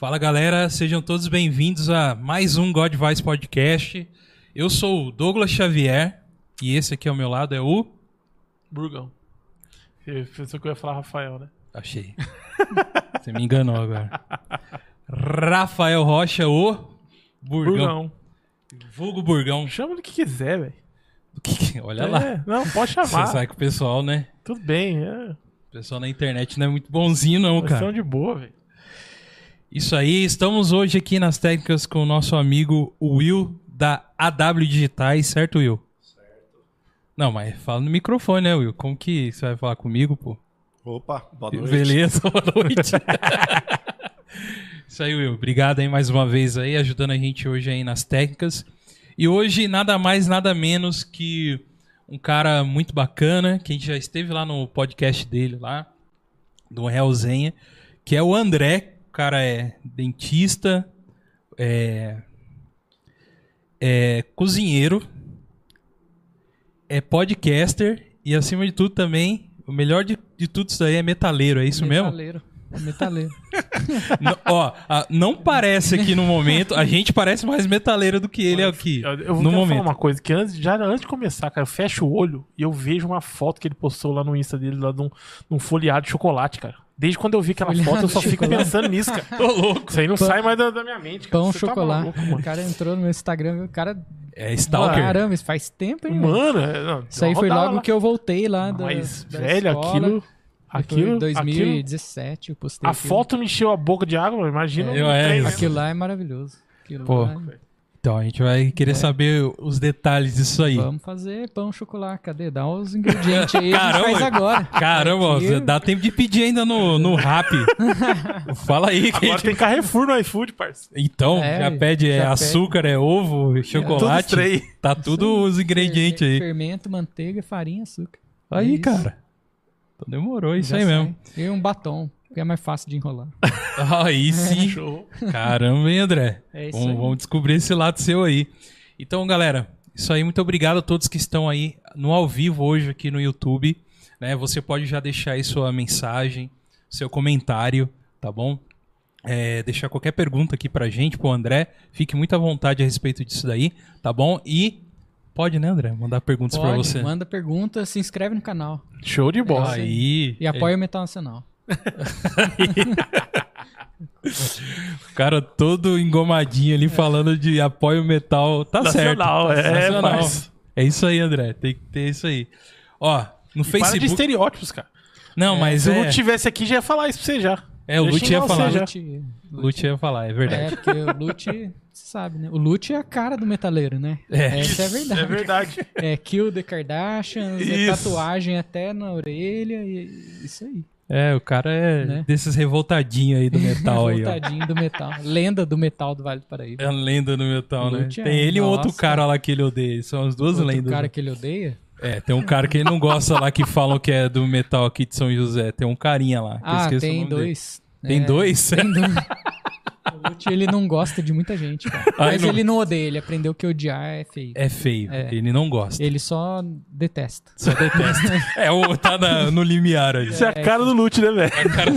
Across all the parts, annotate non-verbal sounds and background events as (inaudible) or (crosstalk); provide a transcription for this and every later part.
Fala galera, sejam todos bem-vindos a mais um God Vice Podcast. Eu sou o Douglas Xavier e esse aqui ao meu lado é o. Burgão. Você pensou que eu ia falar Rafael, né? Achei. (laughs) Você me enganou agora. Rafael Rocha, o Burgão. Burgão. Vulgo Burgão. Chama do que quiser, velho. Olha lá. É, não, pode Você chamar. sabe que o pessoal, né? Tudo bem. É. O pessoal na internet não é muito bonzinho, não, cara. estamos de boa, velho. Isso aí, estamos hoje aqui nas técnicas com o nosso amigo Will da AW Digitais, certo, Will? Certo. Não, mas fala no microfone, né, Will? Como que você vai falar comigo, pô? Opa, boa noite. Beleza, (laughs) boa noite. Isso aí, Will. Obrigado aí mais uma vez aí, ajudando a gente hoje aí nas técnicas. E hoje, nada mais, nada menos que um cara muito bacana, que a gente já esteve lá no podcast dele lá, do Realzenha, que é o André. O cara é dentista, é, é cozinheiro, é podcaster e, acima de tudo, também, o melhor de, de tudo isso daí é metaleiro, é isso mesmo? Metaleiro. Metaleiro. (laughs) Não, ó, a- não parece aqui no momento. A gente parece mais metaleiro do que ele aqui. Eu, eu vou no quero falar momento. uma coisa, que antes, já antes de começar, cara, eu fecho o olho e eu vejo uma foto que ele postou lá no Insta dele, lá de um, de um folheado de chocolate, cara. Desde quando eu vi aquela foto, eu só fico chocolate. pensando nisso, cara. Tô louco. Isso aí não Pão- sai mais da, da minha mente, cara. Pão, Você tá chocolate. maluco, mano. o cara entrou no meu Instagram, viu? o cara. É Stalker. Caramba, isso faz tempo, hein? Mano, é, não, Isso aí foi logo lá. que eu voltei lá da, Mas, da velho, escola. aquilo. Aquilo, em aquilo, 2017 eu postei. a aquilo. foto me encheu a boca de água, imagina. É, um é? Aquilo lá é maravilhoso. Aquilo Pô, lá é- Então a gente vai querer saber os detalhes disso aí. Vamos fazer pão, chocolate. Cadê? Dá os ingredientes aí. (laughs) Caramba. faz agora. Caramba, Aqui- dá tempo de pedir ainda no, no rap. (laughs) Fala aí. Que Agora gente... tem Carrefour no iFood, parceiro. Então, É, já pede é, já pede. açúcar, é ovo, chocolate. Tudo três. Tá tudo os ingredientes aí. Fermento, manteiga, farinha, açúcar. Aí, Isso. cara. Então demorou, isso Já aí sai. mesmo. E um batom, que é mais fácil de enrolar. (laughs) Aí sim. (laughs) Show. Caramba, hein, André? É isso vamos, aí. vamos descobrir esse lado seu aí. Então, galera, isso aí. Muito obrigado a todos que estão aí no ao vivo hoje aqui no YouTube. né? Você pode já deixar aí sua mensagem, seu comentário, tá bom? É, deixar qualquer pergunta aqui pra gente, pro André. Fique muito à vontade a respeito disso daí, tá bom? E pode, né, André? Mandar perguntas pra Pode, você. manda pergunta, se inscreve no canal. Show de bola. É Aí. E apoia o Metal Nacional. O cara todo engomadinho ali falando de apoio metal. Tá Nacional, certo. é, Nacional. mas- É isso aí, André. Tem que ter isso aí. Ó, no Para de Facebook. estereótipos, cara. Não, mas Se o é. Lute tivesse aqui, já ia falar isso pra você já. É, o Lute ia falar. Lute, Lute ia falar, é verdade. é, porque o Lute, você sabe, né? O Lute é a cara do metaleiro, né? É. Essa é a verdade. É verdade. É Kill the Kardashians, é tatuagem até na orelha, e isso aí. É, o cara é Né? desses revoltadinhos aí do (laughs) metal aí, ó. Voltadinho do metal. Lenda do metal do Vale do Paraíba. É a lenda do metal, né? É- Tem ele e um outro cara lá que ele odeia. São as duas Outro lendas. cara né? que ele odeia. É, tem um cara que ele não gosta lá que falam que é do metal aqui de São José. Tem um carinha lá. Ah, o tem dele. dois. Tem É, dois? Tem dois. (laughs) O Lute, ele não gosta de muita gente, cara. Ai, Mas não- ele não odeia, ele aprendeu que odiar é feio. É feio. É. Ele não gosta. Ele só detesta. Só detesta. é, o, tá na- no limiar aí. Isso é a cara do Lute, né, velho? Cara,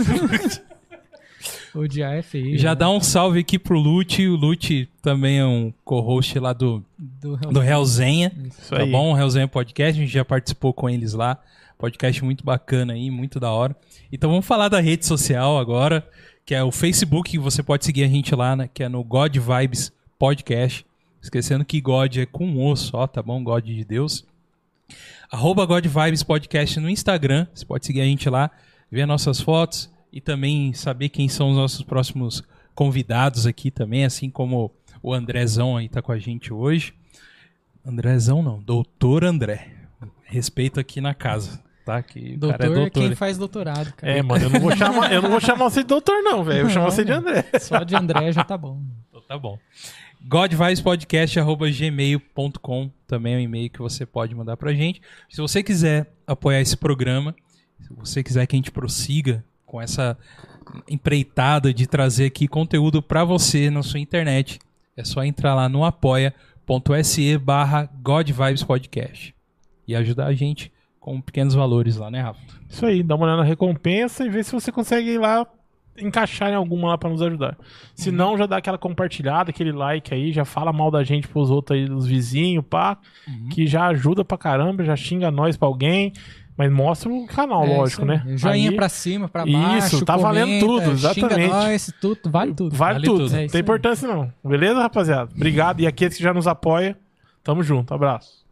Odiar é feio. já né? dá um salve aqui pro Lute. O Lute também é um co-host lá do, Do do Realzenha. Isso Tá aí. bom? O Realzenha Podcast. A gente já participou com eles lá. Podcast muito bacana aí, muito da hora. Então vamos falar da rede social agora, que é o Facebook, que você pode seguir a gente lá, né, que é no God Vibes Podcast. Esquecendo que God é com O só, tá bom? God de Deus. Arroba God Vibes Podcast no Instagram. Você pode seguir a gente lá, ver nossas fotos e também saber quem são os nossos próximos convidados aqui também, assim como o Andrezão aí tá com a gente hoje. Andrezão não, doutor André. Respeito aqui na casa, tá? Que o Doutor cara é é doutor. quem faz doutorado, cara. É, mano, eu não vou chamar, eu não vou chamar você de doutor, não, velho. Eu vou chamar você de André. (laughs) Só de André já tá bom. Então tá bom. godvicespodcast.gmail.com também é um e-mail que você pode mandar pra gente. Se você quiser apoiar esse programa, se você quiser que a gente prossiga com essa empreitada de trazer aqui conteúdo pra você na sua internet, é só entrar lá no apoia.se barra godvibespodcast e ajudar a gente com pequenos valores lá, né, Rafa? Isso aí, dá uma olhada na recompensa e vê se você consegue ir lá encaixarem alguma lá pra nos ajudar. Se Uhum. não, já dá aquela compartilhada, aquele like aí, já fala mal da gente pros outros aí, dos vizinhos, pá, Uhum. que já ajuda pra caramba, já xinga nós pra alguém, mas mostra o canal, É, lógico, isso né? Joinha Aí pra cima, pra Isso, baixo. tá valendo comenta, tudo, exatamente. Xinga nós, tudo, vale tudo. Vale, Vale tudo, tudo. não É tem isso aí. importância não. Beleza, rapaziada? Obrigado. E aqueles que já nos apoiam, tamo junto. Abraço.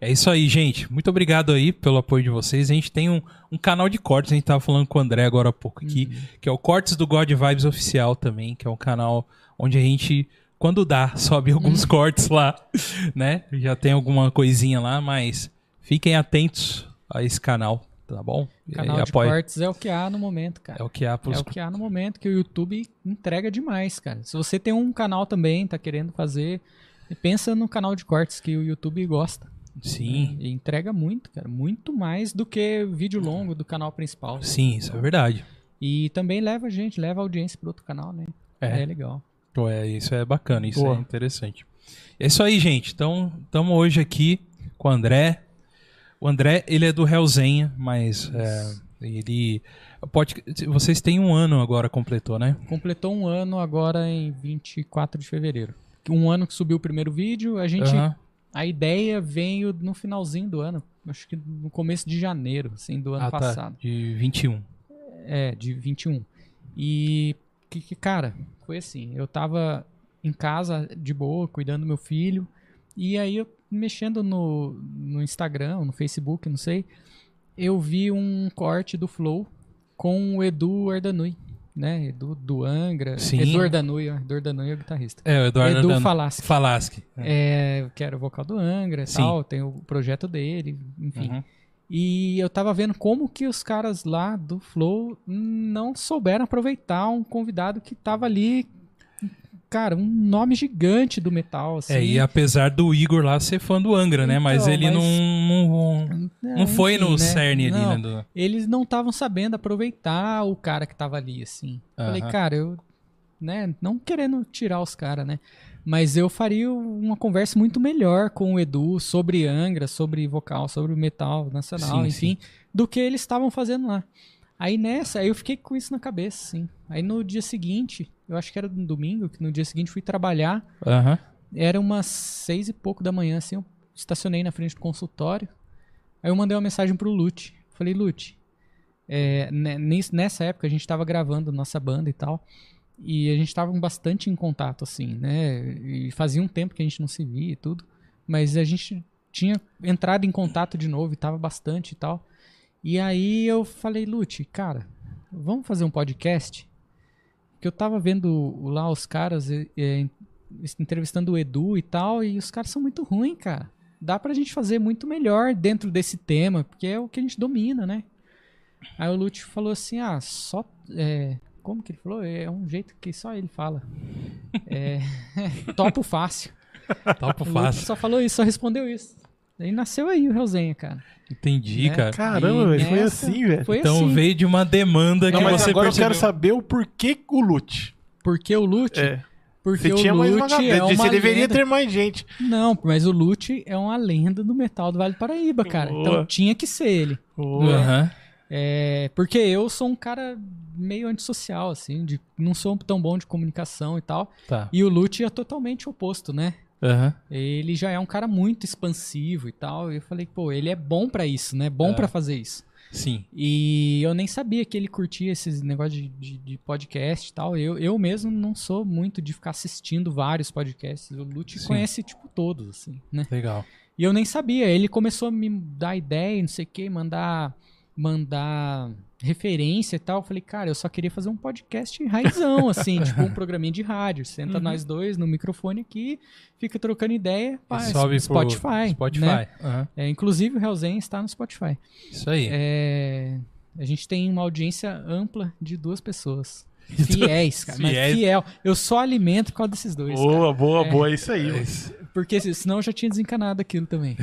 É isso aí, gente. Muito obrigado aí pelo apoio de vocês. A gente tem um, um canal de cortes, a gente tava falando com o André agora há pouco aqui, que é o Cortes do God Vibes Oficial também, que é um canal onde a gente, quando dá, (laughs) sobe alguns cortes lá, né? Já tem alguma coisinha lá, mas fiquem atentos a esse canal, tá bom? E Canal aí, de apoia. cortes é o que há no momento, cara. É o que há pros... É o que há no momento que o YouTube entrega demais, cara. Se você tem um canal também, tá querendo fazer, pensa no canal de cortes que o YouTube gosta. Sim, E entrega muito, cara. Muito mais do que vídeo longo do canal principal. sim, isso é verdade. E também leva a gente, leva a audiência pro outro canal, né? É. É, legal. Pô, é, isso é bacana, isso Boa. é interessante. É isso aí, gente. Então, estamos hoje aqui com o André. O André, ele é do Hellzenha, mas é, ele pode vocês têm um ano agora completou, né? Completou um ano agora em 24 de fevereiro. Um ano que subiu o primeiro vídeo, a gente Aham. A ideia veio no finalzinho do ano, acho que no começo de janeiro, assim, do ano Ah, tá, passado. de 21. É, de 21. E, que, que, cara, foi assim, eu tava em casa de boa, cuidando do meu filho, e aí eu mexendo no, no Instagram, no Facebook, não sei, eu vi um corte do Flow com o Edu Ardanui, né? Edu do Angra. Sim. Edu Ardanui, ó, Edu Ardanui é o guitarrista. É, o Eduardo Edu Ardan- Falaschi. Falaschi. É. É, que era o vocal do Angra e tal, tem o projeto dele, enfim. Uhum. E eu tava vendo como que os caras lá do Flow não souberam aproveitar um convidado que tava ali, cara, um nome gigante do metal, assim. É, e apesar do Igor lá ser fã do Angra, né? Mas Então, ele mas- não, não, É, não foi enfim, no né? cerne ali, Não, né? do- Eles não estavam sabendo aproveitar o cara que tava ali, assim. Falei, Aham. cara, eu, né, não querendo tirar os caras, né? Mas eu faria uma conversa muito melhor com o Edu sobre Angra, sobre vocal, sobre metal nacional, Sim, enfim, do que eles estavam fazendo lá. Aí nessa, aí eu fiquei com isso na cabeça, assim. Aí no dia seguinte, eu acho que era no domingo, que no dia seguinte fui trabalhar, Aham. era umas seis e pouco da manhã, assim, eu estacionei na frente do consultório. Aí eu mandei uma mensagem pro Lute. Falei, Lute, é, nis- nessa época a gente tava gravando nossa banda e tal. E a gente tava bastante em contato, assim, né? E fazia um tempo que a gente não se via e tudo. Mas a gente tinha entrado em contato de novo e tava bastante e tal. E aí eu falei, Lute, cara, vamos fazer um podcast? Que eu tava vendo lá os caras é, entrevistando o Edu e tal, e os caras são muito ruins, cara. Dá pra gente fazer muito melhor dentro desse tema, porque é o que a gente domina, né? Aí o Lute falou assim: ah, só. é, como que ele falou? É um jeito que só ele fala. É, (laughs) topo fácil. Topo fácil. só falou isso, só respondeu isso. Aí nasceu aí o Resenha, cara. Entendi, Né? cara. Caramba, E velho, foi assim, velho. Foi Então assim. veio de uma demanda Não, que mas você agora percebeu. eu quero saber o porquê o Lute. Porque o Lute. É. Porque Você o tinha mais uma Lute é uma Você deveria lenda. ter mais gente. Não, mas o Lute é uma lenda do metal do Vale do Paraíba, cara. Boa. Então tinha que ser ele. Aham. É, porque eu sou um cara meio antissocial, assim, de, não sou tão bom de comunicação e tal. Tá. E o Lute é totalmente oposto, né? Aham. Ele já é um cara muito expansivo e tal. E eu falei, pô, ele é bom pra isso, né? Bom É. pra fazer isso. Sim. E eu nem sabia que ele curtia esses negócios de, de, de podcast e tal. Eu, eu mesmo não sou muito de ficar assistindo vários podcasts. O Lute Sim. conhece, tipo, todos, assim, né? Legal. E eu nem sabia. Ele começou a me dar ideia, não sei o que, mandar, mandar referência e tal. Eu falei, cara, eu só queria fazer um podcast raizão, assim, (laughs) tipo um programinha de rádio. Senta Uhum. nós dois no microfone aqui, fica trocando ideia. Pá, sobe Spotify. Spotify. né? Aham. É, inclusive o Hellzen está no Spotify. Isso aí. É, a gente tem uma audiência ampla de duas pessoas. (laughs) Fiéis, cara. Mas Fiéis. fiel. Eu só alimento por causa desses dois. cara. Boa, boa, É. boa. É isso aí. É isso. Porque se- senão eu já tinha desencanado aquilo também.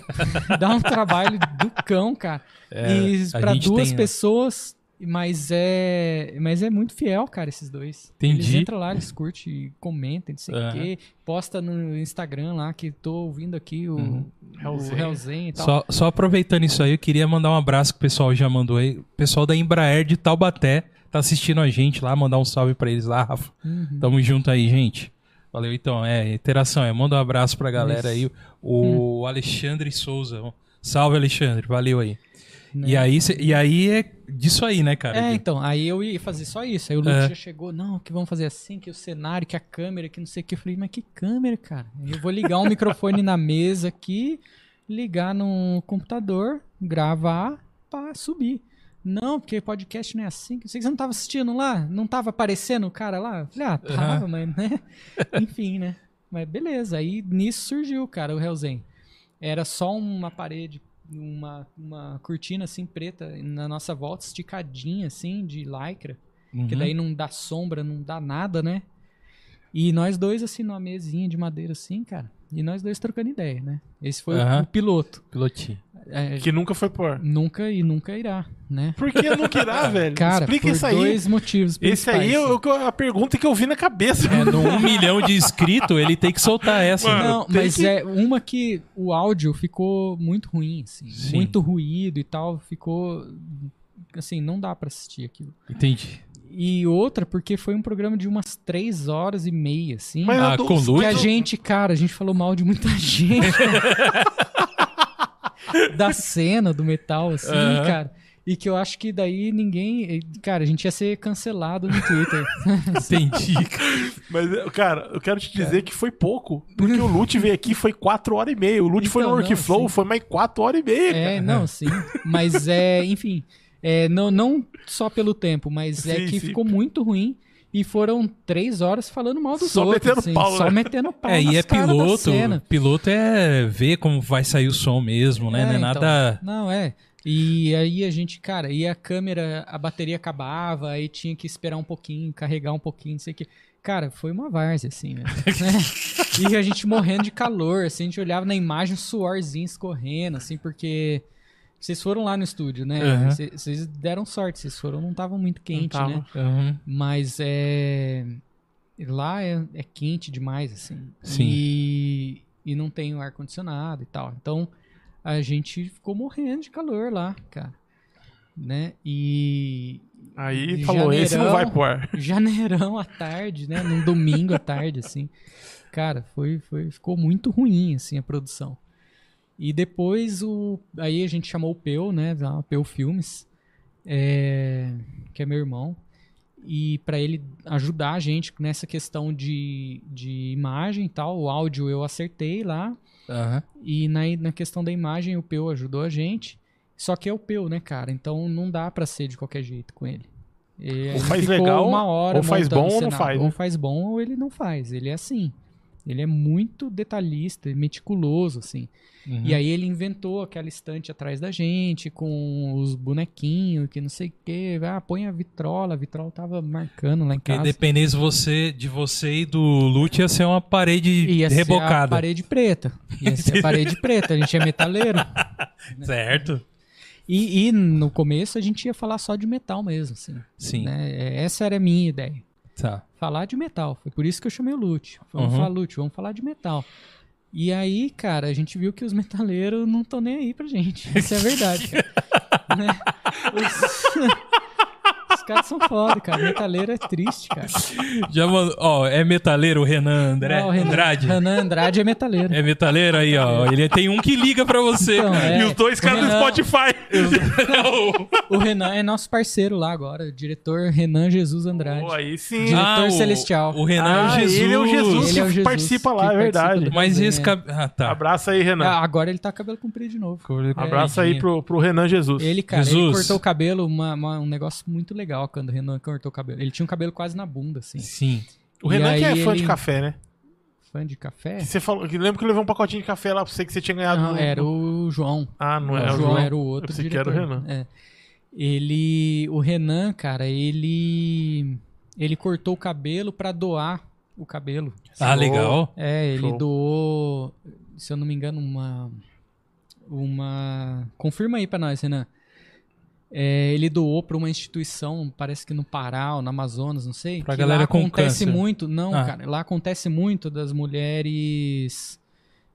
(laughs) Dá um trabalho do cão, cara. É, e a pra gente duas tem, né? pessoas, mas é, mas é muito fiel, cara, esses dois. Entendi. Eles entram lá, eles curtem, comentam, não sei o quê. Posta no Instagram lá que tô ouvindo aqui o, Uhum. o Hellzen. E tal. Só, só aproveitando isso aí, eu queria mandar um abraço que o pessoal já mandou aí. O pessoal da Embraer de Taubaté tá assistindo a gente lá, mandar um salve pra eles lá, Rafa. Uhum. Tamo junto aí, gente. Valeu, então. É, interação, é. Manda um abraço pra galera aí. O Alexandre Souza. Salve, Alexandre. Valeu aí. Né? E, aí cê- e aí é disso aí, né, cara? É, então, aí eu ia fazer só isso. Aí o Lute É. já chegou, não, que vamos fazer assim, que o cenário, que a câmera, que não sei o que. Eu falei, mas que câmera, cara? Eu vou ligar um microfone na mesa aqui, ligar no computador, gravar pra subir. Não, porque podcast não é assim. eu sei que você não tava assistindo lá? Não tava aparecendo o cara lá? Eu falei, ah, tava, mas né? (laughs) Enfim, né? Mas beleza, aí nisso surgiu, cara, o Hellzen. Era só uma parede, uma, uma cortina assim preta na nossa volta, esticadinha assim, de lycra. Uhum. Que daí não dá sombra, não dá nada, né? E nós dois, assim, numa mesinha de madeira assim, cara. E nós dois trocando ideia, né? Esse foi o- o, piloto. Pilotinho. É, Que nunca foi por. Nunca e nunca irá, né? Por que nunca irá, (laughs) velho? Cara, Explica por isso aí. dois motivos Esse aí é a pergunta que eu vi na cabeça. É, no um milhão de inscritos, ele tem que soltar essa. Mano? Não, mas que- é uma que o áudio ficou muito ruim, assim. Sim. Muito ruído e tal. Ficou. Assim, não dá pra assistir aquilo. Entendi. E outra, porque foi um programa de umas três horas e meia, assim. Mas Ah, com luz? que a gente, cara, a gente falou mal de muita (laughs) gente. da cena do metal, assim, Aham. cara. E que eu acho que daí ninguém. Cara, a gente ia ser cancelado no Twitter. (laughs) Entendi. cara. Mas, cara, eu quero te dizer que foi pouco. Porque o Lute veio aqui foi 4 horas e meia. O Lute foi no Então, Workflow, sim. foi mais 4 horas e meia. cara. É, não, sim. Mas é, enfim. É, não, não só pelo tempo, mas é Sim, que sim. ficou muito ruim. E foram três horas falando mal dos Só outros. metendo assim, pau, Só né? metendo pau. É, e é piloto. Piloto é ver como vai sair o som mesmo, né? É, não é então. nada. Não, é. E aí a gente, cara, e a câmera, a bateria acabava, aí tinha que esperar um pouquinho, carregar um pouquinho, não sei o que. Cara, foi uma várzea, assim, né? (laughs) E a gente morrendo de calor, assim, a gente olhava na imagem, um suorzinho escorrendo, assim, porque vocês foram lá no estúdio, né? Uhum. Cê- Vocês deram sorte, vocês foram, não tava muito quente, né? Uhum. Mas é. Lá é, é quente demais, assim. Sim. E, e não tem o ar-condicionado e tal. Então a gente ficou morrendo de calor lá, cara. Né? E. Aí e falou, esse não vai janeirão- ar. (laughs) Janeirão à tarde, né? Num domingo à tarde, assim. Cara, foi, foi, ficou muito ruim, assim, a produção. E depois o. Aí a gente chamou o Peu, né? Da Peu Filmes, é, que é meu irmão. E para ele ajudar a gente nessa questão de, de imagem e tal. O áudio eu acertei lá. Aham. E na, na questão da imagem, o Peu ajudou a gente. Só que é o Peu, né, cara? Então não dá pra ser de qualquer jeito com ele. E Ou ele faz legal, uma hora ou faz bom ou não faz, né? Ou faz bom ou ele não faz. Ele é assim. Ele é muito detalhista, meticuloso, assim. Uhum. E aí ele inventou aquela estante atrás da gente, com os bonequinhos, que não sei o quê. Ah, põe a vitrola. A vitrola tava marcando lá em Porque casa. dependesse você, de você e do Lute, ia ser uma parede Ia ser a rebocada. parede preta. Ia ser a (laughs) parede preta. A gente é metaleiro. (laughs) Certo? E, e no começo a gente ia falar só de metal mesmo, assim. Sim. né? Essa era a minha ideia. Tá. Falar de metal. Foi por isso que eu chamei o Lute. Vamos Uhum. falar, Lute, vamos falar de metal. E aí, cara, a gente viu que os metaleiros não estão nem aí pra gente. Isso é verdade. (laughs) Né? Os... (laughs) os caras são foda, cara. Metaleiro é triste, cara. Já mandou. Ó, é metaleiro o Renan André, Não, o Renan, Andrade? Renan Andrade é metaleiro. É metaleiro aí, ó. Ele tem um que liga pra você. Então, é. E os dois caras do Spotify. Não. (laughs) O Renan é nosso parceiro lá agora. O diretor Renan Jesus Andrade. Pô, aí sim. Diretor Ah, o- celestial. O Renan é o Ah, Jesus. ele é o Jesus Ele é o que Jesus participa lá, que é verdade. Mas Também, esse é. cab... Ah, tá. Abraça aí, Renan. Ah, agora ele tá com cabelo comprido de novo. Abraça aí pro, pro Renan Jesus. Ele, cara, ele Jesus. cortou o cabelo, uma- uma- um negócio muito legal quando o Renan cortou o cabelo. Ele tinha um cabelo quase na bunda, assim. Sim. O E Renan que é fã de ele- café, né? Fã de café? Que você falou, que lembra que eu levei um pacotinho de café lá pra você que você tinha ganhado. Não, no- era o João. Ah, não o é o João, João. era o outro Eu pensei que era o Renan. É. Ele, o Renan, cara, ele ele cortou o cabelo pra doar o cabelo. Ah, legal. É, ele Show. doou, se eu não me engano, uma uma confirma aí pra nós, Renan. É, ele doou pra uma instituição, parece que no Pará ou no Amazonas, não sei. Pra que galera lá com acontece câncer. muito, não, Ah. cara, lá acontece muito das mulheres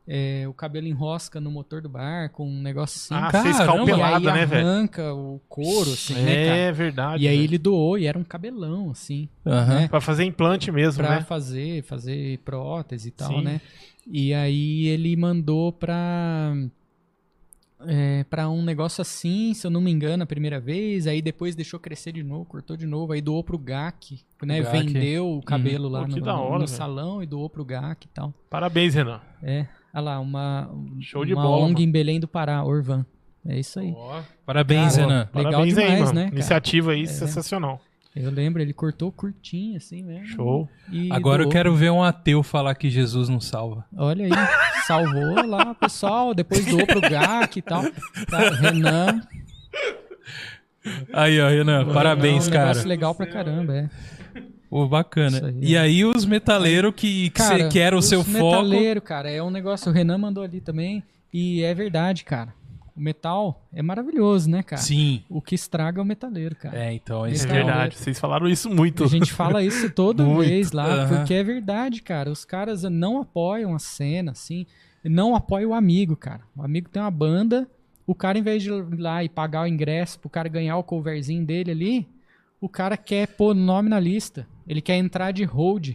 é, o cabelo enrosca no motor do barco, um negócio assim. Ah, Caramba, fez e aí calpelada, né, velho? arranca o couro, assim, né, cara? É verdade. E aí velho. ele doou, e era um cabelão, assim, Aham. né? Pra fazer implante mesmo, Pra né? fazer, fazer prótese e tal, Sim. né? E aí ele mandou pra... É, pra um negócio assim, se eu não me engano, a primeira vez, aí depois deixou crescer de novo, cortou de novo, aí doou pro GAC, né? O GAC. Vendeu o cabelo lá Pô, no, hora, no salão e doou pro GAC e tal. Parabéns, Renan. É, olha lá, uma, Show de uma bola, ONG mano. em Belém do Pará, Orvan. É isso aí. Parabéns, Cara, Renan. Legal Parabéns aí, demais, mano. né, cara? Iniciativa aí sensacional. Eu lembro, ele cortou curtinho assim mesmo. Show. e Agora eu doou. quero ver um ateu falar que Jesus não salva. Olha aí, salvou lá o pessoal, depois doou pro GAC e tal. Tá, Renan. Aí, ó, Renan, parabéns, Renan, um cara. negócio legal pra caramba, é. Pô, bacana. Aí. E aí os metaleiros que, que, Cara, cê- que era o seu foco. metaleiro, cara, é um negócio, o Renan mandou ali também, e é verdade, cara. O metal é maravilhoso, né, cara? Sim. O que estraga é o metaleiro, cara. É, então, É Então, é verdade. Vocês falaram isso muito. A gente fala isso toda (laughs) Muito. vez lá, porque é verdade, cara. Os caras não apoiam a cena, assim. Não apoiam o amigo, cara. O amigo tem uma banda, o cara, em vez de ir lá e pagar o ingresso pro cara ganhar o coverzinho dele ali, o cara quer pôr nome na lista. Ele quer entrar de hold.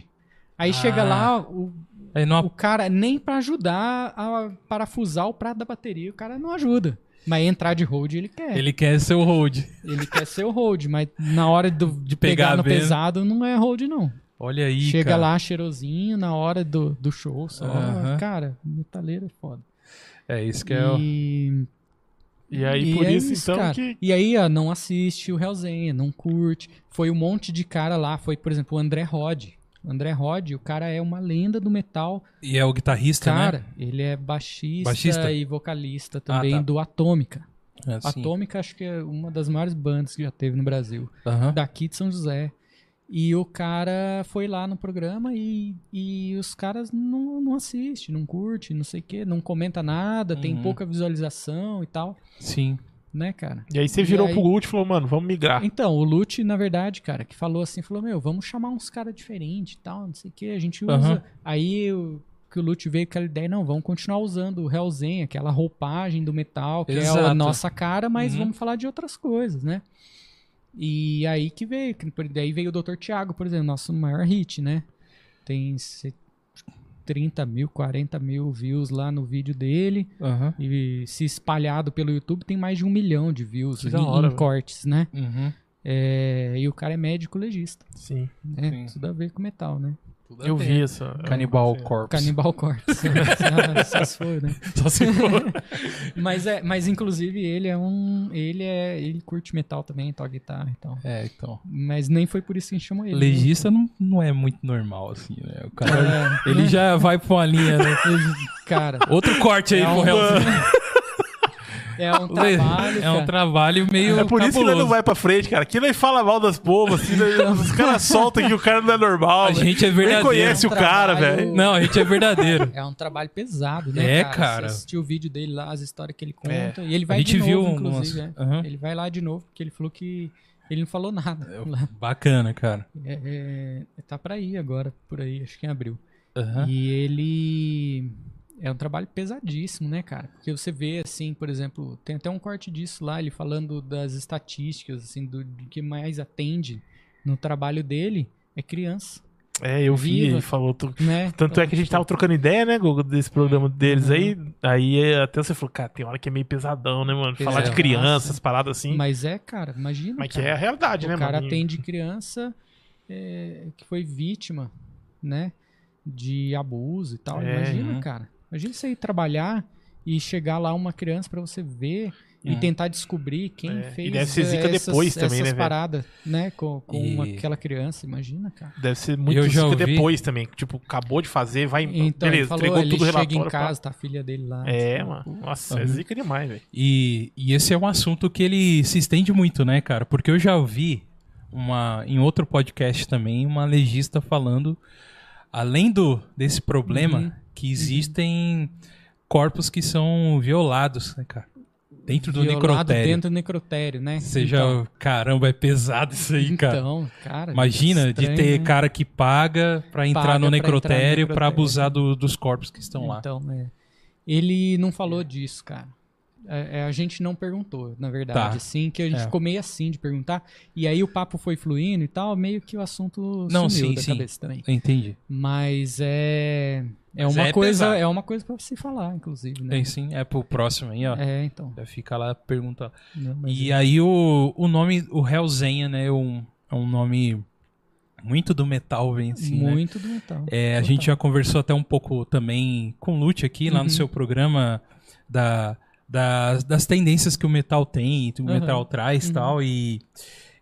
Aí chega Ah. lá, o, não o cara, nem pra ajudar a parafusar o prato da bateria, o cara não ajuda. Mas entrar de hold ele quer. Ele quer ser o hold. Ele quer ser o hold, mas na hora do- de Pegar pegar, no pesado não é hold, não. Olha aí, Chega cara. lá cheirosinho na hora do, do show só. Cara, metaleiro é foda. É isso que é o... E, E aí, e por é isso, então, cara. que. E aí, ó, não assiste o Hellzenha, não curte. Foi um monte de cara lá. Foi, por exemplo, o André Rod. André Rod, o cara é uma lenda do metal. E é o guitarrista, Cara, ele é baixista, Baixista? e vocalista também tá. do Atômica. né? É. Atômica acho que é uma das maiores bandas que já teve no Brasil. Daqui de São José. E o cara foi lá no programa e, e os caras não, não assistem, não curte, não sei o quê, não comenta nada, tem Uhum. pouca visualização e tal, Sim. Né, cara? E aí você virou aí- pro Lute e falou, mano, vamos migrar. Então, o Lute, na verdade, cara, que falou assim, falou, meu, vamos chamar uns caras diferentes e tal, não sei o que, a gente usa. Aham. Aí o, que o Lute veio com aquela ideia, não, vamos continuar usando o Hellzen, aquela roupagem do metal, que é Exato. a nossa cara, mas Uhum. vamos falar de outras coisas, né? E aí que veio, daí veio o Dr. Thiago, por exemplo, nosso maior hit, né? Tem 30 mil, 40 mil views lá no vídeo dele. Aham. E se espalhado pelo YouTube tem mais de um milhão de views em, hora, em cortes, né? Uhum. É, e o cara é médico legista, Sim. né? Sim. Tudo a ver com metal, né? Tudo Eu vi essa. Cannibal Sim. Corpse. Canibal Corpse. (laughs) Só se for, né? Só se for. (laughs) Mas, é, mas inclusive ele é um. Ele é. Ele curte metal também, toca guitarra e tal. É, então. Mas nem foi por isso que a gente chamou ele. né? Legista não, não é muito normal, assim, né? O cara, É, ele né? já vai pra uma linha, né? (laughs) Cara, Outro corte aí É pro um- Hellzinho. É um (laughs) trabalho. É um trabalho meio É por isso que ele cabuloso. não vai pra frente, cara. Aqui nós fala mal das povas, assim, né? (laughs) os caras soltam que o cara não é normal. A gente é Nem verdadeiro. conhece o cara, velho. Não, a gente é verdadeiro. (laughs) É um trabalho pesado, né? É, cara. cara. Você assistiu o vídeo dele lá, as histórias que ele É. conta. E ele vai A gente de novo, viu inclusive. umas- é. Aham. Ele vai lá de novo, porque ele falou que ele não falou nada. lá. Bacana, cara. É, é, tá pra ir agora, por aí, acho que em abril. Aham. E ele é um trabalho pesadíssimo, né, cara? Porque você vê, assim, por exemplo, tem até um corte disso lá, ele falando das estatísticas, assim, do, do que mais atende no trabalho dele é criança, É, eu vi, Viva. ele falou. tu- né? Tanto é que a gente tava trocando ideia, né, Gugu, desse programa deles Uhum. aí. Aí é, até você falou, cara, tem hora que é meio pesadão, né, mano? Falar de Pesadaço. crianças, paradas assim. Mas, Mas é, cara, imagina. que cara. é a realidade, né, o cara mano? atende criança é, que foi vítima, né, de abuso e tal. É, Imagina, uhum. cara. Imagina você ir trabalhar e chegar lá uma criança pra você ver e Uhum. tentar descobrir quem É, e fez deve ser zica essas, depois também, né, essas velho? paradas, né, com, com E- uma- aquela criança. Imagina, cara. Deve ser muito Eu zica ouvi- depois também. Tipo, acabou de fazer, vai. Então, ele beleza, falou, entregou ele tudo o chega relatório. em pá. casa, tá a filha dele lá. É, assim, mano. Nossa, é Uhum. zica demais, velho. E, e esse é um assunto que ele se estende muito, né, cara? Porque eu já ouvi uma, em outro podcast também uma legista falando, além do desse problema, Uhum. Que existem corpos que são violados, né, cara? Dentro do Violado necrotério. dentro do necrotério, né? Já. Então, Caramba, é pesado isso aí, cara. então, cara. Imagina estranho, de ter né? cara que paga pra entrar entrar no necrotério pra necrotério. abusar do- dos corpos que estão lá. Então, é. Ele não falou disso, cara. É, é, a gente não perguntou, na verdade. Tá. Assim, que a gente É. ficou meio assim de perguntar. E aí o papo foi fluindo e tal, meio que o assunto Não, sumiu sim, da sim. cabeça também. Entendi. Mas é. É Mas uma é coisa, pesado. é uma coisa para se falar, inclusive, né? Tem sim, é pro próximo aí, ó. É, então. Já fica lá pergunta. Não, E é- aí o, o nome, o Hellzenha, né, é um, é um nome muito do metal, vem assim, né? muito do metal. É, a gente já conversou até um pouco também com o Lute aqui, lá Uhum. no seu programa, da, das, das tendências que o metal tem, que o Uhum. metal traz e Uhum. tal, e,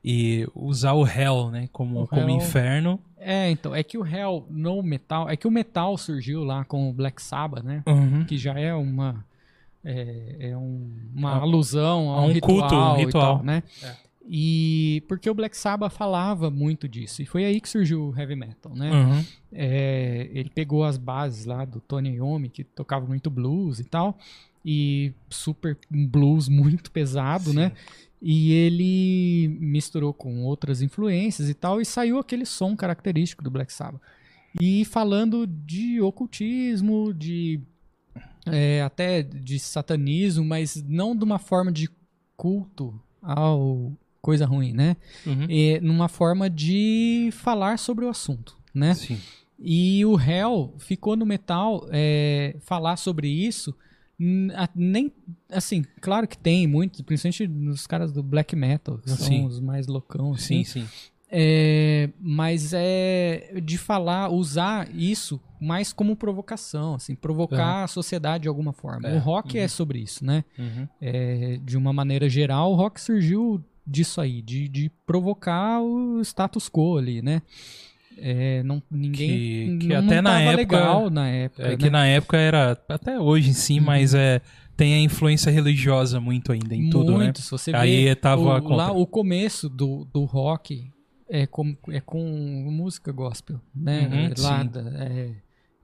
e usar o Hell, né, como, O como Hell. inferno. É, então, é que o Hell no metal, é que o metal surgiu lá com o Black Sabbath, né? Uhum. Que já é uma é, é um- uma É um- alusão a é um, um ritual, culto, um e ritual. tal, né? É. E porque o Black Sabbath falava muito disso, e foi aí que surgiu o heavy metal, né? Uhum. É, ele pegou as bases lá do Tony Iommi, que tocava muito blues e tal, e super um blues muito pesado, Sim. né? E ele misturou com outras influências e tal, e saiu aquele som característico do Black Sabbath. E falando de ocultismo, de é, até de satanismo, mas não de uma forma de culto ao coisa ruim, né? Uhum. É, numa forma de falar sobre o assunto, né? Sim. E o Hell ficou no metal é, falar sobre isso. Nem assim, claro que tem muitos, principalmente nos caras do black metal, que são Sim. os mais loucão, assim. Sim, sim. É, mas é de falar, usar isso mais como provocação, assim, provocar a sociedade de alguma forma. É, O rock é sobre isso, né? Uhum. É, de uma maneira geral, o rock surgiu disso aí, de, de provocar o status quo ali, né? É, não, ninguém. Que- que não, até na época- legal na época. É né? que na época era, até hoje em si, Uhum. mas é, tem a influência religiosa muito ainda em tudo, né? Muito, se você Aí vê tava o, lá o começo do, do rock é com, é com música gospel, né? Uhum, lá sim. da, é,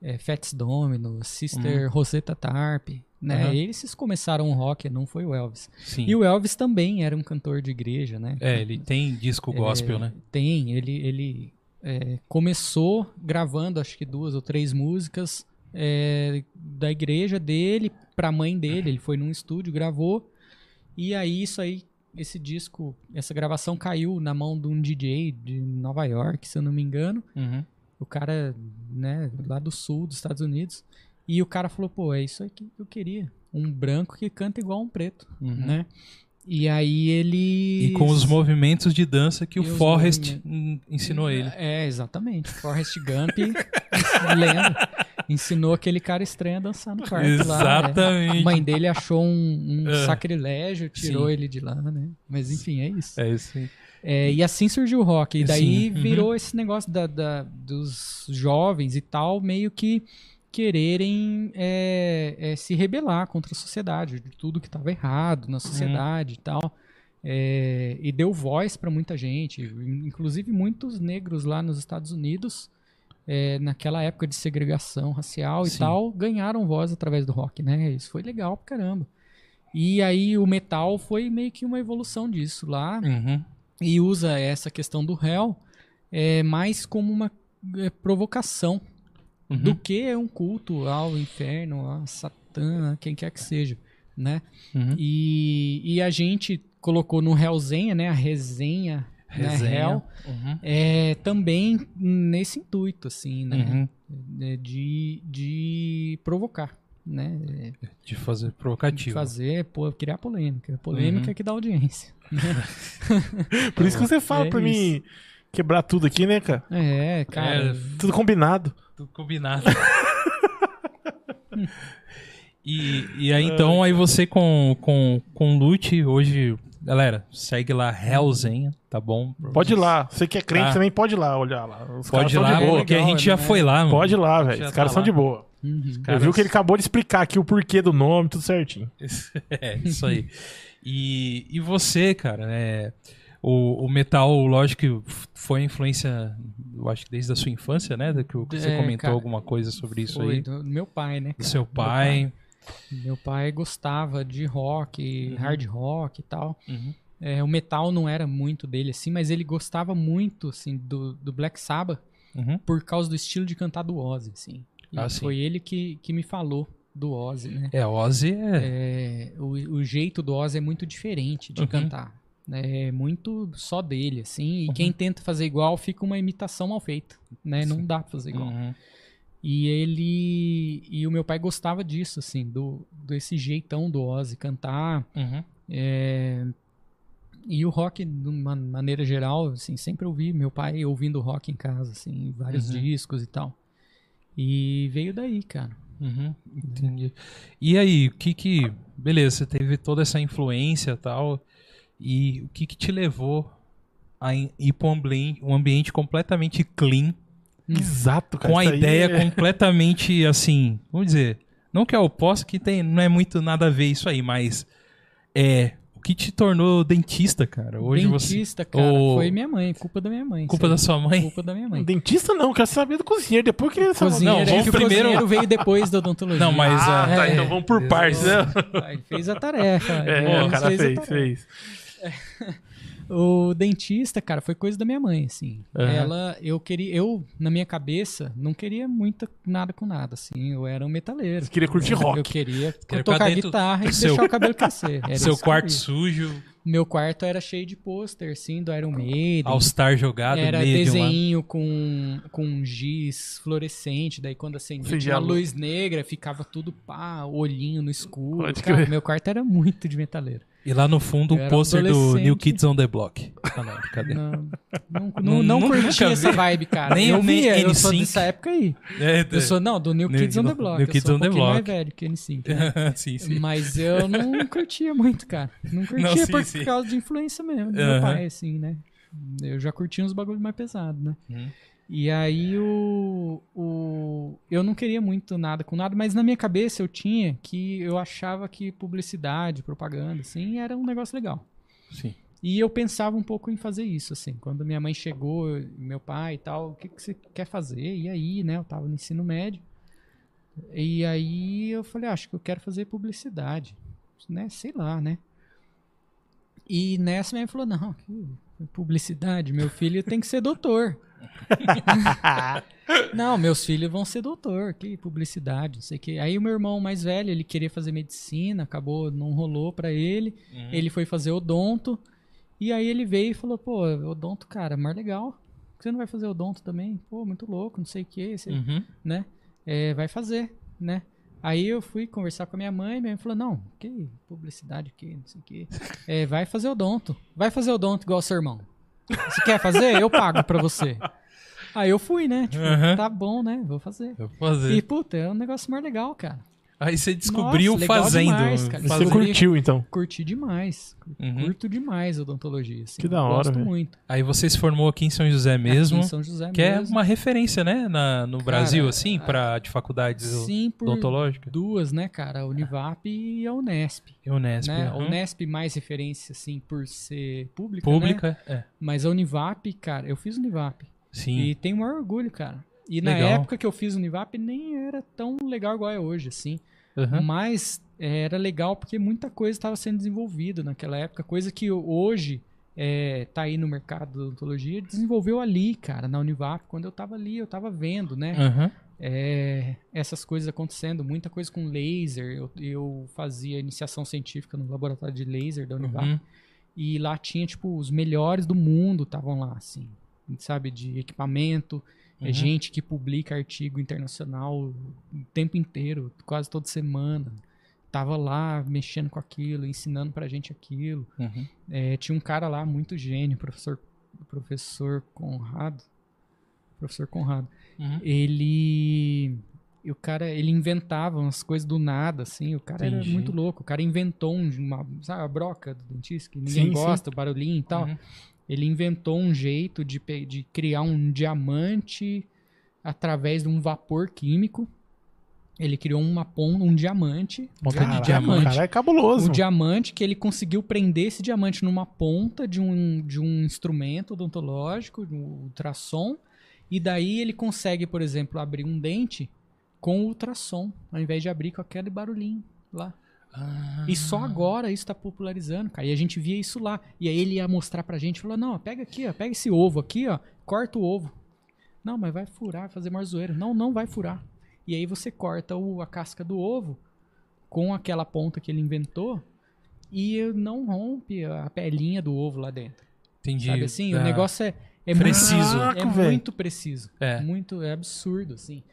é Fats Domino, Sister Rosetta Tarp, né? Uhum. Eles começaram o rock, não foi o Elvis. Sim. E o Elvis também era um cantor de igreja, né? É, ele tem disco gospel, É, né? Tem, ele, ele é, começou gravando acho que duas ou três músicas é, da igreja dele pra mãe dele. Ele foi num estúdio, gravou. E aí isso aí, esse disco, essa gravação caiu na mão de um DJ de Nova York, se eu não me engano. Uhum. O cara, né, lá do sul dos Estados Unidos. E o cara falou, pô, é isso aí que eu queria. Um branco que canta igual um preto, Uhum. né? E aí ele... E com os movimentos de dança que E o Forrest movimentos. ensinou ele. É, exatamente. Forrest Gump, (laughs) lendo, ensinou aquele cara estranho a dançar no quarto lá. né? Exatamente. A mãe dele achou um, um É. sacrilégio, tirou Sim. ele de lá, né? Mas enfim, é isso. É isso aí. É, e assim surgiu o rock. E daí Sim, uhum. virou esse negócio da, da- dos jovens e tal, meio que quererem é, é, se rebelar contra a sociedade, de tudo que estava errado na sociedade e tal. É, e deu voz para muita gente, inclusive muitos negros lá nos Estados Unidos, é, naquela época de segregação racial Sim. e tal, ganharam voz através do rock, né? Isso foi legal pra caramba. E aí o metal foi meio que uma evolução disso lá Uhum. e usa essa questão do réu é, mais como uma é, provocação Uhum. do que um culto ao inferno, a Satã, a quem quer que seja, né? Uhum. E, e a gente colocou no Hellzenha, né? A resenha, né? Resenha. Hell, Uhum. é, também nesse intuito, assim, né? Uhum. É, De, de provocar, né? É, De fazer De provocativo. fazer, pô, criar polêmica. Polêmica Uhum. que dá audiência. (laughs) Por isso que você fala (laughs) É pra mim quebrar tudo aqui, né, cara? É, cara. É, Tudo combinado. Tudo combinado. (laughs) e, e aí, então, aí você com, com, com Lute, hoje, galera, segue lá Hellzenha, tá bom? Pode ir lá. Você que é crente Tá. também pode ir lá olhar lá. Os caras Pode ir lá, de boa. porque a gente já né? foi lá, mano. Pode ir lá, velho. Os caras tá são lá. de boa. Uhum. Eu vi que ele acabou de explicar aqui o porquê do nome, tudo certinho. (laughs) é, isso aí. E, e você, cara, né? O, o metal, lógico que foi influência, eu acho que desde a sua infância, né? Que você É, comentou cara, alguma coisa sobre isso Foi aí. do meu pai, né? Do cara? seu Meu pai. Meu pai gostava de rock, Uhum. hard rock e tal. Uhum. É, o metal não era muito dele, assim, mas ele gostava muito, assim, do, do Black Sabbath Uhum. por causa do estilo de cantar do Ozzy, assim. Ah, sim. foi ele que, que me falou do Ozzy, né? É, Ozzy é. É, o, o jeito do Ozzy é muito diferente de Uhum. cantar. Né? É muito só dele, assim. E Uhum. quem tenta fazer igual fica uma imitação mal feita, né? Não dá pra fazer igual. Uhum. E ele... E o meu pai gostava disso, assim, do, desse jeitão do Ozzy cantar. Uhum. É, E o rock, de uma maneira geral, assim, sempre ouvi meu pai ouvindo rock em casa, assim, vários Uhum. discos e tal. E veio daí, cara. Uhum, entendi. E aí, o que que. Beleza, você teve toda essa influência e tal. E o que que te levou a ir para um ambiente, um ambiente completamente clean, Exato, cara. com a ideia é- (laughs) completamente assim. Vamos dizer. Não que eu posso, que tem, não é muito nada a ver isso aí, mas. É. O que te tornou dentista, cara? Hoje você. Dentista, cara, Ô- foi minha mãe, culpa da minha mãe. Culpa da sua mãe? Culpa da minha mãe. Dentista não, quero saber do cozinheiro. Depois que ele Cozinheiro, Não, é vamos o primeiro- cozinheiro veio depois da odontologia. Não, mas. Ah, ah, tá, É. então vamos por partes, né? Ele fez a tarefa. É, o cara fez, fez. (laughs) O dentista, cara, foi coisa da minha mãe, assim. Aham. Ela, eu queria, eu, na minha cabeça, não queria muito nada com nada, assim. Eu era um metaleiro. Você queria curtir Eu- rock. Eu queria Queria tocar guitarra e seu- deixar o cabelo crescer. (laughs) Era seu quarto sujo, Meu quarto era cheio de pôster, assim, do Iron Maiden. All-Star jogado, Era desenho com, com giz fluorescente, daí quando acendia tinha uma luz negra, ficava tudo pá, olhinho no escuro. Cara, meu quarto era muito de metaleiro. E lá no fundo um pôster do. New Kids on the Block. Ah, não, brincadeira. (laughs) Não, não, Não- não, curti essa vibe, cara. Nem- eu nem via, eu sou N5. dessa época aí. É, Eu sou, não, do New New- Kids on the Block. New eu Kids on um the pouquinho mais Block. velho que N5. né? (laughs) sim, sim. Mas eu não curtia muito, cara. Não curtia Não, sim, por sim. causa de influência mesmo do Aham. meu pai, assim, né? Eu já curtia uns bagulhos mais pesados, né? Uhum. E aí o, o. Eu não queria muito nada com nada, mas na minha cabeça eu tinha que eu achava que publicidade, propaganda, assim, era um negócio legal. Sim. E eu pensava um pouco em fazer isso, assim. Quando minha mãe chegou, eu- meu pai e tal, o que, que você quer fazer? E aí, né? Eu tava no ensino médio. E aí eu falei, "Ah, acho que eu quero fazer publicidade. Né? Sei lá, né? E nessa minha mãe falou, não, publicidade, meu filho tem que ser doutor. (laughs) Não, meus filhos vão ser doutor, que publicidade, não sei o que. Aí o meu irmão mais velho, ele queria fazer medicina, acabou, não rolou pra ele. Uhum. Ele foi fazer odonto. E aí ele veio e falou, pô, odonto, cara, mais legal. Você não vai fazer odonto também? Pô, muito louco, não sei o que, Uhum. né? É, vai fazer, né? Aí eu fui conversar com a minha mãe, minha mãe falou, não, que publicidade, que não sei o que. É, vai fazer odonto. Vai fazer odonto igual seu irmão. Você quer fazer? Eu pago pra você. Aí eu fui, né? Tipo, Uhum. tá bom, né? Vou fazer. Eu vou fazer. E, puta, é um negócio mais legal, cara. Aí você descobriu Nossa, fazendo. demais, cara. Você. Fazia- curtiu, então. Curti demais. Uhum. Curto demais odontologia. Assim. Que da hora, Gosto muito. Aí você se formou aqui em São José mesmo, Aqui em São José que é mesmo. uma referência, né, na, no Brasil, assim, a- pra, de faculdades Sim, por odontológicas. duas, né, cara? A Univap e a Unesp. E Unesp. né? A uhum. Unesp mais referência, assim, por ser pública, né? Pública, é. Mas a Univap, cara, eu fiz Univap. Sim. E tenho o maior orgulho, cara. E na Legal. época que eu fiz Univap nem era tão legal igual é hoje, assim. Uhum. Mas é, era legal porque muita coisa estava sendo desenvolvida naquela época, coisa que hoje é, tá aí no mercado da odontologia, desenvolveu ali, cara, na Univap. Quando eu tava ali, eu tava vendo, né? Uhum. é, essas coisas acontecendo, muita coisa com laser. Eu, eu fazia iniciação científica no laboratório de laser da Univap. Uhum. E lá tinha, tipo, os melhores do mundo estavam lá, assim. Sabe, de equipamento, é Uhum. gente que publica artigo internacional o tempo inteiro, quase toda semana. Tava lá mexendo com aquilo, ensinando pra gente aquilo. Uhum. É, tinha um cara lá muito gênio, professor, professor Conrado. Professor Conrado. Uhum. Ele. e o cara, ele inventava umas coisas do nada, assim. O cara era Entendi. muito louco. O cara inventou um- uma, sabe, a broca do dentista, que ninguém Sim, gosta, o barulhinho e tal. Uhum. Ele inventou um jeito de, de criar um diamante através de um vapor químico. Ele criou uma ponta, um diamante. Ponta de diamante. Cara, é cabuloso. Um diamante que ele conseguiu prender esse diamante numa ponta de um, de um instrumento odontológico, de um ultrassom, e daí ele consegue, por exemplo, abrir um dente com ultrassom, ao invés de abrir com aquele barulhinho lá. Ah. E só agora isso tá popularizando, cara. E a gente via isso lá. E aí ele ia mostrar pra gente, falou, não, pega aqui, ó, pega esse ovo aqui, ó, corta o ovo. Não, mas vai furar, vai fazer mais zoeira. Não, não vai furar. E aí você corta o- a casca do ovo, com aquela ponta que ele inventou e não rompe a pelinha do ovo lá dentro. Entendi. Sabe assim? É. O negócio é, é Preciso. Muito, Caraca, é muito preciso. É. Muito, é absurdo, assim.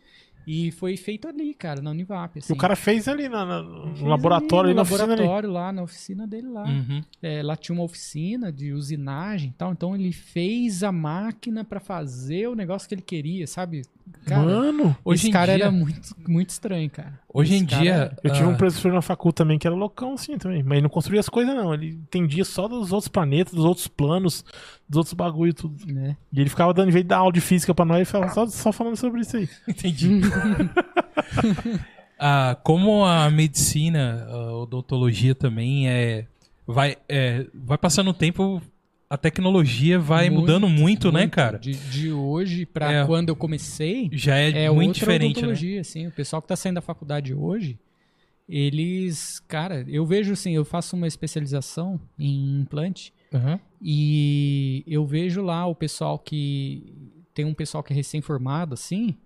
E foi feito ali, cara, na Univap. Assim. O cara fez ali na- na- Fez no laboratório, ali, no ali. laboratório lá, na oficina dele lá. Uhum. É, lá tinha uma oficina de usinagem e tal, então ele fez a máquina pra fazer o negócio que ele queria, sabe? Cara, Mano, Hoje esse em cara dia- era muito, muito estranho, cara. Hoje Esse em cara dia. era- eu tive ah, um professor na faculdade também que era loucão assim também. Mas ele não construía as coisas, não. Ele entendia só dos outros planetas, dos outros planos, dos outros bagulho e tudo. né? E ele ficava dando jeito da aula de física pra nós e ficava só, só falando sobre isso aí. (laughs) Entendi. (laughs) (laughs) Ah, como a medicina, a odontologia também é vai, é, vai passando o tempo, a tecnologia vai Muito, mudando muito, né, Muito. cara? De, de hoje pra É. quando eu comecei, Já é, é muito outra diferente, né? odontologia, assim. O pessoal que tá saindo da faculdade hoje, eles, cara, eu vejo assim, eu faço uma especialização em implante Aham. e eu vejo lá o pessoal que tem um pessoal que é recém-formado, assim.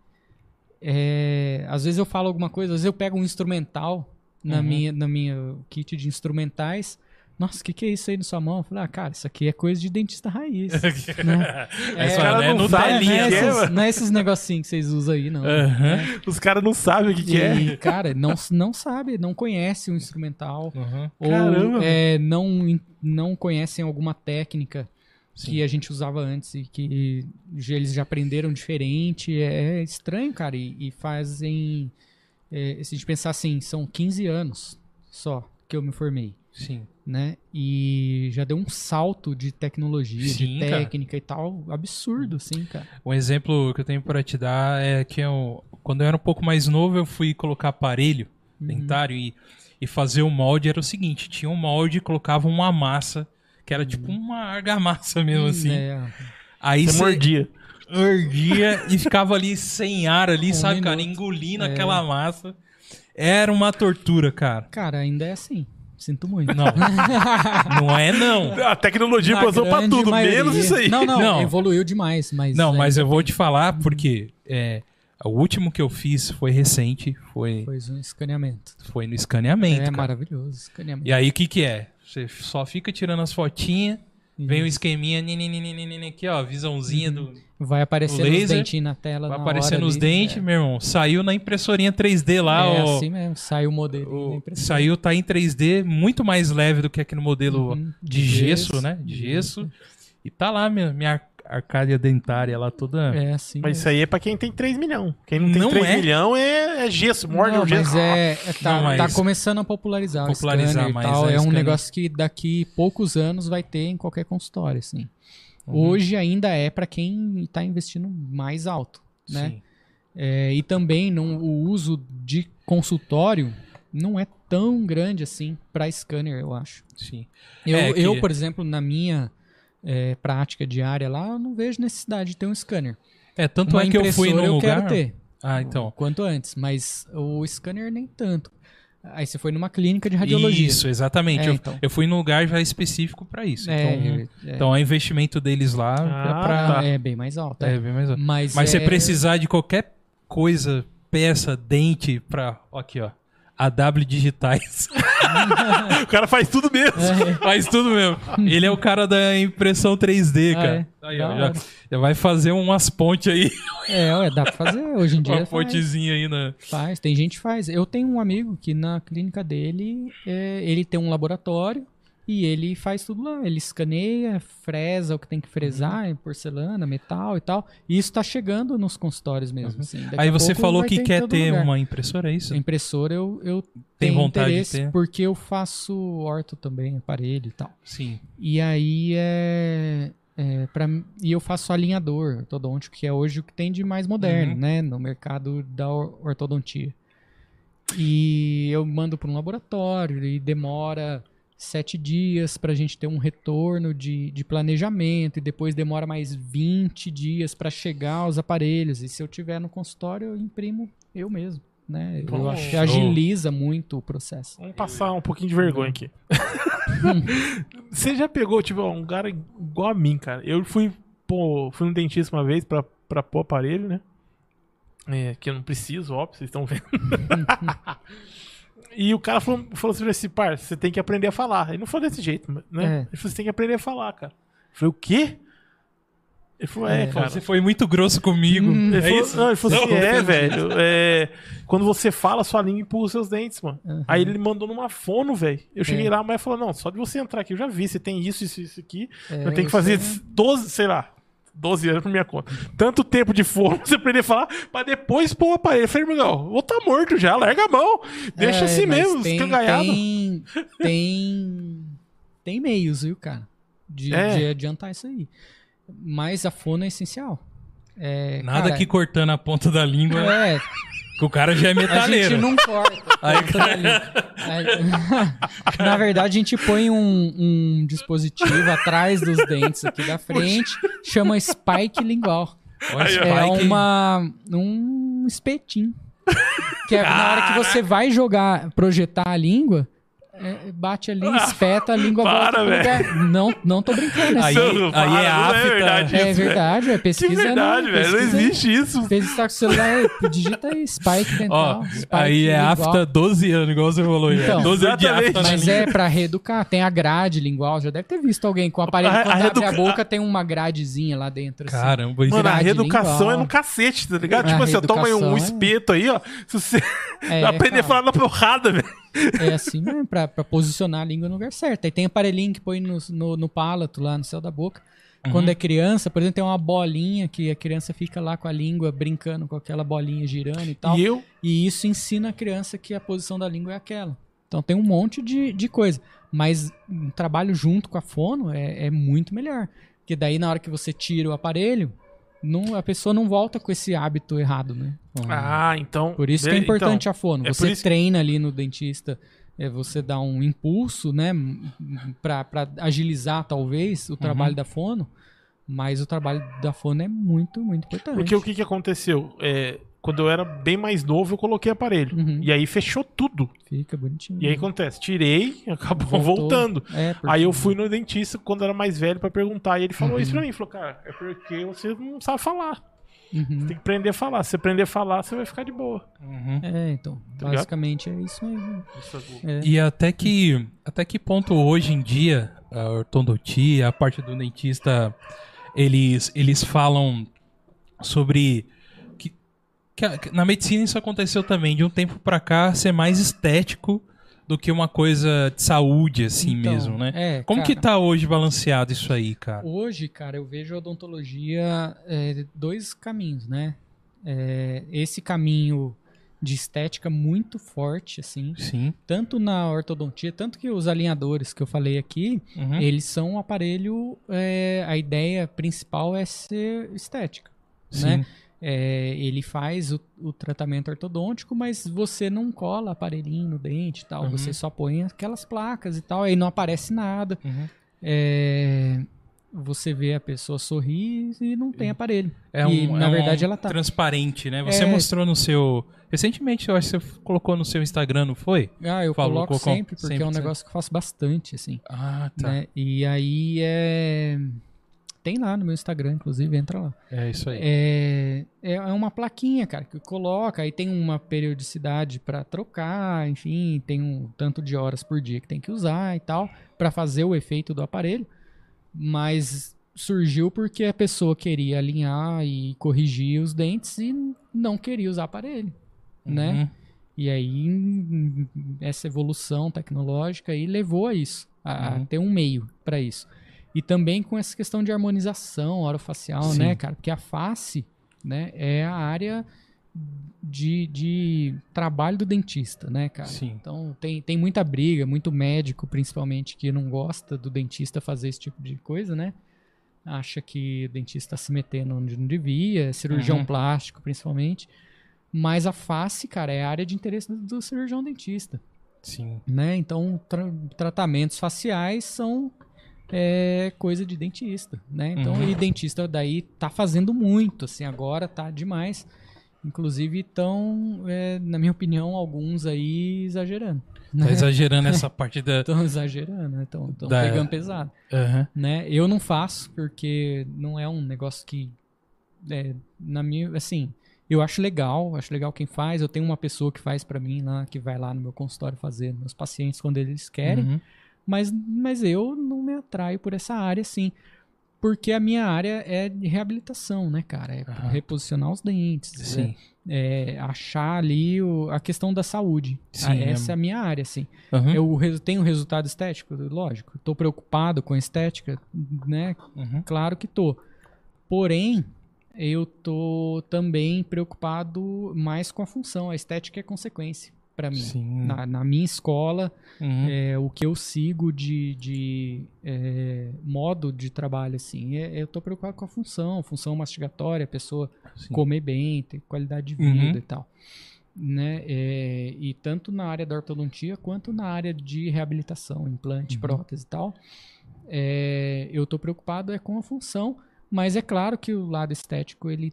É, às vezes eu falo alguma coisa, às vezes eu pego um instrumental na Uhum. minha na minha kit de instrumentais. Nossa, o que, que é isso aí na sua mão? Eu falei, ah, cara, isso aqui é coisa de dentista raiz. (laughs) né? É, cara, é não sabe, não, telinha, é que é, esses, não é esses negocinhos que vocês usam aí, não. Aham. Os caras não sabem o que, que é. E, cara, não, não sabe, não conhece o instrumental. Caramba, ou é, não, não conhecem alguma técnica Sim. que a gente usava antes e que eles já aprenderam diferente. É estranho, cara. E, e fazem. é, se a gente pensar assim, são 15 anos só que eu me formei. Sim. Né? E já deu um salto de tecnologia, Sim, de cara. técnica e tal, absurdo, assim, cara. Um exemplo que eu tenho para te dar é que eu, quando eu era um pouco mais novo, eu fui colocar aparelho Uhum. dentário e, e fazer o molde. Era o seguinte: tinha um molde, colocava uma massa, que era tipo uma argamassa mesmo assim. É, Aí Você mordia. mordia e ficava ali sem ar ali, Um sabe, cara? minuto. Engolindo É. aquela massa. Era uma tortura, cara. cara, ainda é assim. Sinto muito. Não. (laughs) não é não. A tecnologia Na passou pra tudo, maioria. menos isso aí. Não, não, Não. evoluiu demais, mas. Não, mas eu vou te falar porque é, o último que eu fiz foi recente, foi, Foi um escaneamento. foi no escaneamento. é cara. maravilhoso, escaneamento. E aí o que que é? Você só fica tirando as fotinhas, vem o Isso. esqueminha, ninininininini, aqui ó, visãozinha do... Vai aparecer o os laser, dentinhos na tela. Vai na aparecendo os dentes, é. meu irmão. Saiu na impressorinha 3D lá, é ó. assim mesmo, sai o modelo. o- da impressora. saiu, tá em 3D, muito mais leve do que aqui no modelo Uhum, de gesso, né? De gesso. E tá lá minha, minha ar- arcádia dentária lá toda. É assim. Mas mesmo. isso aí é pra quem tem 3 milhões. Quem não tem Não 3 é. milhões é, é gesso, morde o gesso. mas é, é- tá, Não, mas- tá começando a popularizar, Popularizar o scanner mais, e tal. é, É, um scanner. negócio que daqui poucos anos vai ter em qualquer consultório, assim. Uhum. Hoje ainda é pra quem tá investindo mais alto, né? Sim. É, e também não, o uso de consultório não é tão grande assim para scanner, eu acho. Sim. Eu, É que- eu, por exemplo, na minha é, prática diária lá, eu não vejo necessidade de ter um scanner. É, tanto Uma é que eu fui num eu lugar. quero ter, Ah, então. quanto antes, mas o scanner nem tanto. Aí você foi numa clínica de radiologia. Isso, exatamente. É, eu, então. eu fui num lugar já específico pra isso. É, então, é, então, o investimento deles lá Ah, é pra. tá. é bem mais alto. É, é. bem mais alto. Mas, Mas se é- você precisar de qualquer coisa, peça, dente, pra. Aqui, ó. AW Digitais. (laughs) O cara faz tudo mesmo. Faz tudo mesmo. Ele é o cara da impressão 3D, Ah, cara. é? Aí, ó, já, já vai fazer umas pontes aí. É, ué, dá pra fazer hoje em (laughs) dia. Uma faz. pontezinha aí na. Faz, tem gente que faz. Eu tenho um amigo que na clínica dele, é, ele tem um laboratório e ele faz tudo lá. Ele escaneia, fresa o que tem que fresar, Uhum. porcelana, metal e tal. E isso tá chegando nos consultórios mesmo. assim. Daqui Aí você falou que em quer ter lugar. uma impressora, é isso? Impressora eu, eu Tem tenho vontade de interesse ter? porque eu faço orto também, aparelho e tal. Sim. E aí é. é pra, e eu faço alinhador ortodôntico, que é hoje o que tem de mais moderno, Uhum. né? No mercado da or- ortodontia. E eu mando para um laboratório e demora sete dias para a gente ter um retorno de, de planejamento e depois demora mais 20 dias para chegar aos aparelhos. E se eu tiver no consultório, eu imprimo eu mesmo. Né? Eu Bom, acho que agiliza muito o processo. Vamos passar um pouquinho de vergonha aqui. (laughs) Você já pegou, tipo, um cara igual a mim, cara. Eu fui, pô, fui no dentista uma vez pra, pra pôr aparelho, né? É, que eu não preciso, óbvio, vocês estão vendo. (laughs) E o cara falou, falou assim pra esse par, você tem que aprender a falar. Ele não falou desse jeito, né? É. Ele falou, você tem que aprender a falar, cara. Eu falei, o quê? Ele falou, é, É, cara. Você foi muito grosso comigo. Hum. Ele é falou, isso? Não, ele falou assim, Não, é, velho. é, quando você fala, sua língua empurra os seus dentes, mano. Uhum. Aí ele mandou numa fono, velho. Eu cheguei É. lá, mas falou, não, só de você entrar aqui, eu já vi, você tem isso, isso, isso aqui. É, eu tenho que isso fazer é- 12, sei lá, 12 anos por minha conta. Tanto tempo de fono (laughs) pra você aprender a falar, pra depois pôr o aparelho. Eu falei, irmão, vou tá morto já, larga a mão. Deixa É, assim mesmo, tem, escangalhado. tem, tem, tem meios, viu, cara? De, É. de adiantar isso aí. Mas a fono é essencial. É, Nada cara, que cortando a ponta da língua, É, que o cara já é a gente metaleiro. não corta. (laughs) Aí. Aí- (laughs) Na verdade, a gente põe um, um dispositivo atrás dos dentes aqui da frente, chama spike lingual. Olha, É Spike. uma, um espetinho. Que é na hora que você vai jogar, projetar a língua, é, bate ali, espeta, a língua Para, volta pro. Não, não tô brincando. é Aí. Não, aí é não é afta. verdade. É verdade, é Que pesquisa. verdade, não, velho. Não existe isso. Fez estar com o celular, digita aí, spike dental. Ó, spike aí é lingual. afta 12 anos, igual você falou. aí. Então, é 12 anos de exatamente. afta Mas é pra reeducar. Tem a grade lingual. Já deve ter visto alguém com o aparelho. A- a Quando abre reeduca- a boca, tem uma gradezinha lá dentro. assim. Caramba, isso Mano, a reeducação lingual. é no cacete, tá ligado? A tipo assim, eu tomo aí um é- espeto aí, ó. Se você É, (laughs) aprender a cara. falar na porrada, velho. É assim mesmo, pra, pra posicionar a língua no lugar certo. Aí tem aparelhinho que põe no, no, no palato, lá no céu da boca. Uhum. Quando é criança, por exemplo, tem uma bolinha que a criança fica lá com a língua brincando com aquela bolinha girando e tal. E eu, E isso ensina a criança que a posição da língua é aquela. Então tem um monte de, de coisa. Mas um trabalho junto com a fono é, é muito melhor. Porque daí na hora que você tira o aparelho, não, a pessoa não volta com esse hábito errado, né? Ah, então. Por isso que é importante então, a fono. é Você que- treina ali no dentista, é, você dá um impulso, né? Pra, pra agilizar, talvez, o Uhum. trabalho da fono. Mas o trabalho da fono é muito, muito importante. Porque o que, que aconteceu? É, quando eu era bem mais novo, eu coloquei aparelho. Uhum. E aí fechou tudo. Fica bonitinho. E aí acontece, tirei, (laughs) acabou Voltou. voltando. É, porque- Aí eu fui no dentista quando era mais velho pra perguntar. E ele falou Uhum. isso pra mim. Falou, cara, é porque você não sabe falar. Uhum. Você tem que aprender a falar. Se você aprender a falar, você vai ficar de boa. Uhum. É, então, Tá ligado? basicamente é isso mesmo. É. E até que, até que ponto hoje em dia a ortodontia, a parte do dentista, eles, eles falam sobre que que na medicina isso aconteceu também de um tempo pra cá ser mais estético do que uma coisa de saúde assim Então, mesmo, né? é, Como que cara, tá hoje balanceado isso aí, cara? Hoje, cara, eu vejo a odontologia é, dois caminhos, né? É, esse caminho de estética muito forte, assim, Sim. tanto na ortodontia, tanto que os alinhadores que eu falei aqui, Uhum. eles são um aparelho, é, a ideia principal é ser estética, Sim. né? É, ele faz o, o tratamento ortodôntico, mas você não cola aparelhinho no dente e tal, Uhum. você só põe aquelas placas e tal, aí não aparece nada. Uhum. É, você vê a pessoa sorrir e não tem aparelho. É E, um, na é um verdade, ela tá. transparente, né? Você É. mostrou no seu. Recentemente, eu acho que você colocou no seu Instagram, não foi? Ah, eu Falou, coloco colocou sempre, porque sempre, é um sempre. negócio que eu faço bastante, assim. Ah, tá. né? E aí é. Tem lá no meu Instagram, inclusive, entra lá. É isso aí. É, é uma plaquinha, cara, que coloca, aí tem uma periodicidade pra trocar, enfim, tem um tanto de horas por dia que tem que usar e tal, pra fazer o efeito do aparelho. Mas surgiu porque a pessoa queria alinhar e corrigir os dentes e não queria usar aparelho, né? Uhum. E aí essa evolução tecnológica aí levou a isso, a, a Uhum. ter um meio para isso. E também com essa questão de harmonização orofacial, Sim. né, cara? Porque a face, né, é a área de, de trabalho do dentista, né, cara? Sim. Então tem, tem muita briga, muito médico, principalmente, que não gosta do dentista fazer esse tipo de coisa, né? Acha que o dentista tá se metendo onde não devia, cirurgião Uhum. plástico, principalmente. Mas a face, cara, é a área de interesse do, do cirurgião dentista, Sim. né? Então, tra- tratamentos faciais são é, coisa de dentista, né? Então, Uhum. e dentista daí tá fazendo muito, assim, agora tá demais. Inclusive, estão, na minha opinião, alguns aí exagerando. Tá exagerando essa (laughs) parte da. Estão exagerando, né? Estão Da- pegando pesado. Aham. Né? Eu não faço, porque não é um negócio que. é, na minha. Assim, Eu acho legal, acho legal quem faz. Eu tenho uma pessoa que faz pra mim lá, que vai lá no meu consultório fazer meus pacientes quando eles querem. Uhum. Mas, mas eu não me atraio por essa área, sim. Porque a minha área é de reabilitação, né, cara? É Aham. reposicionar os dentes. Sim. É, é achar ali o- a questão da saúde. Sim, é- essa é a minha área, assim. Uhum. Eu tenho resultado estético? Lógico. Estou preocupado com a estética, né? Uhum. Claro que tô. Porém, eu tô também preocupado mais com a função. A estética é consequência para mim. Na, na minha escola, Uhum. é, o que eu sigo de, de é, modo de trabalho, assim, é, eu tô preocupado com a função, função mastigatória, a pessoa Sim. comer bem, ter qualidade de vida Uhum. e tal. Né? É, e tanto na área da ortodontia quanto na área de reabilitação, implante, Uhum. prótese e tal. É, eu tô preocupado é com a função, mas é claro que o lado estético ele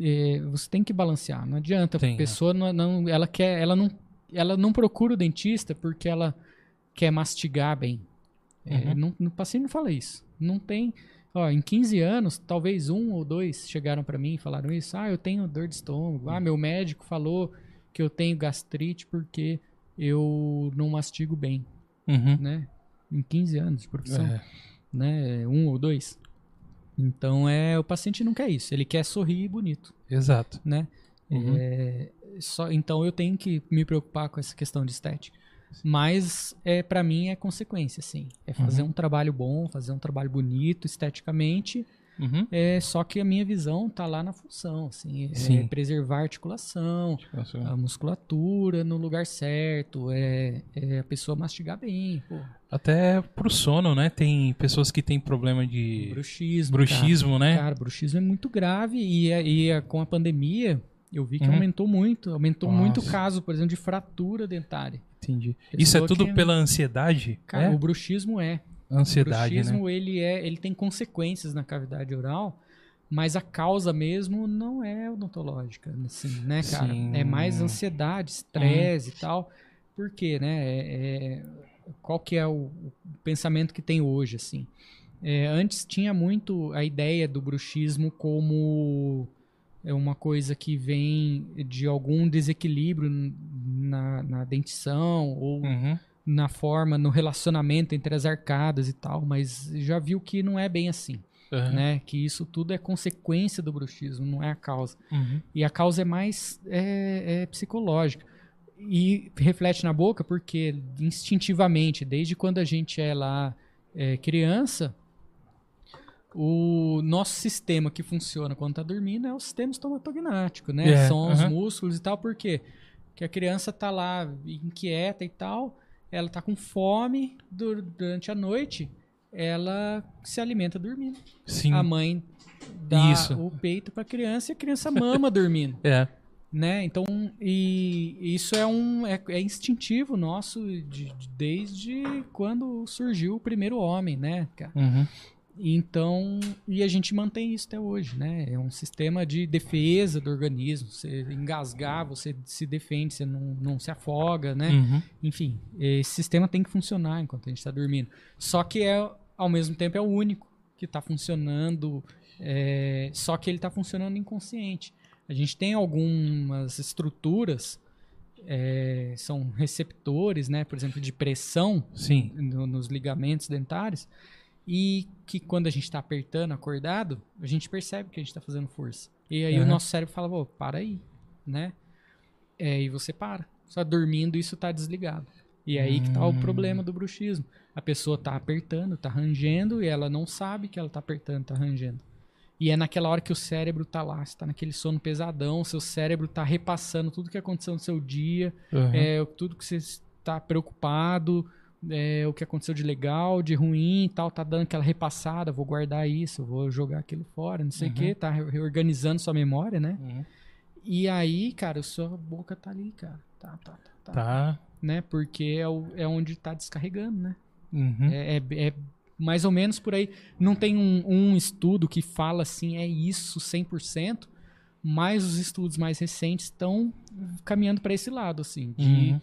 é, você tem que balancear. Não adianta Tem, a pessoa não, não- ela quer ela não ela não procura o dentista porque ela quer mastigar bem. É, Uhum. não, no paciente não fala isso. Não tem. Ó, em 15 anos, talvez um ou dois chegaram pra mim e falaram isso. Ah, eu tenho dor de estômago. Ah, meu médico falou que eu tenho gastrite porque eu não mastigo bem, Uhum. né? Em 15 anos de profissão, É. né? Um ou dois. Então, é, o paciente não quer isso. Ele quer sorrir bonito, Exato. né? Uhum. É, só, então, eu tenho que me preocupar com essa questão de estética. Mas, é, para mim, é consequência, sim. É fazer Uhum. um trabalho bom, fazer um trabalho bonito esteticamente. Uhum. É, só que a minha visão tá lá na função, assim. É Sim. preservar a articulação, Nossa, a musculatura no lugar certo, é, é a pessoa mastigar bem, pô. Até pro sono, né? Tem pessoas que têm problema de Bruxismo. bruxismo, cara. né? Cara, bruxismo é muito grave e, é- e é- com a pandemia eu vi que Uhum. aumentou muito. Aumentou Nossa. muito o caso, por exemplo, de fratura dentária. Entendi. Pessoa Isso é tudo que- pela ansiedade? Cara, é? o bruxismo é. Ansiedade, o né? bruxismo, ele, é, ele tem consequências na cavidade oral, mas a causa mesmo não é odontológica, assim, né, cara? Sim. É mais ansiedade, estresse e tal. Por quê, né? É- é- qual que é o, o pensamento que tem hoje, assim? É, antes tinha muito a ideia do bruxismo como é uma coisa que vem de algum desequilíbrio na, na dentição ou Uhum. na forma, no relacionamento entre as arcadas e tal, mas já viu que não é bem assim, Uhum. né? Que isso tudo é consequência do bruxismo, não é a causa. Uhum. E a causa é mais é, é psicológica. E reflete na boca porque instintivamente, desde quando a gente é lá é, criança, o nosso sistema que funciona quando tá dormindo é o sistema estomatognático, né? É, São os músculos e tal, por quê? Porque a criança tá lá inquieta e tal, ela tá com fome dur- durante a noite, ela se alimenta dormindo. Sim. A mãe dá Isso. o peito pra criança e a criança mama dormindo, (laughs) É. né? Então, e isso é um é, é instintivo nosso de- de- desde quando surgiu o primeiro homem, né, cara? Uhum. Então, e a gente mantém isso até hoje, né? É um sistema de defesa do organismo. Você engasgar, você se defende, você não, não se afoga, né? Uhum. Enfim, esse sistema tem que funcionar enquanto a gente está dormindo. Só que é, ao mesmo tempo, é o único que está funcionando, é, só que ele está funcionando inconsciente. A gente tem algumas estruturas, é, são receptores, né? Por exemplo, de pressão Sim. no- nos ligamentos dentários, e que quando a gente está apertando, acordado, a gente percebe que a gente está fazendo força. E aí o Aham. nosso cérebro fala, pô, para aí, né? É, e você para. Só dormindo isso tá desligado. E é aí que tá o Hum. problema do bruxismo. A pessoa tá apertando, tá rangendo, e ela não sabe que ela tá apertando, tá rangendo. E é naquela hora que o cérebro tá lá, você tá naquele sono pesadão, seu cérebro tá repassando tudo que aconteceu no seu dia, Uhum. é, tudo que você está preocupado, é, o que aconteceu de legal, de ruim e tal, tá dando aquela repassada, vou guardar isso, vou jogar aquilo fora, não sei o Uhum. que, tá re- reorganizando sua memória, né? Uhum. E aí, cara, sua boca tá ali, cara. Tá, tá, tá. tá. Tá. Né? Porque é, o, é onde tá descarregando, né? Uhum. É, é- é mais ou menos por aí. Não tem um, um estudo que fala assim, é isso 100%, mas os estudos mais recentes estão caminhando para esse lado, assim, de Uhum.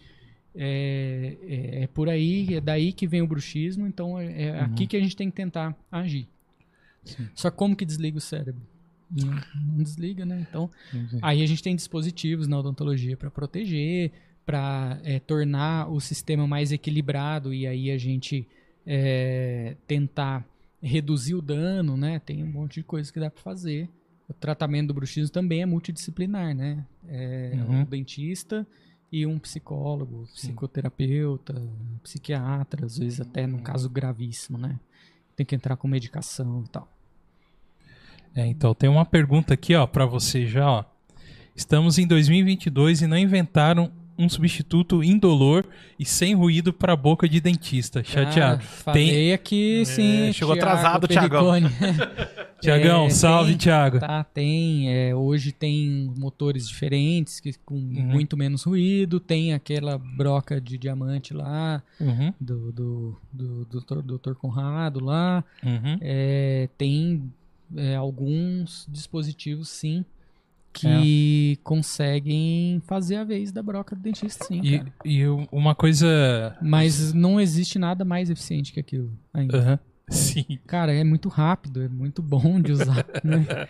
É, é, é por aí, é daí que vem o bruxismo, então é, é Uhum. aqui que a gente tem que tentar agir. Sim. Só como que desliga o cérebro? não, não desliga, né? Então, aí a gente tem dispositivos na odontologia para proteger, para tornar o sistema mais equilibrado e aí a gente é, tentar reduzir o dano, né? Tem um monte de coisas que dá para fazer. O tratamento do bruxismo também é multidisciplinar, né? É Uhum. um dentista e um psicólogo, psicoterapeuta, psiquiatra, às vezes até num caso gravíssimo, né? Tem que entrar com medicação e tal. É, então tem uma pergunta aqui, ó, para você já, ó. Estamos em 2022 e não inventaram um substituto indolor e sem ruído para boca de dentista. Chateado. Ah, falei aqui, sim. chegou Thiago atrasado, Thiagão. Pericone. (laughs) Tiagão, É, salve, tem- Thiago. Tá, tem. é, hoje tem motores diferentes, que, com Uhum. muito menos ruído. Tem aquela broca de diamante lá, Uhum, do, do, do, do, Dr. Dr. Conrado lá. uhum. É, tem é, alguns dispositivos, sim, que conseguem fazer a vez da broca do dentista, sim. E, e eu- uma coisa. Mas não existe nada mais eficiente que aquilo ainda. Aham. Sim. Cara, é muito rápido, é muito bom de usar, (laughs) né?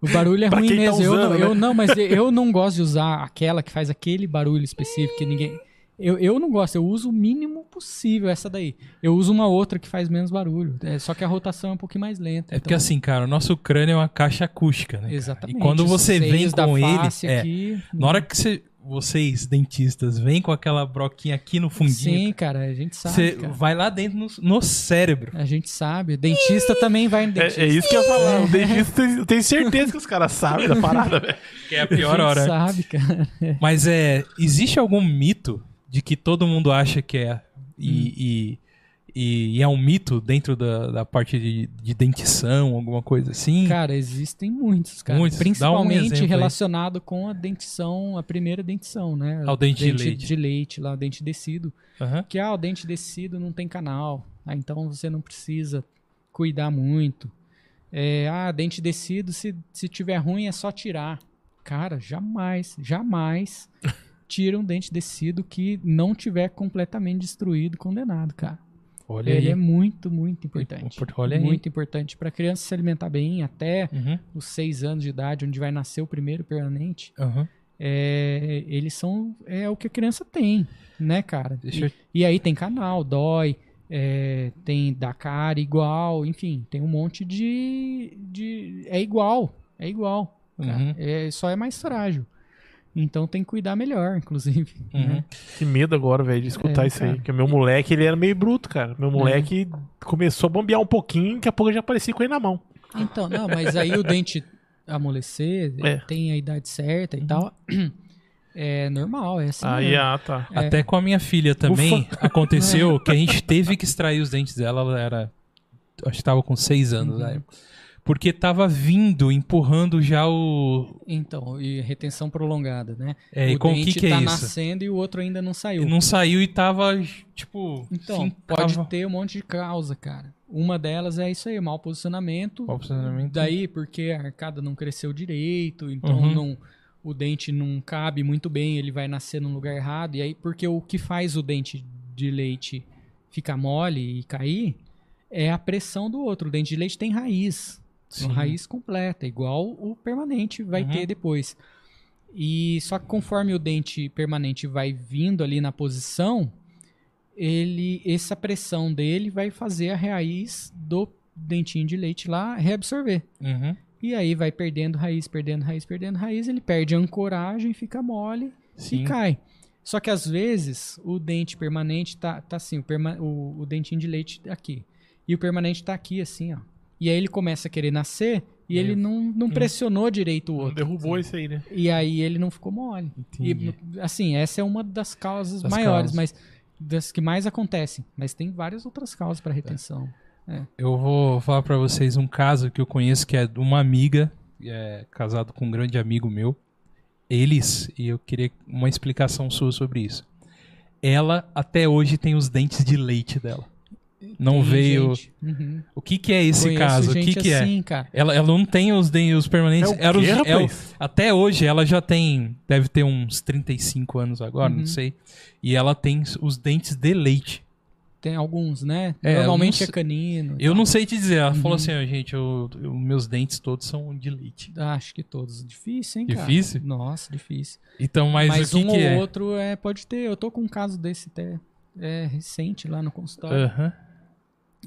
O barulho é ruim tá mesmo. eu, usando, não, né? eu não, mas eu não gosto de usar aquela que faz aquele barulho específico que ninguém. Eu, eu não gosto, eu uso o mínimo possível essa daí. Eu uso uma outra que faz menos barulho. é, só que a rotação é um pouquinho mais lenta. É porque então- assim, cara, o nosso crânio é uma caixa acústica, né? cara? Exatamente. E quando você vem com ele, é, aqui, na hora que você, vocês, dentistas, vêm com aquela broquinha aqui no fundinho, Sim, cara, a gente sabe. você cara. vai lá dentro no, no cérebro. A gente sabe. Dentista também vai no dentista. É, é isso que eu ia falar. O dentista, eu tenho certeza que os caras sabem da parada, velho. Que é a A pior gente hora. sabe, cara. Mas é. Existe algum mito de que todo mundo acha que é. E, e, e- e é um mito dentro da, da parte de, de dentição, alguma coisa assim? Cara, existem muitos, cara. Muitos. Dá um Principalmente exemplo aí. relacionado com a dentição, a primeira dentição, né? Ao dente de leite. de leite, lá, o dente descido. Aham. Que, ah, o dente descido não tem canal. Ah, então você não precisa cuidar muito. É, ah, dente descido, se, se tiver ruim é só tirar. Cara, jamais, jamais (laughs) tira um dente descido que não tiver completamente destruído, condenado, cara. Olha Ele aí. é muito, muito importante. Olha aí. muito importante para criança se alimentar bem até Uhum, os seis anos de idade, onde vai nascer o primeiro permanente. aham. É, eles são é o que a criança tem, né, cara? Deixa eu- E, e aí tem canal, dói, é, tem da cara igual, enfim, tem um monte de, de é igual, é igual. Uhum. É, só é mais frágil. Então tem que cuidar melhor, inclusive. Uhum. né? Que medo agora, velho, de escutar É, isso aí. cara. Porque o meu moleque, ele era meio bruto, cara. Meu moleque começou a bombear um pouquinho, daqui a pouco eu já aparecia com ele na mão. Então, não, mas aí o dente amolecer, É. tem a idade certa e tal. É normal, é assim. aí, ah, tá. É. Até com a minha filha também aconteceu que a gente teve que extrair os dentes dela. Ela era. Acho que tava com seis anos Uhum. na época. Porque tava vindo, empurrando já o. Então, e retenção prolongada, né? É, e o com o dente que, que tá é nascendo e o outro ainda não saiu. Não saiu e tava, tipo. Então, pode ter um monte de causa, cara. Uma delas é isso aí, mau posicionamento. O posicionamento? Daí, porque a arcada não cresceu direito, então Uhum. não, o dente não cabe muito bem, ele vai nascer no lugar errado. E aí, porque o que faz o dente de leite ficar mole e cair é a pressão do outro. O dente de leite tem raiz. Sim. Uma raiz completa, igual o permanente vai Uhum. ter depois. E só que conforme o dente permanente vai vindo ali na posição, ele essa pressão dele vai fazer a raiz do dentinho de leite lá reabsorver. Uhum. E aí vai perdendo raiz, perdendo raiz, perdendo raiz, ele perde a ancoragem, fica mole Sim. e cai. Só que às vezes o dente permanente tá, tá assim, o, perma- o, o dentinho de leite aqui. E o permanente tá aqui, assim, ó. E aí ele começa a querer nascer e ele não, não pressionou direito o Não outro. derrubou isso aí, né? E aí ele não ficou mole. Entendi. E, assim, essa é uma das causas Das maiores, causas. mas das que mais acontecem. Mas tem várias outras causas para retenção. Eu vou falar pra vocês um caso que eu conheço que é de uma amiga, é, casado com um grande amigo meu. Eles, e eu queria uma explicação sua sobre isso. Ela até hoje tem os dentes de leite dela. Não Tem veio. Uhum. O que que é esse Conheço caso? O que que é? assim, cara. Ela, ela não tem os dentes os permanentes. É o Era os- quê, é até hoje ela já tem, deve ter uns 35 anos agora, Uhum. não sei. E ela tem os dentes de leite. tem alguns, né? É, Normalmente eu é não canino. Eu tal. não sei te dizer. Ela Uhum. falou assim, ó, gente, eu, eu- meus dentes todos são de leite. Acho que todos. Difícil, hein, cara? Difícil? Nossa, difícil. Então, mas, Mas, o que um que ou é? outro é, pode ter. Eu tô com um caso desse até é, recente lá no consultório. Aham,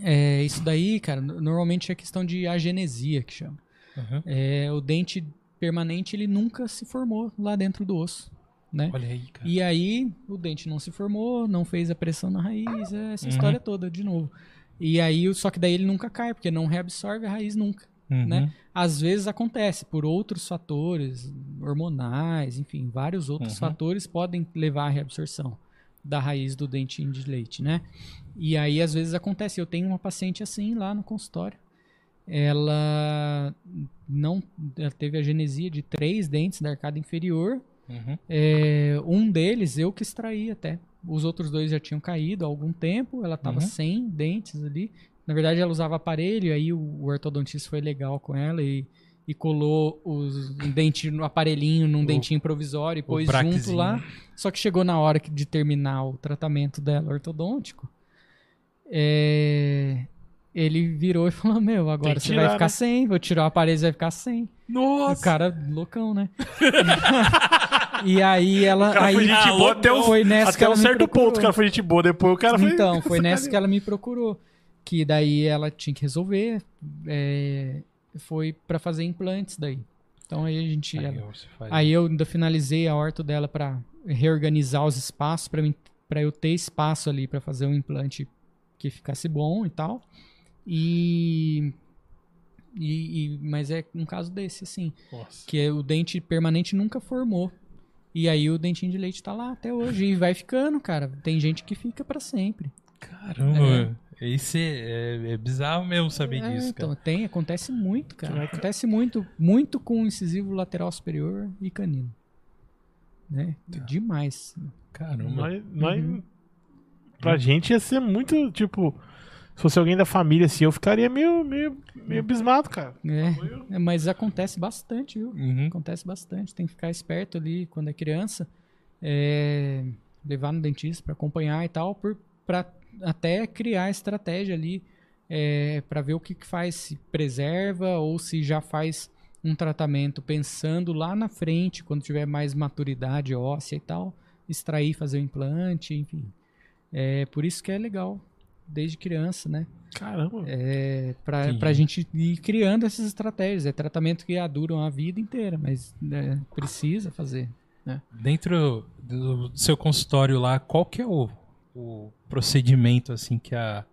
É, isso daí, cara, no- normalmente é questão de agenesia que chama. aham. É, o dente permanente, ele nunca se formou lá dentro do osso, né? Olha aí, cara. E aí, o dente não se formou, não fez a pressão na raiz, é essa Uhum. história toda, de novo. E aí, só que daí ele nunca cai, porque não reabsorve a raiz nunca. Uhum. né? Às vezes acontece por outros fatores, hormonais, enfim, vários outros Uhum. fatores podem levar à reabsorção da raiz do dentinho de leite, né? E aí, às vezes acontece. Eu tenho uma paciente assim lá no consultório. Ela não ela teve a genesia de três dentes da arcada inferior. Uhum. É, um deles eu que extraí até. Os outros dois já tinham caído há algum tempo. Ela estava Uhum. sem dentes ali. Na verdade, ela usava aparelho. Aí o, o ortodontista foi legal com ela e, e colou os, um dente no aparelhinho num O- dentinho provisório e pôs junto lá. Só que chegou na hora de terminar o tratamento dela ortodôntico. É, ele virou e falou: Meu, agora que você tirar, vai ficar né? sem. Vou tirar o aparelho, você vai ficar sem. O Nossa! cara loucão, né? (laughs) e aí ela. O cara aí foi gente boa até, um, foi nessa que até ela um certo ponto. O cara foi gente boa, depois o cara foi. Então, foi nessa que ela me procurou. Que daí ela tinha que resolver. é, foi pra fazer implantes daí. Então aí a gente. Aí ela- faz- Aí eu ainda finalizei a horta dela pra reorganizar os espaços pra mim, para eu ter espaço ali pra fazer um implante que ficasse bom e tal. E, e, e- mas é um caso desse assim, Nossa. que é o dente permanente nunca formou. E aí o dentinho de leite tá lá até hoje e vai ficando, cara. Tem gente que fica pra sempre. Caramba, isso é, é- é bizarro mesmo saber É, disso, então cara. tem, acontece muito, cara. Acontece muito, muito com o incisivo lateral superior e canino. Né? Tá. Demais. Caramba. Nós, nós- Uhum. Pra gente ia ser muito, tipo. Se fosse alguém da família assim, eu ficaria meio, meio, meio abismado, cara. É, é, mas acontece bastante, viu? Uhum. Acontece bastante. Tem que ficar esperto ali quando é criança. é, levar no dentista para acompanhar e tal, por, pra até criar estratégia ali é, para ver o que, que faz, se preserva ou se já faz um tratamento pensando lá na frente, quando tiver mais maturidade óssea e tal, extrair, fazer o implante, enfim. É por isso que é legal, desde criança, né? Caramba. É, pra, pra gente ir criando essas estratégias. É tratamento que duram a vida inteira, mas né, precisa fazer. Dentro do seu consultório lá, qual que é o, o procedimento assim que a,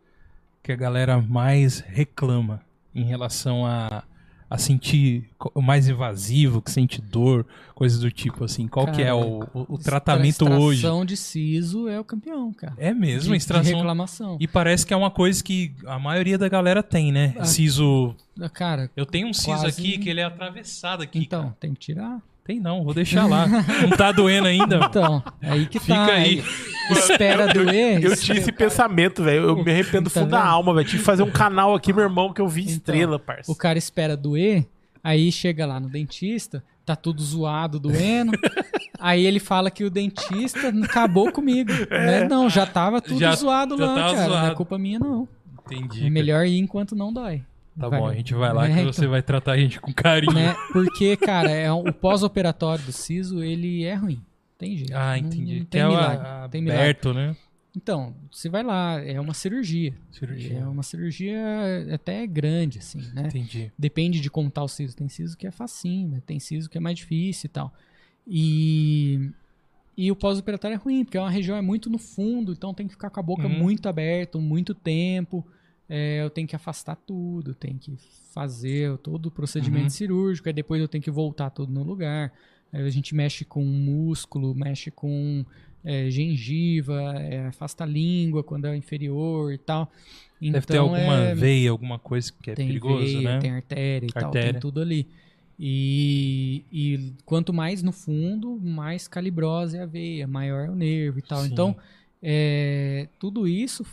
que a galera mais reclama em relação a, a sentir mais invasivo, que sente dor, coisas do tipo assim? Qual que é Cara, o, o, o tratamento hoje? Extração de siso é o campeão, cara. É mesmo, de, extração. de reclamação. E parece que é uma coisa que a maioria da galera tem, né? Ah. Siso. Cara, Eu tenho um siso Quase- aqui que ele é atravessado aqui. então, cara. tem que tirar. Tem não, vou deixar lá. Não tá doendo ainda. Então, aí que Fica tá. aí. Espera doer. Eu tinha esse pensamento, velho. Eu me arrependo do Tá fundo da alma, velho. Tive que fazer um canal aqui, meu irmão, que eu vi Então, estrela, parça. O cara espera doer, aí chega lá no dentista, tá tudo zoado, doendo. (laughs) aí ele fala que o dentista acabou comigo. né? Não, já tava tudo Já- zoado já lá, tava cara. Não zoado. é culpa minha, não. Entendi. É cara. melhor ir enquanto não dói. Tá Vai. bom, a gente vai lá É, que então. você vai tratar a gente com carinho. Né? Porque, cara, é um- o pós-operatório do siso, ele é ruim. Tem jeito. Ah, Não- entendi. Não, que tem é milagre. a- tem milagre. aberto, né? Então, você vai lá, é uma cirurgia. Cirurgia. É uma cirurgia até grande, assim, né? Entendi. Depende de como tá o siso. Tem siso que é facinho, né? tem siso que é mais difícil e tal. E, e o pós-operatório é ruim, porque é uma região é muito no fundo, então tem que ficar com a boca Uhum. muito aberta, muito tempo. É, eu tenho que afastar tudo, tenho que fazer todo o procedimento Uhum. cirúrgico, aí depois eu tenho que voltar tudo no lugar. Aí a gente mexe com músculo, mexe com é, gengiva, é, afasta a língua quando é inferior e tal. Deve ter Então, alguma é, veia, alguma coisa que é tem perigoso, veia, né? tem artéria e tal, Artéria. tem tudo ali. E, e quanto mais no fundo, mais calibrosa é a veia, maior é o nervo e tal. Sim. Então, é, tudo isso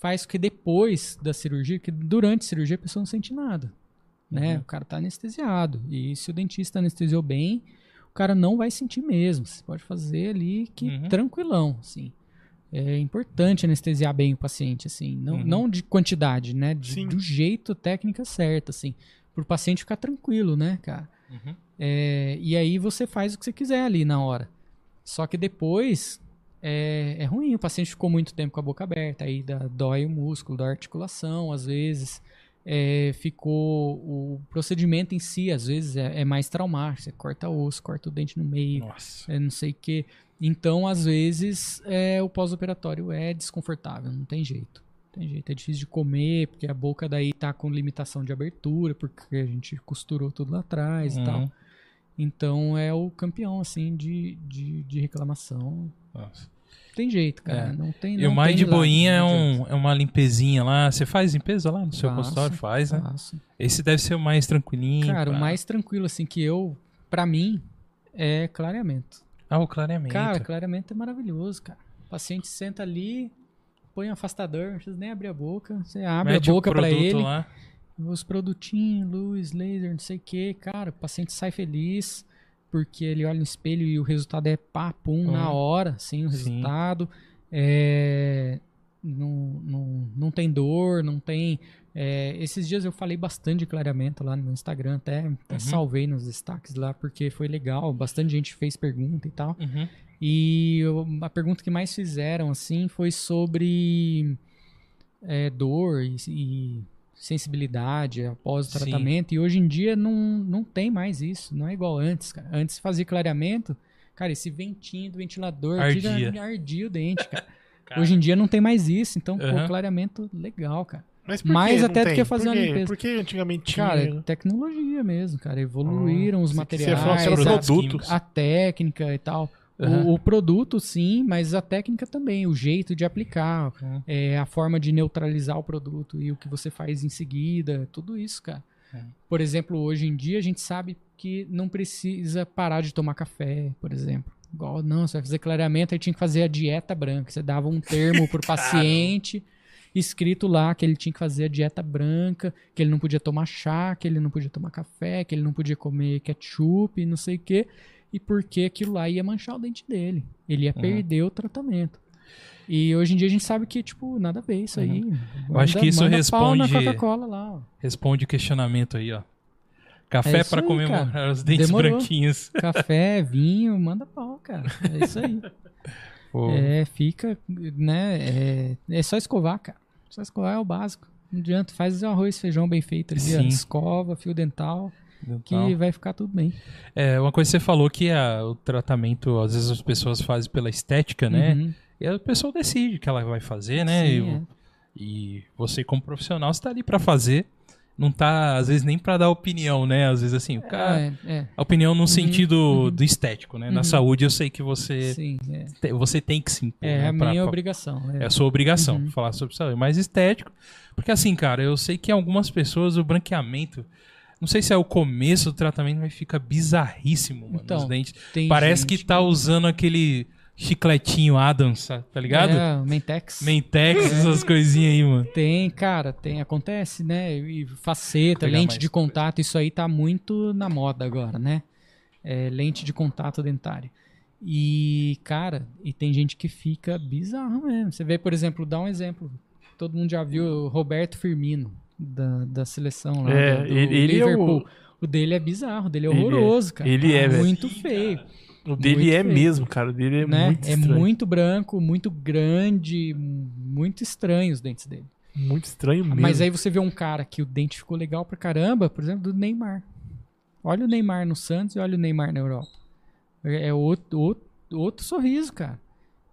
faz que depois da cirurgia, que durante a cirurgia a pessoa não sente nada. Né? Uhum. O cara tá anestesiado. E se o dentista anestesiou bem, o cara não vai sentir mesmo. Você pode fazer ali que Uhum. tranquilão, assim. é importante anestesiar bem o paciente, assim. Não, Uhum. não de quantidade, né? De- do jeito, técnica certa, assim. Pro paciente ficar tranquilo, né, cara? Uhum. É, e aí você faz o que você quiser ali na hora. Só que depois é, é ruim, o paciente ficou muito tempo com a boca aberta, aí dá, dói o músculo, dói a articulação, às vezes. É, ficou o procedimento em si, às vezes é, é mais traumático. Você corta osso, corta o dente no meio, é, não sei o que. Então, às vezes, é, o pós-operatório é desconfortável, não tem jeito. Não tem jeito, é difícil de comer, porque a boca daí tá com limitação de abertura, porque a gente costurou tudo lá atrás e Uhum. tal. Então é o campeão, assim, de, de, de reclamação. Nossa. Tem jeito, cara. É. Não tem E não o mais de boinha é, um, é uma limpezinha lá. Você faz limpeza lá no seu Faço, consultório? Faz, né? Faço. Esse deve ser o mais tranquilinho. Cara, pá. o mais tranquilo, assim, que eu, pra mim, é clareamento. Ah, o clareamento. Cara, clareamento é maravilhoso, cara. O paciente senta ali, põe um afastador, não precisa nem abrir a boca. Você abre Mete a boca pra produto ele. lá. Os produtinhos, luz, laser, não sei o que, cara, o paciente sai feliz porque ele olha no espelho e o resultado é pá, pum, na hora, sim, o resultado. É, não, não, não tem dor, não tem. é, esses dias eu falei bastante de clareamento lá no Instagram, até, até Uhum. salvei nos destaques lá porque foi legal, bastante gente fez pergunta e tal. Uhum. E eu- a pergunta que mais fizeram, assim, foi sobre é, dor e, e sensibilidade após o Sim. tratamento. E hoje em dia não, não tem mais isso. Não é igual antes, cara. Antes fazia clareamento, cara, esse ventinho do ventilador Ardia. tira- ardia o dente, cara. (laughs) Cara. Hoje em dia não tem mais isso. Então, pô, Aham. clareamento legal, cara. Mas por Mais que até não do tem? que fazer por uma limpeza. Por que antigamente tinha? Cara, é tecnologia mesmo, cara. Evoluíram os Você- materiais. Você falou o dados produto. A técnica e tal. O- Aham. O, produto, sim, mas a técnica também, o jeito de aplicar, Uhum. é, a forma de neutralizar o produto e o que você faz em seguida, tudo isso, cara. Uhum. Por exemplo, hoje em dia a gente sabe que não precisa parar de tomar café, por exemplo. Igual, não, você vai fazer clareamento, aí tinha que fazer a dieta branca. Você dava um termo pro (laughs) paciente escrito lá que ele tinha que fazer a dieta branca, que ele não podia tomar chá, que ele não podia tomar café, que ele não podia comer ketchup, não sei o quê, e porque aquilo lá ia manchar o dente dele. Ele ia Uhum. perder o tratamento. E hoje em dia a gente sabe que, tipo, nada a ver isso aí. Uhum. Eu acho que isso responde- lá. Responde o questionamento aí, ó. Café É aí, comemorar cara. (laughs) os dentes Demorou. branquinhos. Café, vinho, manda pau, cara. É isso aí. (laughs) Pô, É, fica, né? É, é só escovar, cara. Só escovar é o básico. Não adianta, faz arroz feijão bem feito ali, ó. Escova, fio dental, que dental. vai ficar tudo bem. É, uma coisa que você falou que a- o tratamento, às vezes as pessoas fazem pela estética, né? Uhum. E a pessoa decide o que ela vai fazer, né? Sim, e, é. e você, como profissional, você tá ali pra fazer. Não tá, às vezes, nem pra dar opinião, né? Às vezes, assim, o cara. É, é, A opinião no sentido do estético, né? Na Uhum. saúde, eu sei que você, sim, é. te- você tem que se impor. É né? a minha pra- obrigação. É É. a sua obrigação Uhum. falar sobre saúde. Mas estético. Porque assim, cara, eu sei que em algumas pessoas o branqueamento. Não sei se é o começo do tratamento, mas fica bizarríssimo, mano. Então, os dentes. Parece que tá usando aquele chicletinho Adams, tá ligado? É, Mentex. Mentex, essas coisinhas aí, mano. Tem, cara, tem, acontece, né? E faceta, lente de contato, isso aí tá muito na moda agora, né? É, lente de contato dentário. E, cara, e tem gente que fica bizarro mesmo. Você vê, por exemplo, dá um exemplo. Todo mundo já viu Roberto Firmino, da, da seleção lá É, do, do ele- ele é o- Liverpool. o... dele é bizarro, o dele é Ele é. horroroso, cara. Ele é, velho. Muito feio. O dele Muito é feio. mesmo, cara. O dele é né? muito é estranho. muito branco, muito grande, muito estranho os dentes dele. Muito estranho mesmo. Mas aí você vê um cara que o dente ficou legal pra caramba, por exemplo, do Neymar. Olha o Neymar no Santos e olha o Neymar na Europa. É é outro, outro, outro sorriso, cara.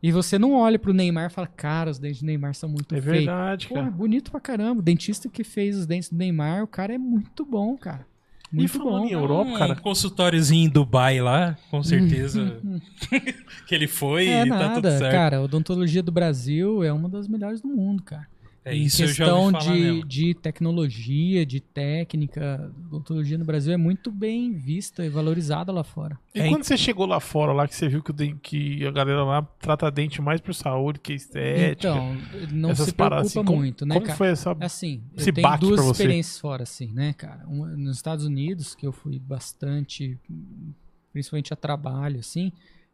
E você não olha pro Neymar e fala, cara, os dentes do Neymar são muito É feios. verdade, Pô, é cara. bonito pra caramba. O dentista que fez os dentes do Neymar, o cara é muito bom, cara. Muito falando bom. em Europa, um cara. consultóriozinho em Dubai lá, com certeza (laughs) (laughs) que ele foi É e tá tudo nada, certo. cara. A odontologia do Brasil é uma das melhores do mundo, cara. É em isso eu já questão ouvi falar de, mesmo. de tecnologia, de técnica, a odontologia no Brasil é muito bem vista e valorizada lá fora. E É, quando você chegou lá fora, lá que você viu que, o que a galera lá trata dente mais por saúde que estética? então, não se preocupa paradas assim, como- muito, né, Como cara? foi essa. Assim, esse eu tenho duas experiências fora, assim, né, cara? Uma, nos Estados Unidos, que eu fui bastante, principalmente a trabalho, assim,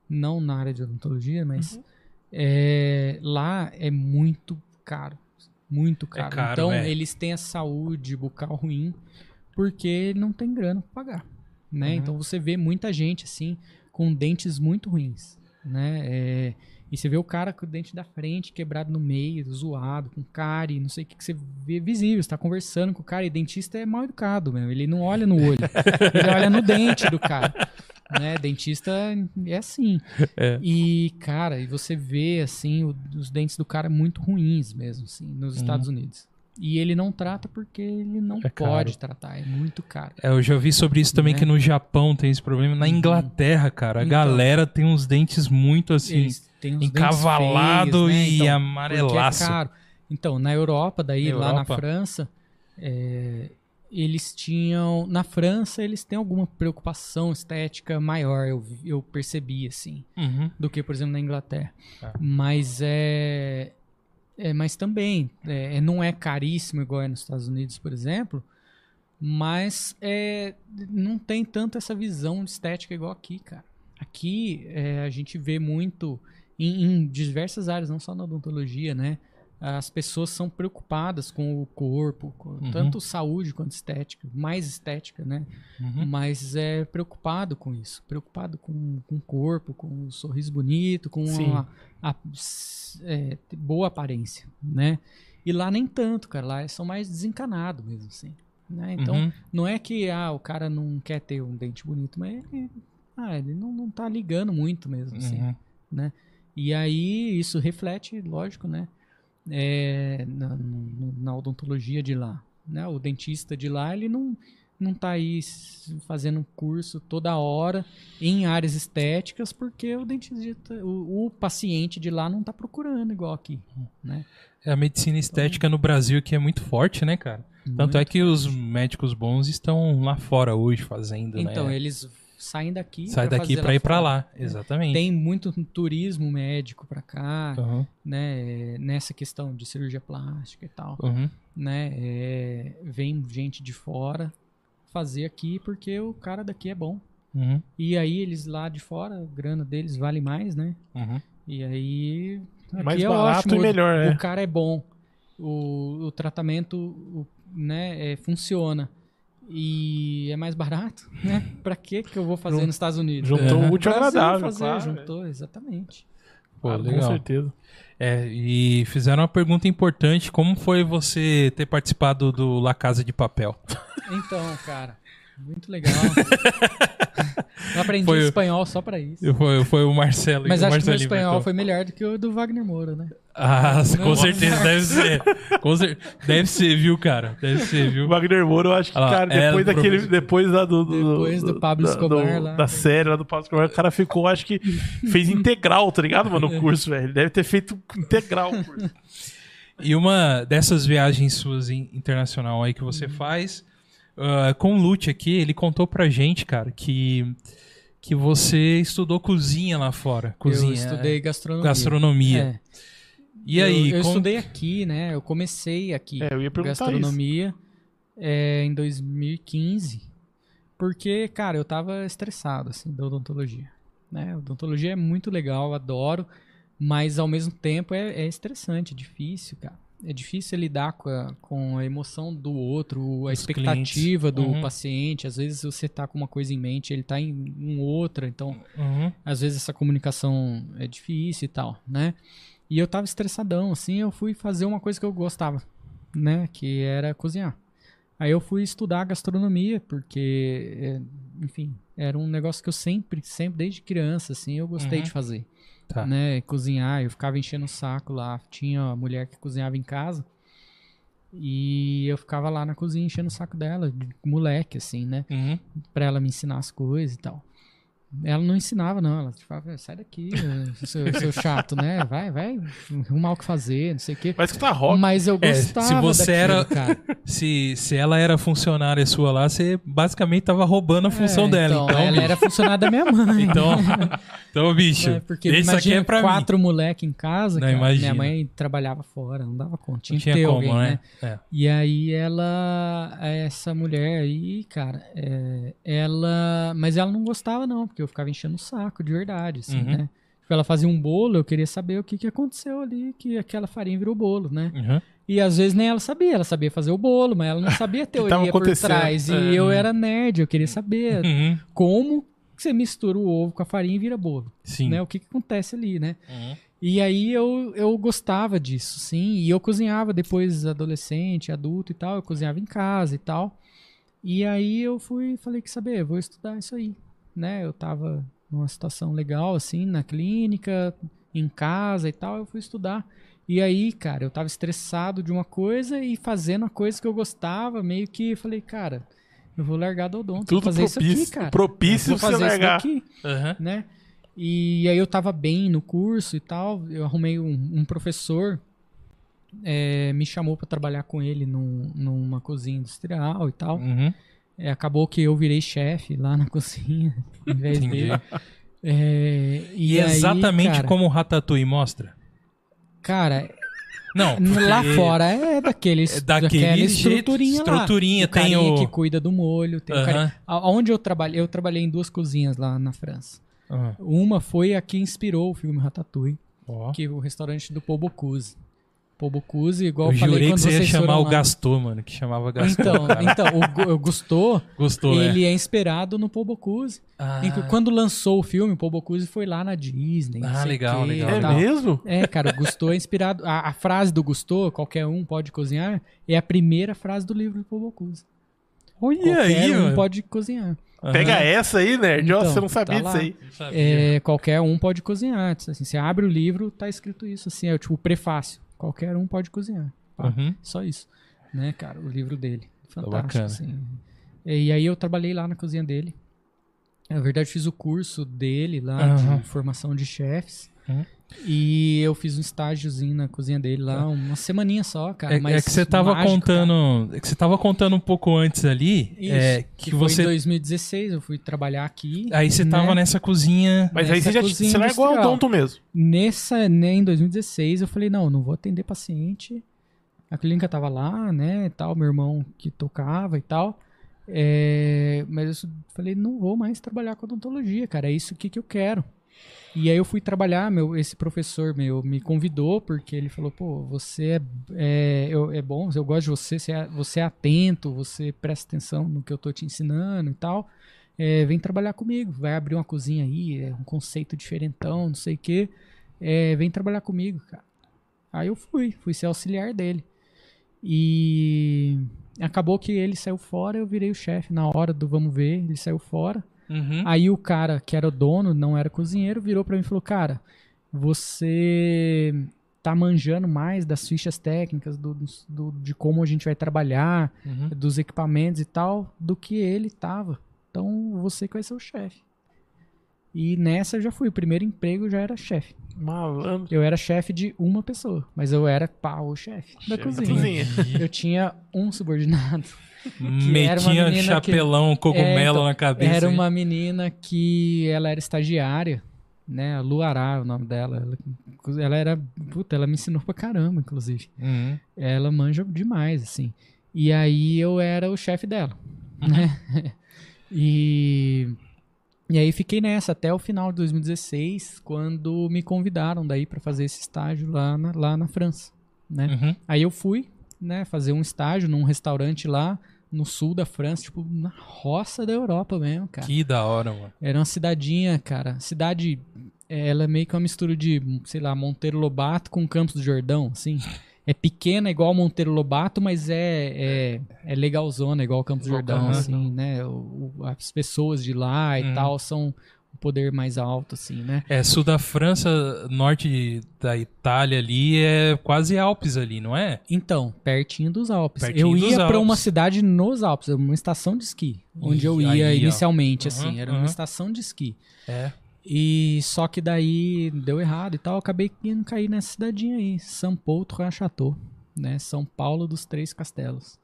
não na área de odontologia, mas Uhum. é, lá é muito caro. Muito caro. caro, então, é. eles têm a saúde bucal ruim porque não tem grana pra pagar. Né? Uhum. Então, você vê muita gente assim com dentes muito ruins. Né? É, e você vê o cara com o dente da frente quebrado no meio, zoado, com cárie, não sei o que, que você vê visível. Você tá conversando com o cara e dentista é mal educado, meu. Ele não olha no olho, ele olha no dente do cara. Né? Dentista é assim. É. E, cara, e você vê, assim, o- os dentes do cara muito ruins mesmo, assim, nos Estados Unidos. E ele não trata porque ele não É pode tratar, é muito caro. É, eu já vi sobre isso também, Né? que no Japão tem esse problema. Na Inglaterra, cara, a Então. galera tem uns dentes muito assim, encavalado feios, né? e Então, amarelaço. Porque é caro. Então, na Europa, daí Na lá na? França, é, eles tinham. Na França, eles têm alguma preocupação estética maior, eu, eu percebi, assim, Uhum. do que, por exemplo, na Inglaterra. Tá. Mas é. é, mas também, é, não é caríssimo igual é nos Estados Unidos, por exemplo. Mas é, não tem tanto essa visão estética igual aqui, cara. Aqui é, a gente vê muito em, em diversas áreas, não só na odontologia, né? As pessoas são preocupadas com o corpo, com Uhum. tanto saúde quanto estética, mais estética, né? Uhum. Mas é preocupado com isso, preocupado com, com o corpo, com o sorriso bonito, com a, a- é, boa aparência, né? E lá nem tanto, cara, lá são mais desencanados mesmo, assim. Né? Então, Uhum. não é que ah, o cara não quer ter um dente bonito, mas ele, ah, ele não, não tá ligando muito mesmo, assim. Uhum. E aí isso reflete, lógico, né? É, na, na odontologia de lá. Né? O dentista de lá, ele não, não tá aí fazendo um curso toda hora em áreas estéticas, porque o dentista, o, o paciente de lá não tá procurando igual aqui. Né? É a medicina estética no Brasil que é muito forte, né, cara? Tanto é que os médicos bons estão lá fora hoje fazendo, Então, né? eles saem daqui. Sai daqui pra ir pra fora. lá, exatamente. Tem muito turismo médico pra cá, Uhum, né? Nessa questão de cirurgia plástica e tal. uhum. né? É, vem gente de fora fazer aqui porque o cara daqui é bom. Uhum, E aí eles lá de fora, a grana deles vale mais, né? uhum. E aí aqui Mais é barato ótimo, e melhor, o, é. o cara é bom, o, o tratamento, o- né, é, funciona e é mais barato, né? (laughs) Pra que que eu vou fazer Jun- nos Estados Unidos? Juntou Uhum. o útil agradável, fazer, claro. juntou, exatamente. Pô, Ah, Com legal. certeza. É, e fizeram uma pergunta importante: como foi você ter participado do La Casa de Papel? Então, cara, muito legal. (laughs) eu aprendi Foi espanhol só pra isso. Foi, foi o Marcelo Mas o acho que o meu espanhol foi melhor do que o do Wagner Moura, né? Ah, com certeza, não. deve ser. Com cer- Deve ser, viu, cara? Deve ser, O viu? Wagner Moura, eu acho que, lá, cara, é, depois do daquele. professor. Depois da, do, do- Depois do Pablo da- Escobar lá. Da série lá do Pablo Escobar, o cara ficou, acho que fez integral, tá ligado, mano? O curso, velho. Ele deve ter feito integral o curso. E uma dessas viagens suas in- internacional aí que Uhum. você faz, ah, com o Lute aqui, ele contou pra gente, cara, que, que você estudou cozinha lá fora. Cozinha. Eu estudei gastronomia. gastronomia. É. E aí, Eu, eu com- estudei aqui, né? Eu comecei aqui. É, eu ia perguntar gastronomia é, em 2015. Porque, cara, eu tava estressado, assim, da odontologia. Né? Odontologia é muito legal, adoro. Mas, ao mesmo tempo, é, é estressante, é difícil, cara. É difícil lidar com a, com a emoção do outro, a Dos expectativa clientes. do Uhum. paciente. Às vezes você tá com uma coisa em mente, ele tá em, em outra. Então, Uhum, às vezes essa comunicação é difícil e tal, né? E eu tava estressadão, assim, eu fui fazer uma coisa que eu gostava, né? Que era cozinhar. Aí eu fui estudar gastronomia, porque, é, enfim, era um negócio que eu sempre, sempre, desde criança, assim, eu gostei Uhum. de fazer, Tá. né? Cozinhar, eu ficava enchendo o saco lá. Tinha uma mulher que cozinhava em casa, e eu ficava lá na cozinha enchendo o saco dela, de moleque, assim, né? Uhum. pra ela me ensinar as coisas e tal. Ela não ensinava, não. Ela falava, sai daqui, seu, seu chato, né? Vai, vai arrumar o que fazer, não sei o quê. Vai escutar rock. Mas eu É, gostava se você daquilo, era- cara. Se, se ela era funcionária sua lá, você basicamente tava roubando a função É, dela. Então, Então, ela bicho, era funcionária da minha mãe. então, então, bicho, É, porque isso aqui é pra mim. quatro moleque em casa, Não, cara. minha mãe trabalhava fora, não dava conta. Tinha, Não tinha que ter como, alguém, né? né? É. E aí ela, essa mulher aí, cara, é, ela, mas ela não gostava não, porque eu ficava enchendo o saco de verdade, assim, Uhum. né? ela fazia um bolo, eu queria saber o que, que aconteceu ali, que aquela farinha virou bolo, né? Uhum. E às vezes nem ela sabia, ela sabia fazer o bolo, mas ela não (laughs) sabia a teoria por trás. E é. eu era nerd, eu queria saber Uhum. como você mistura o ovo com a farinha e vira bolo, Sim. né? O que, que acontece ali, né? Uhum. E aí eu, eu gostava disso, sim. E eu cozinhava depois, adolescente, adulto e tal. Eu cozinhava em casa e tal. E aí eu fui, falei que saber, vou estudar isso aí, né? Eu tava numa situação legal, assim, na clínica, em casa e tal. Eu fui estudar. E aí, cara, eu tava estressado de uma coisa e fazendo a coisa que eu gostava, meio que falei, cara, eu vou largar do odonto, vou Tudo fazer isso propício, aqui, cara. propício vou pra você fazer isso largar. daqui Uhum. né? E aí eu tava bem no curso e tal. Eu arrumei um, um professor, é, me chamou pra trabalhar com ele num- numa cozinha industrial e tal. Uhum. É, acabou que eu virei chefe lá na (laughs) cozinha, em vez Entendi. dele. É, E, aí, exatamente cara, como o Ratatouille mostra. Cara, Não, (laughs) lá fora é daqueles, É daquele daquela jeito, estruturinha, estruturinha, lá. O tem o- que cuida do molho. Tem A- Onde eu trabalhei? Eu trabalhei em duas cozinhas lá na França. Uma foi a que inspirou o filme Ratatouille. Ó. que é o restaurante do Paul Bocuse. Paul Bocuse, igual Eu eu falei jurei quando que você ia chamar o lá. Gastor, mano, que chamava Gastor. Então, cara. então o, o né? ele é inspirado no Paul Bocuse. Ah, Quando lançou o filme, o Paul Bocuse foi lá na Disney. Ah, legal, quê, legal, É tal. mesmo? É, cara, o Gusteau é inspirado. A, a frase do Gusteau, qualquer um pode cozinhar, é a primeira frase do livro do Paul Bocuse. Olha Qualquer aí, um mano. pode cozinhar. Aham. Pega essa aí, nerd. Ó, Então, você não sabia tá disso aí. Sabia. É, qualquer um pode cozinhar. Assim, você abre o livro, tá escrito isso, assim, é tipo o prefácio. Qualquer um pode cozinhar. Uhum. Só isso. Né, cara, o livro dele. Fantástico, bacana. assim. E aí eu trabalhei lá na cozinha dele. Na verdade, fiz o curso dele lá Aham. de formação de chefes. Uhum. E eu fiz um estágiozinho na cozinha dele lá, uma semaninha só, cara. É, mas é que você tava mágico, cara. contando. É que você tava contando um pouco antes ali. Isso, é, que, que, foi você. em 2016, eu fui trabalhar aqui. Aí você tava né? nessa cozinha. Mas aí Nessa você já você largou o industrial. odonto mesmo. Nessa, né, em 2016, eu falei, não, não vou atender paciente. A clínica tava lá, né, e tal, meu irmão que tocava e tal. É, mas eu falei, não vou mais trabalhar com odontologia, cara, é isso que, que eu quero. E aí eu fui trabalhar, meu, esse professor meu me convidou, porque ele falou, pô, você é, é, eu- é bom, eu gosto de você, você é, você é atento, você presta atenção no que eu tô te ensinando e tal. É, vem trabalhar comigo, vai abrir uma cozinha aí, é um conceito diferentão, não sei o quê. É, vem trabalhar comigo, cara. Aí eu fui, fui ser auxiliar dele. E acabou que ele saiu fora, eu virei o chefe na hora do vamos ver, ele saiu fora. Uhum. Aí o cara que era o dono, não era cozinheiro, virou pra mim e falou: Cara, você tá manjando mais das fichas técnicas, do, do- de como a gente vai trabalhar, Uhum. dos equipamentos e tal, do que ele tava. Então você que vai ser o chefe. E nessa eu já fui. O primeiro emprego eu já era chefe. Malandro. Eu era chefe de uma pessoa, mas eu era o chefe da Chefe da cozinha. cozinha. (laughs) Eu tinha um subordinado. uma Metinha chapelão, cogumelo É, então, na cabeça. Era hein? uma menina que ela era estagiária, né? A Luará, o nome dela. Ela, ela era. Puta, ela me ensinou pra caramba, inclusive. Uhum. Ela manja demais, assim. E aí eu era o chefe dela, né? (laughs) E. E aí fiquei nessa até o final de 2016, quando me convidaram daí pra fazer esse estágio lá na, lá na França, né? Uhum. Aí eu fui, né, fazer um estágio num restaurante lá no sul da França, tipo, na roça da Europa mesmo, cara. Que da hora, mano. Era uma cidadinha, cara. Cidade, é, ela é meio que uma mistura de, sei lá, Monteiro Lobato com Campos do Jordão, assim. (laughs) É pequena igual Monteiro Lobato, mas é, é, é legalzona igual Campos Jordão, assim, né? O- o- as pessoas de lá e Uhum. tal são o poder mais alto, assim, né? É, sul da França, norte da Itália ali, é quase Alpes ali, não é? Então, pertinho dos Alpes. Pertinho eu ia pra uma cidade nos Alpes, uma estação de esqui, onde eu Ih, ia aí, ó. inicialmente, Uhum, assim, era uhum. uma estação de esqui. É. E só que daí deu errado e tal, acabei indo cair nessa cidadinha aí, São Paulo Chateau, né? São Paulo dos Três Castelos.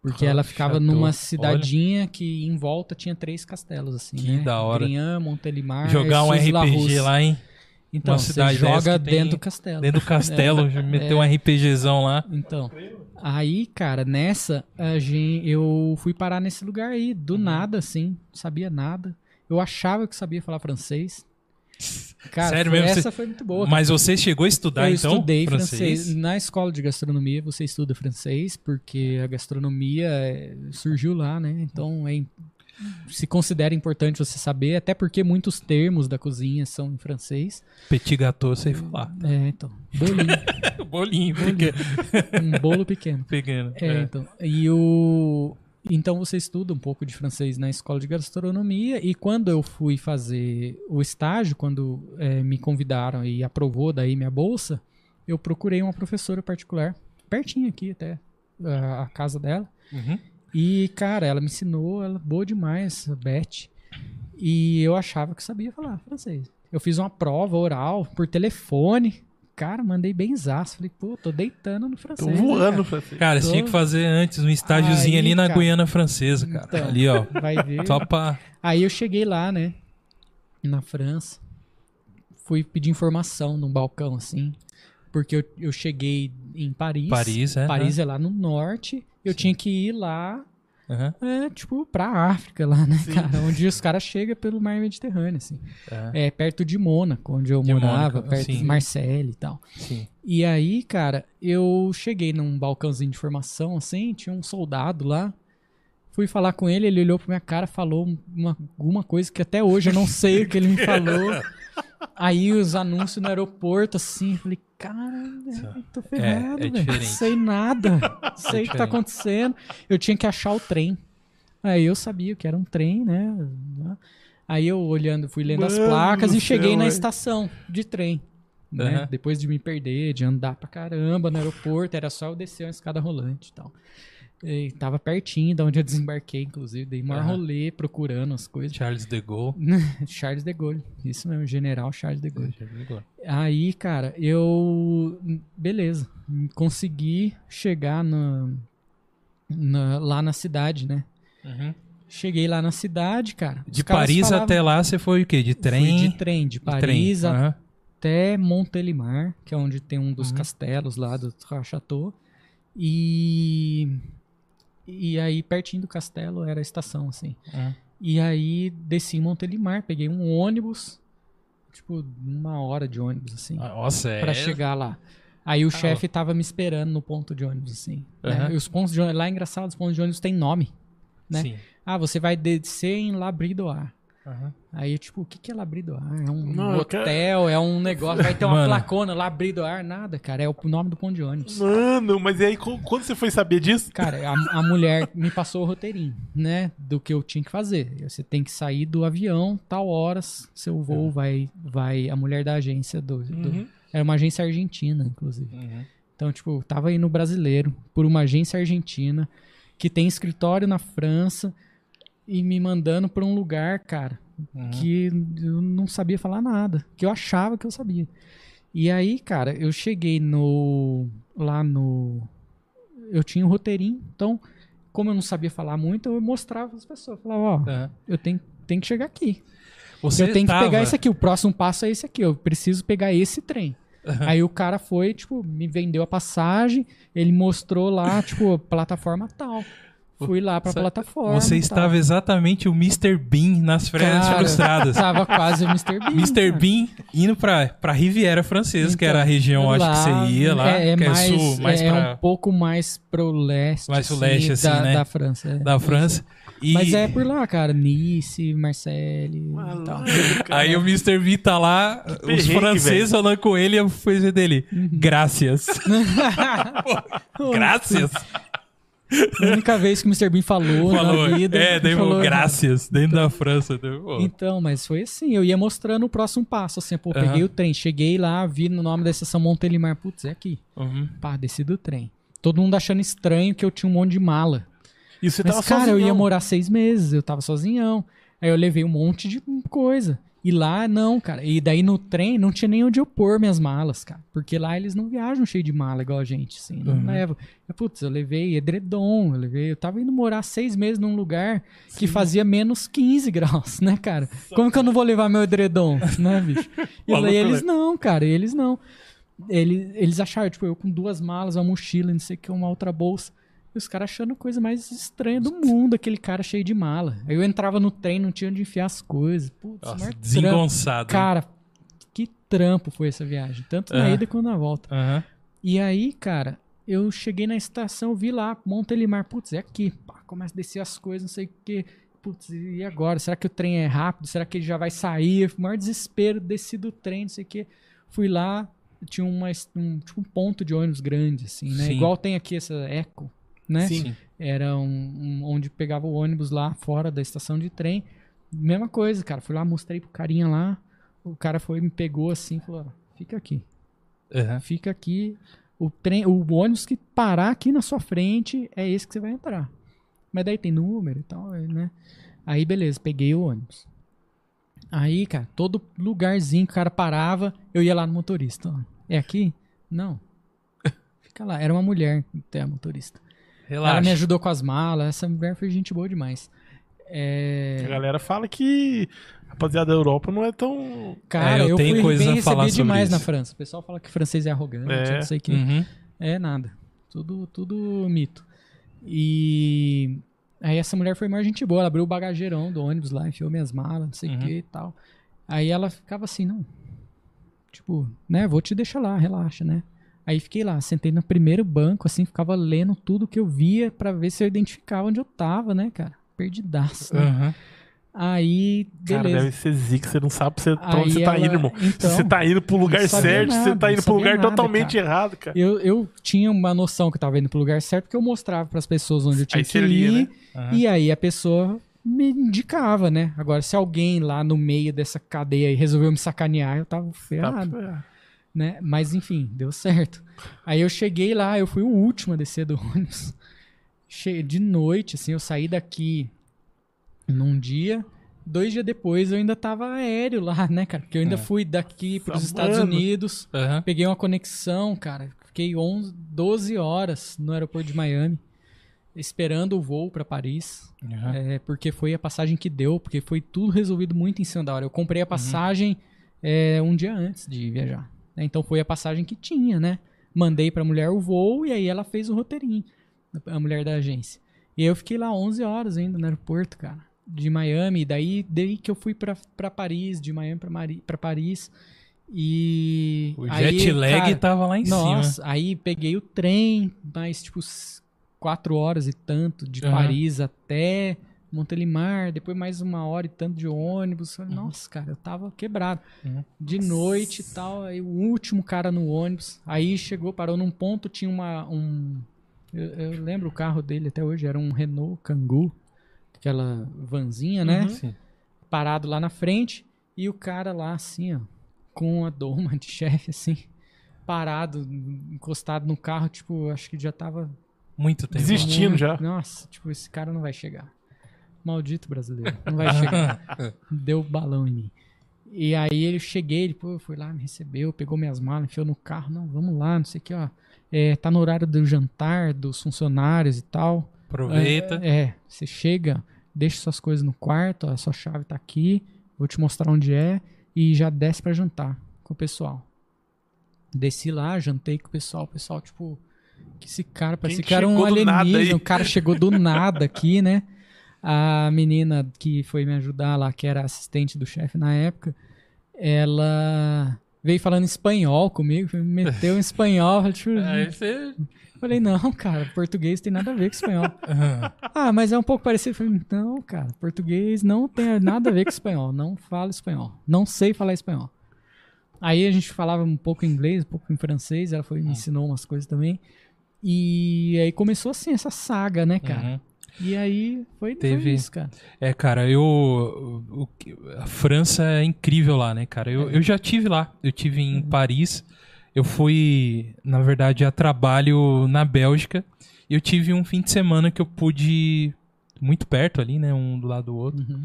Porque ela ficava numa cidadinha que em volta tinha três castelos, assim, Que né? da hora. Grignan, Montelimar, Jogar um RPG lá, hein? Então, uma você joga dentro do castelo. Dentro do (laughs) castelo, meter um RPGzão lá. Então, aí, cara, nessa, a gente, eu fui parar nesse lugar aí, Uhum. do nada, assim, não sabia nada. Eu achava que sabia falar francês. (laughs) Cara, Sério foi- mesmo? essa Você- foi muito boa. Mas você chegou a estudar, eu então? estudei francês. Na escola de gastronomia você estuda francês, porque a gastronomia é, surgiu lá, né? Então é, se considera importante você saber, até porque muitos termos da cozinha são em francês. Petit gâteau, sei falar. É, então, bolinho, (laughs) Bolinho, pequeno. um bolo pequeno. pequeno. É, então. E o. Então você estuda um pouco de francês na escola de gastronomia e quando eu fui fazer o estágio, quando eh, me convidaram e aprovou daí minha bolsa, eu procurei uma professora particular, pertinho aqui até, a, a casa dela. Uhum. E, cara, ela me ensinou, ela boa demais, a Beth. E eu achava que sabia falar francês. Eu fiz uma prova oral por telefone. Cara, mandei bem zaço. Falei, pô, tô deitando no Tô francês. né, voando, cara? francês. Cara, você Tô- tinha que fazer antes um estágiozinho Aí, ali na cara. Guiana Francesa, cara. Então. Ali, ó. Vai ver. Só pra. Aí eu cheguei lá, né? Na França. Fui pedir informação num balcão, assim. Porque eu, eu cheguei em Paris. Paris, é. Paris é lá no norte. Eu tinha que ir lá, Aham. é, tipo, pra África lá, né, Sim. cara? Onde os caras chegam pelo mar Mediterrâneo, assim. É, É, perto de Mônaco, onde eu De morava, Mônaco, perto sim. de Marseille e tal. sim. E aí, cara, eu cheguei num balcãozinho de informação, assim, tinha um soldado lá. Fui falar com ele, ele olhou pra minha cara, falou uma, alguma coisa que até hoje eu não sei o que ele me falou. (laughs) Aí os anúncios no aeroporto, assim, eu falei, cara, tô ferrado, é velho. diferente. Sei nada. (laughs) sei o que tá acontecendo. Eu tinha que achar o trem. Aí eu sabia que era um trem, né? Aí eu olhando, fui lendo as Mano placas do e cheguei céu, na é. estação de trem. Né? Aham. Depois de me perder, de andar pra caramba no aeroporto, era só eu descer uma escada rolante e tal. E tava pertinho de onde eu desembarquei, inclusive. Dei maior Aham. rolê procurando as coisas. Charles de Gaulle. (laughs) Charles de Gaulle. Isso mesmo, General Charles de Gaulle. Charles de Gaulle. Aí, cara, eu. Beleza. Consegui chegar na, na- lá na cidade, né? Uhum. Cheguei lá na cidade, cara. De Paris falavam- até lá, você foi o quê? De Fui trem? de trem, de De Paris trem. Aham. até Montelimar, que é onde tem um dos Uhum. castelos lá do Chateau. E. E aí, pertinho do castelo, era a estação, assim. Uhum. E aí, desci em Montelimar, peguei um ônibus, tipo, uma hora de ônibus, assim, Nossa, é. pra chegar lá. Aí o Ah, chefe tava me esperando no ponto de ônibus, assim. né? Aham. E os pontos de ônibus, lá é engraçado, os pontos de ônibus têm nome. né? Sim. Ah, você vai descer em Labridoar. Aham. Aí, tipo, o que, que é Labridoar? É um Não, hotel, é um negócio, vai ter uma Mano. placona, Labridoar, nada, cara. É o nome do ponto de ônibus. Mano, mas e aí, quando você foi saber disso? Cara, a, a mulher me passou o roteirinho, né? Do que eu tinha que fazer. Você tem que sair do avião, tal horas, seu voo vai. vai A mulher da agência do. do- Uhum. era uma agência argentina, inclusive. Uhum. Então, tipo, tava indo brasileiro por uma agência argentina que tem escritório na França e me mandando pra um lugar, cara, Uhum. que eu não sabia falar nada, que eu achava que eu sabia. E aí, cara, eu cheguei no lá no eu tinha um roteirinho, então como eu não sabia falar muito, eu mostrava as pessoas, falava, ó, Aham. eu tenho, tenho que chegar aqui. Você eu tenho tava- que pegar esse aqui, o próximo passo é esse aqui, eu preciso pegar esse trem. Aí o cara foi, tipo, me vendeu a passagem, ele mostrou lá, tipo, plataforma tal. Fui lá pra Você- plataforma. Você tal. estava exatamente o Mr. Bean nas férias Cara, frustradas. Tava quase o Mr. Bean. Mr. cara. Bean indo pra, pra Riviera Francesa, que Então, era a região, acho que você ia lá, É, é que mais, é sul, mais é pra, um pouco mais pro leste. Mais pro leste, assim, da, né? da França. é. da França. E Mas é por lá, cara. Nice, Marseille tal. aí o Mr. Bean tá lá, os franceses falando com ele, e a coisa dele, Uhum. graças. (laughs) graças. A única vez que o Mr. Bean falou, Falou, na vida. é, daí falou graças, dentro da França. Daí. Então, mas foi assim, eu ia mostrando o próximo passo, assim, pô, peguei o trem, cheguei lá, vi no nome da estação Montelimar, putz, é aqui. Uhum. Pá, desci do trem. Todo mundo achando estranho que eu tinha um monte de mala. E você Mas, tava cara, eu ia sozinhão. morar seis meses, eu tava sozinhão. Aí eu levei um monte de coisa. E lá, não, cara. E daí no trem não tinha nem onde eu pôr minhas malas, cara. Porque lá eles não viajam cheio de mala igual a gente, assim. Não Uhum. levam. Eu, putz, eu levei edredom, eu levei. Eu tava indo morar seis meses num lugar que fazia menos 15 graus, né, cara? Como que eu não vou levar meu edredom, né, bicho? (laughs) E daí eles não, cara, eles não. Eles, eles acharam, tipo, eu com duas malas, uma mochila, não sei o que, uma outra bolsa. E os caras achando a coisa mais estranha do mundo, aquele cara cheio de mala. Aí eu entrava no trem, não tinha onde enfiar as coisas. Putz, Nossa, maior trampo. desengonçado. Cara, que trampo foi essa viagem. Tanto na ida quanto na volta. E aí, cara, eu cheguei na estação, vi lá, Montelimar, putz, é aqui. Pá, começa a descer as coisas, não sei o que. Putz, e agora? Será que o trem é rápido? Será que ele já vai sair? Maior desespero, desci do trem, não sei o que. Fui lá, tinha uma, um, tipo um ponto de ônibus grande, assim, né? Sim. Igual tem aqui essa Eco, né? Sim. Era um, um- onde pegava o ônibus lá fora da estação de trem. Mesma coisa, cara. Fui lá, mostrei pro carinha lá. O cara foi, me pegou assim e falou: fica aqui. Aham. Fica aqui. O, trem, o ônibus que parar aqui na sua frente é esse que você vai entrar. Mas daí tem número e tal, né? Aí beleza, peguei o ônibus. Aí, cara, todo lugarzinho que o cara parava, eu ia lá no motorista. ó. É aqui? Não. (laughs) Fica lá. Era uma mulher, até a motorista. Ela me Relaxa. ajudou com as malas. Essa mulher foi gente boa demais. A É... galera fala que a rapaziada da Europa não é tão. Cara, É, eu eu, tenho fui coisa bem a falar demais na isso. França. O pessoal fala que francês é arrogante, É. não sei o que. Uhum. É nada. Tudo, tudo mito. E aí essa mulher foi mais gente boa. Ela abriu o bagageirão do ônibus lá, enfiou minhas malas, não sei o Uhum. que e tal. Aí ela ficava assim, não. Tipo, né, vou te deixar lá, relaxa, né? Aí fiquei lá, sentei no primeiro banco, assim, ficava lendo tudo que eu via pra ver se eu identificava onde eu tava, né, cara? Perdidaço. né? Aham. Aí, Cara, beleza. deve ser zica, você não sabe pra pra Aí onde você tá ela- indo, irmão. Então, você tá indo pro lugar certo, você nada, tá não indo pro lugar nada, totalmente cara. errado, cara. Eu, eu tinha uma noção que eu tava indo pro lugar certo, porque eu mostrava pras pessoas onde eu tinha Aí que você ir. né? Aham. E aí a pessoa me indicava, né? Agora, se alguém lá no meio dessa cadeia resolveu me sacanear, eu tava ferrado, Tá- né? Mas enfim, deu certo. Aí eu cheguei lá, eu fui o último a descer do (laughs) ônibus. De noite, assim, eu saí daqui num dia. Dois dias depois eu ainda tava aéreo lá, né, cara? Porque eu ainda É. fui daqui pros Tá Estados. Unidos. Aham. Peguei uma conexão, cara. Fiquei 11, 12 horas no aeroporto de Miami, esperando o voo pra Paris. Aham. É, porque foi a passagem que deu, porque foi tudo resolvido muito em cima da hora. Eu comprei a passagem é, um dia antes de viajar. Né? Então foi a passagem que tinha, né? Mandei pra mulher o voo e aí ela fez o roteirinho, a mulher da agência. E eu fiquei lá 11 horas ainda no aeroporto, cara, de Miami. Daí, daí que eu fui pra, pra Paris, de Miami pra Paris. E. O aí, jet lag cara, tava lá em nossa, cima. aí peguei o trem, mais tipo quatro horas e tanto de Aham. Paris até Montelimar, depois mais uma hora e tanto de ônibus. Falei, Uhum. Nossa, cara, eu tava quebrado. Uhum. De noite e tal, aí o último cara no ônibus, aí chegou, parou num ponto, tinha uma um eu, eu lembro o carro dele até hoje, era um Renault Kangoo, aquela vanzinha, né? Uhum. Sim. Parado lá na frente e o cara lá assim, ó, com a doma de chefe assim, parado, encostado no carro, tipo, acho que já tava Muito tempo. Muito- já. Nossa, tipo, esse cara não vai chegar. Maldito brasileiro, não vai chegar. (laughs) Deu balão em mim. E aí eu cheguei, ele pô, foi lá, me recebeu, pegou minhas malas, enfiou no carro, não, vamos lá, não sei o que, ó. É, tá no horário do jantar dos funcionários e tal. Aproveita. É, é, você chega, deixa suas coisas no quarto, ó, a sua chave tá aqui, vou te mostrar onde é e já desce pra jantar com o pessoal. Desci lá, jantei com o pessoal, o pessoal, tipo, que esse cara, parecia Quem que era um alienígena, o cara chegou do nada aqui, né? (laughs) A menina que foi me ajudar lá, que era assistente do chefe na época, ela veio falando espanhol comigo, me meteu em espanhol, falei, tipo, Aí você. falei, não, cara, português tem nada a ver com espanhol. (laughs) Aham. Ah, mas é um pouco parecido. Falei, não, cara, português não tem nada a ver com espanhol. Não falo espanhol. Não sei falar espanhol. Aí a gente falava um pouco em inglês, um pouco em francês. Ela foi, me ensinou umas coisas também. E aí começou assim, essa saga, né, cara? Uhum. E aí foi, foi Teve- isso, cara. É, cara, eu. o- a França é incrível lá, né, cara? Eu, eu já tive lá. Eu tive em Paris. Eu fui, na verdade, a trabalho na Bélgica. E eu tive um fim de semana que eu pude muito perto ali, né? Um do lado do outro. Uhum.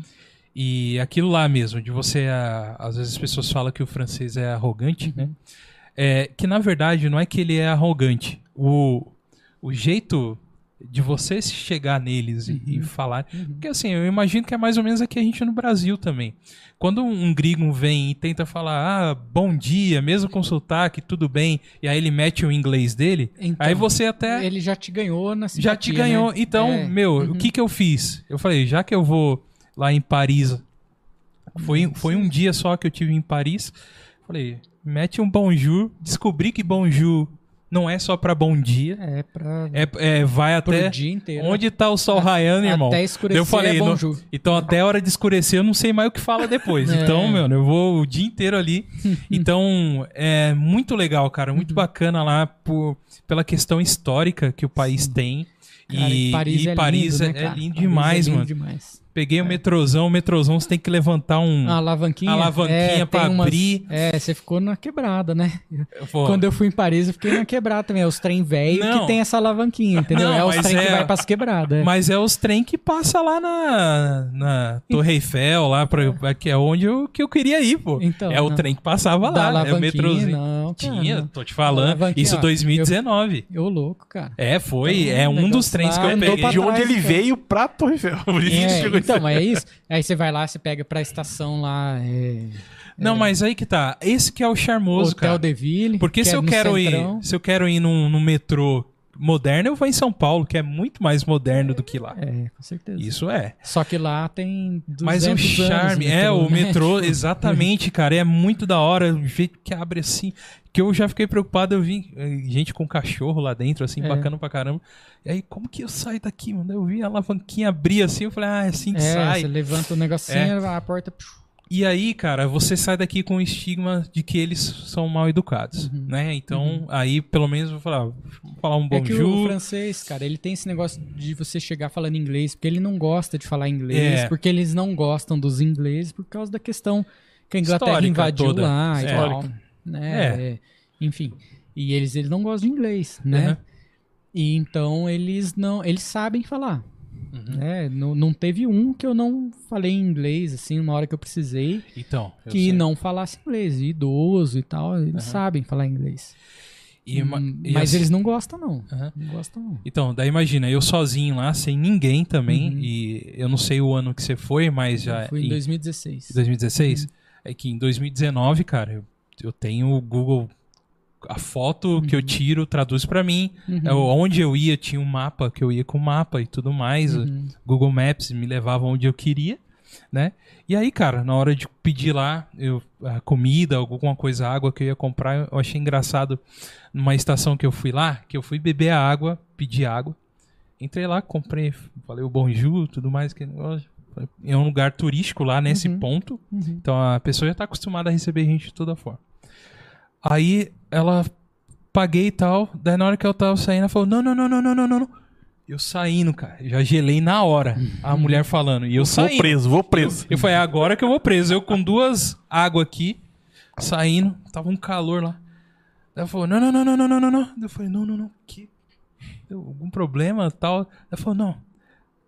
E aquilo lá mesmo, de você. ah, Às vezes as pessoas falam que o francês é arrogante, né? É, que na verdade não é que ele é arrogante. O, o jeito de você chegar neles e, e falar. Porque assim, eu imagino que é mais ou menos aqui a gente no Brasil também. Quando um gringo vem e tenta falar, ah, bom dia, mesmo com sotaque, tudo bem, e aí ele mete o inglês dele, Então, aí você até Ele já te ganhou na já te simpatia, ganhou. né? Então, É. meu, Uhum. o que que eu fiz? Eu falei, já que eu vou lá em Paris, foi, foi um dia só que eu tive em Paris, Falei, mete um bonjour. Descobri que bonjour não é só pra bom dia. É pra. É, é, vai até dia inteiro. onde tá o sol raiando, irmão. Até escurecer Eu falei, é no- bonjour. Então, até a hora de escurecer, eu não sei mais o que fala depois. (laughs) É. Então, meu, eu vou o dia inteiro ali. (laughs) então, é muito legal, cara. Uhum. Muito bacana lá por, pela questão histórica que o país tem. Cara, e Paris e é Paris lindo, é, né, é lindo Paris é demais, lindo mano. demais. Peguei o metrozão, o metrozão você tem que levantar um. A alavanquinha. Alavanquinha é, pra umas- abrir. É, você ficou na quebrada, né? Pô, Quando eu fui em Paris, eu fiquei na quebrada também. É os trem velho que tem essa alavanquinha, entendeu? Não, é os trem que é- vai pras quebradas. Mas é os trem que passa lá na, na Torre Eiffel, lá pra, que é onde eu, que eu queria ir, pô. Então, é o não. trem que passava Da lá, é o metrozinho. não, cara, Tinha, não. tô te falando. Isso ó, 2019. Eu louco, cara. É, foi. Então, é o um dos trens que lá eu andou peguei. pra De onde trás, ele cara. veio pra Torre Eiffel. (laughs) Por isso que É, chegou então, mas é isso. (laughs) Aí você vai lá, você pega pra estação lá, é, Não, mas aí que tá. Esse que é o charmoso, Hotel cara. de Ville. Porque que se é eu no quero centrão. ir, se eu quero ir num, num metrô moderno, eu vou em São Paulo, que é muito mais moderno do que lá. É, com certeza. Isso é. Só que lá tem 200 Mas o charme, metrô, é, o né? metrô, exatamente, cara, é muito da hora, o jeito que abre assim, que eu já fiquei preocupado, eu vi eh, gente com cachorro lá dentro, assim, É. bacana pra caramba. E aí, como que eu saio daqui, mano? Eu vi a alavanquinha abrir assim, eu falei, ah, é assim que É, sai. você levanta o negocinho, a porta... E aí, cara, você sai daqui com o estigma de que eles são mal educados, Uhum. né? Então, aí, pelo menos, vou falar, vou falar um É que o francês, cara, ele tem esse negócio de você chegar falando inglês, porque ele não gosta de falar inglês, É. porque eles não gostam dos ingleses por causa da questão que a Inglaterra Histórica invadiu toda. lá e É. tal. Né? É. É, Enfim. E eles, eles não gostam de inglês, né? Uhum. E então eles não. Eles sabem falar. Uhum. Né? Não, não teve um que eu não falei em inglês, assim, uma hora que eu precisei, Então, eu que sei. não falasse inglês. E idoso e tal, eles Uhum. sabem falar inglês. E Hum, e mas assim- eles não gostam, não. Aham. Não gostam, não. Então, daí imagina, eu sozinho lá, sem ninguém também, Uhum. e eu não sei o ano que você foi, mas já Eu fui em em 2016. 2016, Uhum. é que em 2019, cara, eu, eu tenho o Google, a foto que eu tiro traduz pra mim, Uhum. é, onde eu ia tinha um mapa, que eu ia com mapa e tudo mais, Uhum. Google Maps me levava onde eu queria, né? E aí, cara, na hora de pedir lá, eu, a comida, alguma coisa, água que eu ia comprar, eu achei engraçado numa estação que eu fui lá, que eu fui beber a água, pedi água, entrei lá, comprei, falei o bonjour, tudo mais, que é um lugar turístico lá nesse Uhum. ponto, Uhum. então a pessoa já tá acostumada a receber gente de toda forma. Aí ela paguei e tal, daí na hora que eu tava saindo, ela falou: "Não, não, não, não, não, não, não". não." Eu saindo, cara, já gelei na hora, a mulher falando, e eu Vou saindo. preso, vou preso. Eu falei, "É agora que eu vou preso. Eu com duas águas aqui, saindo, tava um calor lá. Ela falou, não, não, não, não, não, não, não, não. Eu falei, não, não, não, que? Deu algum problema tal? Ela falou, não,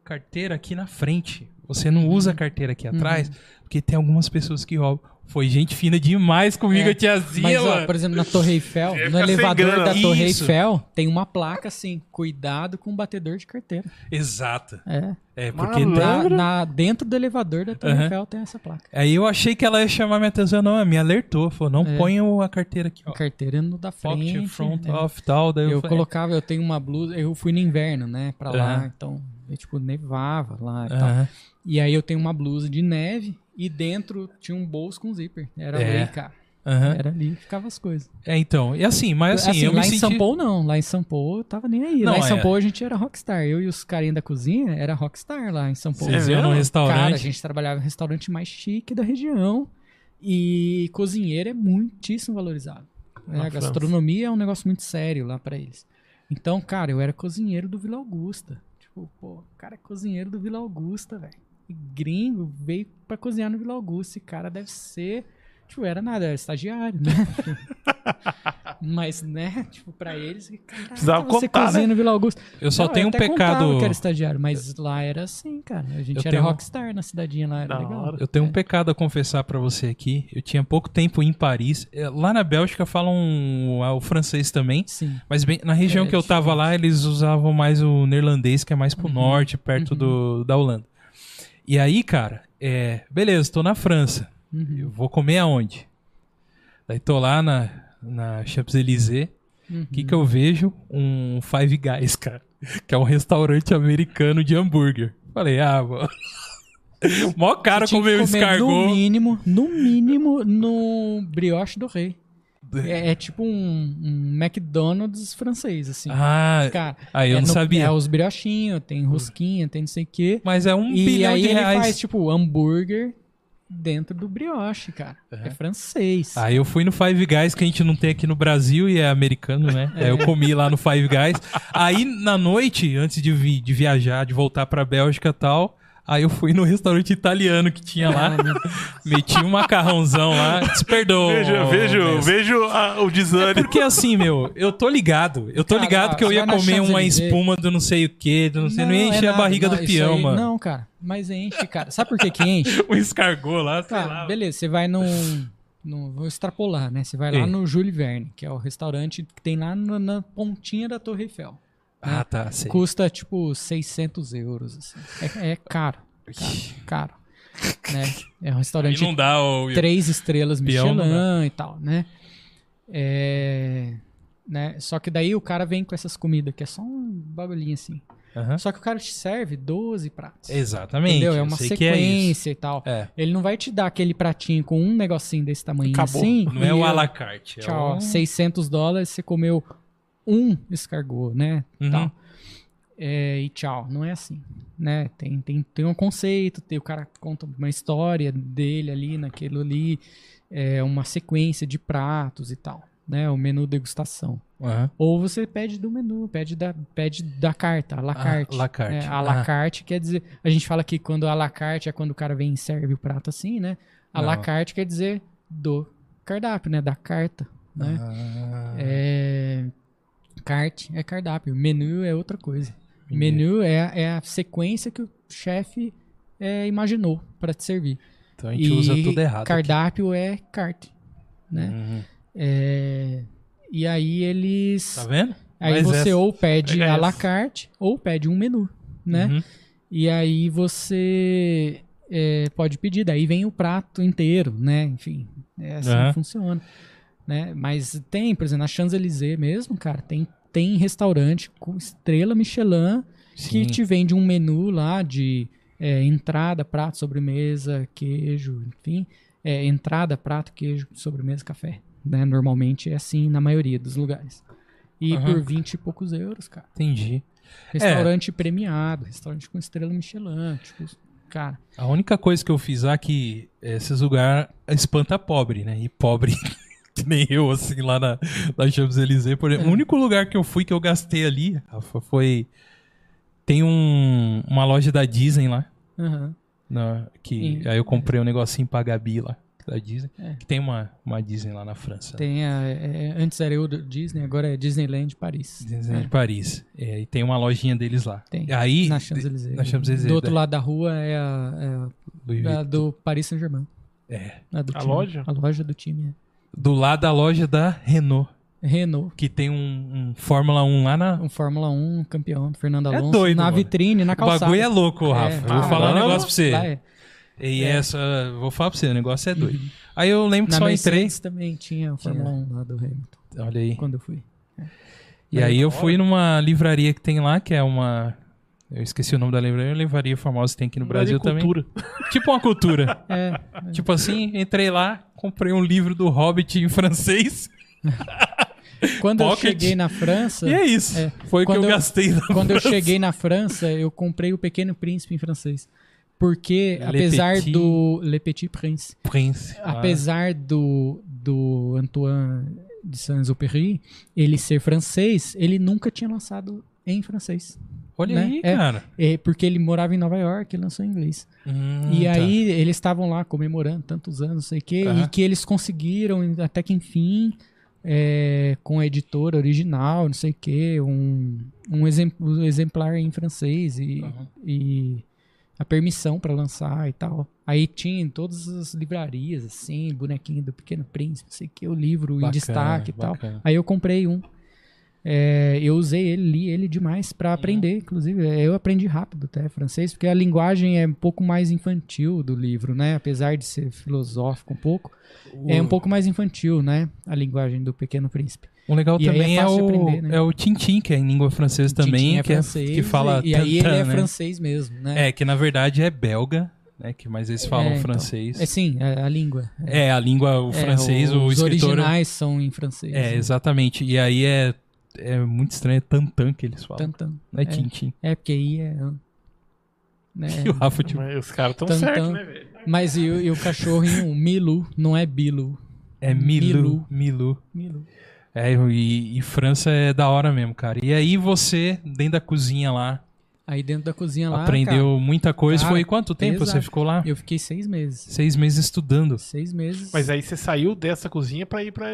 carteira aqui na frente. Você não usa a carteira aqui atrás, porque tem algumas pessoas que roubam. Foi gente fina demais comigo, É, a tiazinha, Mas, ó, por exemplo, na Torre Eiffel, no elevador da Torre Isso. Eiffel, tem uma placa assim, cuidado com o batedor de carteira. Exato. É. É, porque Malandro. tem- Na, na- dentro do elevador da Torre Aham. Eiffel tem essa placa. Aí eu achei que ela ia chamar minha atenção, não, ela me alertou. Falou, não É. ponha a carteira aqui, ó. A carteira no da frente. Pocket, front, é. off, tal. Daí eu, Eu falei, colocava, eu tenho uma blusa, eu fui no inverno, né, pra lá, então, eu, tipo, nevava lá e tal. Aham. E aí eu tenho uma blusa de neve e dentro tinha um bolso com zíper. Era É. ali, cara. Aham. Era ali que ficava as coisas. É, então. E assim, mas assim, Assim, eu lá me em senti... São Paulo não, lá em São Paulo eu tava nem aí. Não, lá em São é. Paulo a gente era rockstar. Eu e os carinhas da cozinha era rockstar lá em São Paulo. Vocês iam no restaurante. Cara, a gente trabalhava em restaurante mais chique da região e cozinheiro é muitíssimo valorizado. né? A gastronomia é um negócio muito sério lá pra eles. Então, cara, eu era cozinheiro do Vila Augusta. Tipo, pô, o cara é cozinheiro do Vila Augusta, velho. E gringo veio pra cozinhar no Vila Augusta. E cara deve ser. Tipo, era nada, era estagiário, né? (laughs) Mas, né, tipo, pra eles, cara, Precisava você contar, cozinha né? no Vila Augusta. Eu só Não, tenho um até contava pecado. que era estagiário, mas lá era assim, cara. A gente Eu era tenho- rockstar na cidadinha lá, era Da legal. hora. Eu tenho um É. pecado a confessar pra você aqui. Eu tinha pouco tempo em Paris. É, Lá na Bélgica falam o francês também. Sim. Mas bem, na região É que eu tava lá, eles usavam mais o neerlandês, que é mais pro Uhum. norte, perto do, da Holanda. E aí, cara, é, beleza, tô na França. Uhum. Eu vou comer aonde? Daí tô lá na, na Champs-Élysées. Uhum. O que que eu vejo? Um Five Guys, cara. (laughs) Que é um restaurante americano de hambúrguer. Falei, ah, mano. (laughs) Mó cara comeu escargot. No mínimo, no mínimo, no brioche do rei. É, é tipo um, um McDonald's francês, assim. Ah, Cara, aí eu é não no- sabia. É os briochinhos, tem rosquinha, tem não sei o quê. Mas é um e bilhão aí de ele reais. faz, tipo, hambúrguer dentro do brioche, cara. É francês. Aí eu fui no Five Guys, que a gente não tem aqui no Brasil e é americano, né? Aí eu comi lá no Five Guys. Aí na noite, antes de, vi- de viajar, de voltar pra Bélgica e tal, aí eu fui no restaurante italiano que tinha lá. (laughs) Meti um macarrãozão lá. Desperdoa. Vejo, vejo, vejo a- o desânimo. Porque assim, meu, eu tô ligado. Eu tô Cara, ligado que eu ia comer uma espuma do não sei o que, do não sei, não, ia é encher a nada, barriga não, do peão, aí- mano. Não, cara, mas enche, cara. Sabe por que que enche? (laughs) Um escargot lá, sei Tá, lá. beleza, você vai num, num- Vou extrapolar, né? Você vai lá no Júlio Verne, que é o restaurante que tem lá no- na pontinha da Torre Eiffel. Ah, tá, sei. Custa tipo 600 euros. Assim. É, é caro. Caro. caro né? É um Aí restaurante não dá o... três estrelas Michelin e tal, né? É, né? Só que daí o cara vem com essas comidas, que é só um bagulhinho assim. Aham. Só que o cara te serve 12 pratos. Exatamente. Entendeu? É uma sei que é sequência e tal. É. Ele não vai te dar aquele pratinho com um negocinho desse tamanho Acabou. assim. Não é o à la carte. É Tchau, um... 600 dólares, você comeu um escargot, né? Uhum. Tal. É, e tchau, não é assim, né? Tem, tem, tem um conceito, tem, o cara conta uma história dele ali, naquilo ali, é uma sequência de pratos e tal, né? O menu degustação. Aham. Ou você pede do menu, pede da, pede da carta, a la Ah, carte. la carte. É, a la Ah. carte quer dizer. A gente fala que quando a la carte é quando o cara vem e serve o prato assim, né? A la Não. carte quer dizer do cardápio, né? Da carta. Né? Ah. É. Carte é cardápio. Menu é outra coisa. Menu é, é a sequência que o chefe é, imaginou para te servir. Então a gente usa tudo errado. aqui. Cardápio é carte. Né? Uhum. É, e aí eles. Tá vendo? Aí Mas você essa- ou pede (laughs) Pega a la carte ou pede um menu, né? Uhum. E aí você é, pode pedir, daí vem o prato inteiro, né? Enfim, é assim Aham. que funciona. Né? Mas tem, por exemplo, na Champs-Élysées mesmo, cara, tem, tem restaurante com estrela Michelin que Sim. te vende um menu lá de é, entrada, prato, sobremesa, queijo, enfim. É, entrada, prato, queijo, sobremesa, café. Né? Normalmente é assim na maioria dos lugares. E Aham. por 20 e poucos euros, cara. Entendi. Restaurante premiado, restaurante com estrela Michelin. Tipo, cara, A única coisa que eu fiz lá é que esses lugares espanta pobre, né? E pobre, (laughs) que nem eu, assim, lá na, na Champs-Élysées. Por exemplo. É. O único lugar que eu fui que eu gastei ali, Rafa, foi... Tem um, uma loja da Disney lá. aham. na- que, Sim. aí eu comprei um negocinho pra Gabi lá, da Disney. É. Que tem uma, uma Disney lá na França. tem a, é, antes era eu do Disney, agora é Disneyland Paris. Disney de É, Paris. É, e tem uma lojinha deles lá. Tem. Aí, na Champs-Élysées. na Champs-Élysées, Do outro né? lado da rua é a, é a do Paris Saint-Germain. É. A, do A time. loja? A loja do time, Do lado da loja da Renault, é. Renault. que tem um, um Fórmula 1 lá na, Um Fórmula 1 campeão, Fernando É Alonso. doido, na mano. vitrine, na O calçada. bagulho é louco, Rafa. É, vou ah, falar um negócio pra você. Lá é. E É. essa, vou falar pra você, o negócio é doido. Aí eu lembro que Na só entrei. Mercedes também tinha o Fórmula 1 lá do Hamilton, Olha aí. quando eu fui. E aí eu fui numa livraria que tem lá, que é uma. Eu esqueci o nome da livraria, livraria famosa que tem aqui no Brasil também. cultura. (laughs) Tipo uma cultura. É, tipo assim, entrei lá, comprei um livro do Hobbit em francês. (laughs) quando eu Pocket. cheguei na França, E é isso. É. Foi o que Quando eu eu- gastei na quando eu França. cheguei na França, eu comprei o Pequeno Príncipe em francês. Porque, Le apesar Petit- do Le Petit Prince, Prince. Ah, apesar do, do Antoine de Saint-Exupéry, ele ser francês, ele nunca tinha lançado em francês. Olha né? aí, É. cara. É, porque ele morava em Nova York e lançou em inglês. Hum, e tá. aí eles estavam lá comemorando tantos anos, não sei o quê, e que eles conseguiram, até que enfim, é, com a editora original, não sei o quê, um, um, exemp- exemplar em francês e, Aham. e a permissão para lançar e tal. Aí tinha em todas as livrarias, assim, bonequinho do Pequeno Príncipe, não sei o que, o livro em Bacana, destaque e tal. Aí eu comprei um. É, eu usei ele, li ele demais Uhum. para aprender, inclusive. É, Eu aprendi rápido até francês, porque a linguagem é um pouco mais infantil do livro, né? Apesar de ser filosófico um pouco, é um pouco mais infantil, né? A linguagem do Pequeno Príncipe. O legal E aí também é é, o, aprender, né? é o Tintin, que é em língua francesa também, é que, é- francês, que fala e, e aí ele é né? francês mesmo, né? É, que na verdade é belga, né? Que mais eles falam É, então. francês. É sim, é a língua. É, a língua, o É, francês, o os escritor. originais são em francês. É, né? exatamente. E aí é, é muito estranho, é tantan que eles falam. Tantan. Não é É. tintim. É, porque aí é. Né? (laughs) E o Rafa, tipo, Mas os caras tão certos, né, velho? Mas e, o- e o cachorrinho Milu, não é Bilu. é Milu. Milu. Milu. Milu. É, e, e França é da hora mesmo, cara. E aí você, dentro da cozinha lá, Aí dentro da cozinha lá. aprendeu muita coisa. cara, Foi quanto tempo você exato. ficou lá? cara, eu fiquei seis meses. Seis meses estudando. Seis meses. Mas aí você saiu dessa cozinha pra ir pra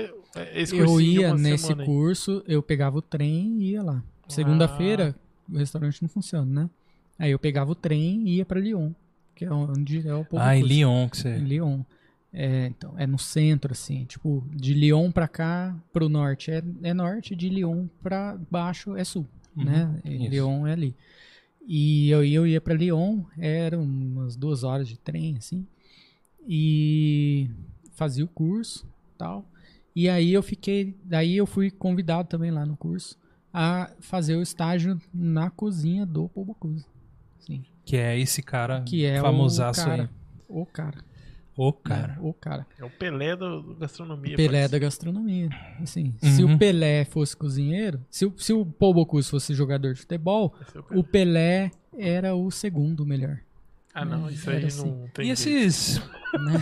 esse eu cursinho de ia uma nesse aí. curso, eu pegava o trem e ia lá. Segunda-feira, o restaurante não funciona, né? Aí eu pegava o trem e ia pra Lyon, que é onde é o povo Ah, em curso. Lyon que você. Em Lyon. É, então, é no centro, assim, tipo, de Lyon pra cá, pro norte é, é norte, de Lyon pra baixo é sul, Uhum, né? E isso. Lyon é ali. E eu, eu ia pra Lyon, eram umas duas horas de trem, assim, e fazia o curso tal. E aí eu fiquei, daí eu fui convidado também lá no curso a fazer o estágio na cozinha do Pobocuse. Sim, Que é esse cara que é famosaço o cara, aí. o cara, O cara. né? o cara. É o Pelé do, do gastronomia. Pelé da gastronomia. Assim, se Uhum. o Pelé fosse cozinheiro, se, o- se o Paul Bocuse fosse jogador de futebol, é o Pelé. o Pelé era o segundo melhor. Ah, não, isso aí assim. não tem E jeito. esses. né?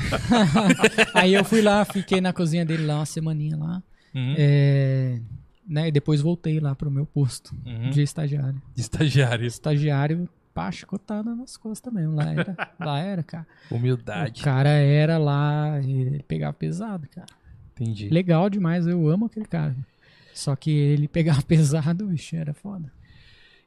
(laughs) Aí eu fui lá, fiquei na cozinha dele lá uma semaninha lá. Uhum, É, né, e depois voltei lá pro meu posto uhum. de estagiário. Estagiários. Estagiário, pá, chicotada nas costas mesmo. Lá era, (laughs) lá era, cara. Humildade. O cara era lá, ele pegava pesado, cara. Entendi. Legal demais, eu amo aquele cara. Só que ele (laughs) pegava pesado, bicho, era foda.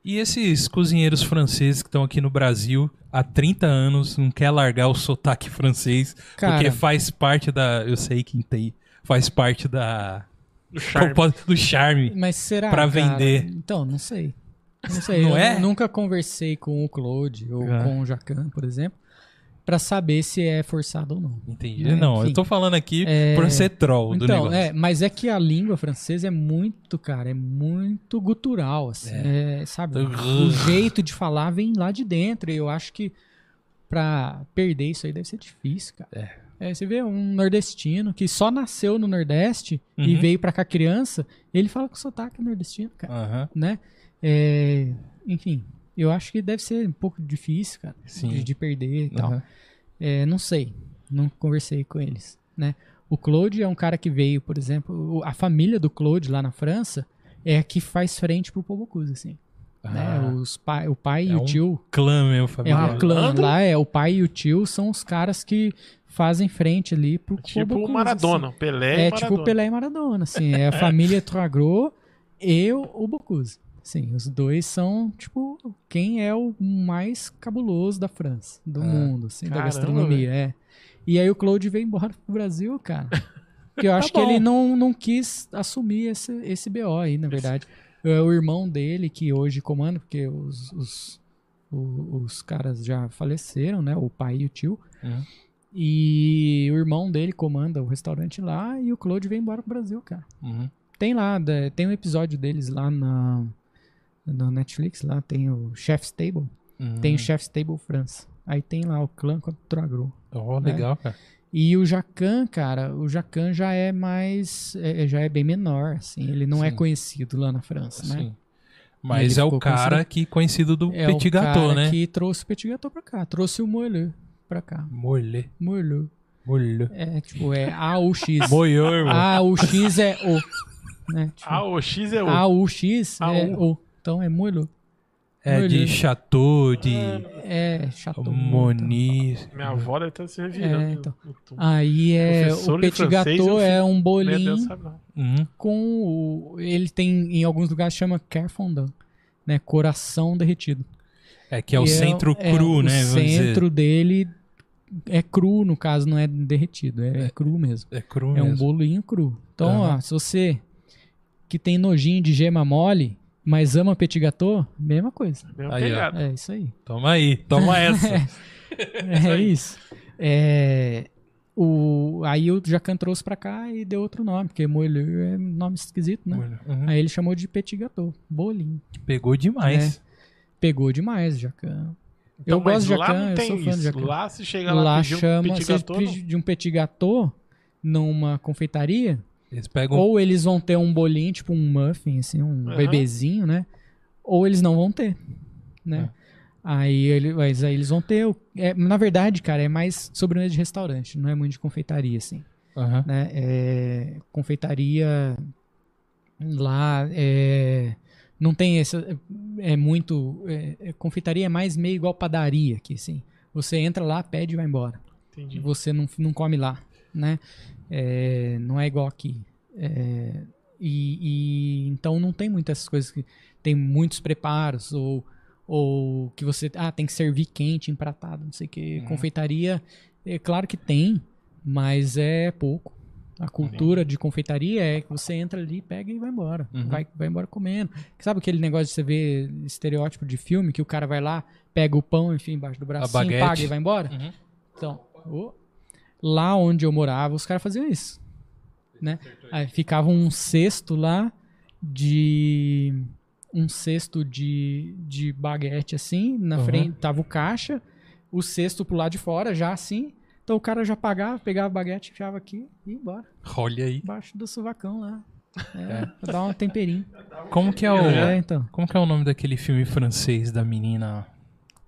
E esses cozinheiros franceses que estão aqui no Brasil há 30 anos, não quer largar o sotaque francês, Cara, porque faz parte da. Eu sei quem tem. Faz parte da. Do charme. Do charme. mas será? pra cara? vender. Então, não sei. Não (laughs) sei. Não eu é? nunca conversei com o Claude ou Ah. com o Jacan, por exemplo, pra saber se é forçado ou não. Entendi. É, não, eu enfim. tô falando aqui É, por ser troll do Então, negócio. é, mas é que a língua francesa é muito, cara, é muito gutural, assim, é, sabe? O jeito de falar vem lá de dentro, e eu acho que pra perder isso aí deve ser difícil, cara. É, você vê um nordestino que só nasceu no Nordeste e Uhum. veio pra cá criança, ele fala com sotaque nordestino, cara, Aham. né? É, enfim, eu acho que deve ser um pouco difícil, cara, Sim. de, de perder e tal. É, não sei, não conversei com eles, né? O Claude é um cara que veio, por exemplo, a família do Claude lá na França é a que faz frente pro Pobocuse, assim, né? Ah, Os pai, o pai e É o um tio clã meu, é familiar. um clã lá, é o pai e o tio são os caras que fazem frente ali pro Tipo Pobocuse, o Maradona, assim. Pelé É e o tipo Maradona. o Pelé e Maradona, assim, é a família Troagro (laughs) e o, o Bocuse. Sim, os dois são, tipo, quem é o mais cabuloso da França, do Ah. mundo, assim, da Caramba, gastronomia, é. E aí o Claude veio embora pro Brasil, cara. (laughs) Porque eu acho que bom. ele não, não quis assumir esse, esse BO aí, na verdade. É o irmão dele que hoje comanda, porque os, os, o- os caras já faleceram, né? O pai e o tio. Uhum. E o irmão dele comanda o restaurante lá e o Claude veio embora pro Brasil, cara. Uhum. Tem lá, da- tem um episódio deles lá na, na Netflix, lá tem o Chef's Table. Uhum. Tem o Chef's Table França. Aí tem lá o clã contra o agro. Oh, legal, cara. E o Jacan, cara, o Jacan já é mais. é- já é bem menor, assim. Ele não é Sim. conhecido lá na França, né? Sim. Mas Ele é o cara conhecido- que conhecido do É Petit o cara Gâteau, né? que trouxe o Petit Gâteau pra cá. Trouxe o Moelleux pra cá. Morlê. Moelleux. Morlê. É, tipo, é A-U-X. (laughs) Moiô, irmão. A-U-X é O. Né? Tipo, Ah, o X é o. A-U-X é. O. Então é Moelleux. é de Moelleux. Chateau, de É, chato. Moni. Minha avó deve estar se revirando. É, então. Aí é. Professor O de Petit Gâteau é um bolinho Deus. Uhum. com o, ele tem em alguns lugares chama Care Fondant, né, coração derretido. É que é o E centro é cru, o né? Vamos centro dizer. dele é cru, no caso, não é derretido, é, cru mesmo. É cru É um mesmo. bolinho cru. Então, Aham. ó, se você que tem nojinho de gema mole, mas ama petit gâteau, mesma coisa. Mesma Aí, pegada. É isso aí. Toma aí, toma (laughs) essa. É isso. É, o, aí o Jacan trouxe pra cá e deu outro nome, porque Moelleux é nome esquisito, né? Uhum. Aí ele chamou de petit gâteau, bolinho. Pegou demais. Pegou demais, Jacan. Então, eu gosto de mas lá jacan, não eu tem sou fã de isso. jacan. Lá se chega lá, Lá pedir um chama, petit você gâteau, de um petit gâteau numa confeitaria, Eles pegam. ou eles vão ter um bolinho, tipo um muffin, assim, um Aham. bebezinho, né? Ou eles não vão ter, né? Aí, ele, mas aí eles vão ter. o- é, na verdade, cara, é mais sobremesa de restaurante, não é muito de confeitaria, assim. Aham. né? É, confeitaria lá é, não tem essa é muito é, é, confeitaria é mais meio igual padaria aqui assim você entra lá pede e vai embora Entendi. você não, não come lá né É, não é igual aqui É, e, e então não tem muitas coisas que tem muitos preparos ou ou que você ah tem que servir quente empratado não sei o que Uhum. confeitaria é claro que tem mas é pouco a cultura de confeitaria é que você entra ali, pega e vai embora. Uhum. Vai, vai embora comendo. Sabe aquele negócio de você ver estereótipo de filme, que o cara vai lá, pega o pão, enfim, embaixo do baguete. paga e vai embora? Uhum. Então, ô, lá onde eu morava, os caras faziam isso. Né? Aí ficava um cesto lá de. Um cesto de, de baguete assim, na Uhum. frente tava o caixa, o cesto pro lado de fora, já assim. Então o cara já pagava, pegava a baguete, enfiava aqui e ia embora. Olha aí. Embaixo do sovacão lá. É, pra dar um temperinho. Como que é o. É, então. Como que é o nome daquele filme francês da menina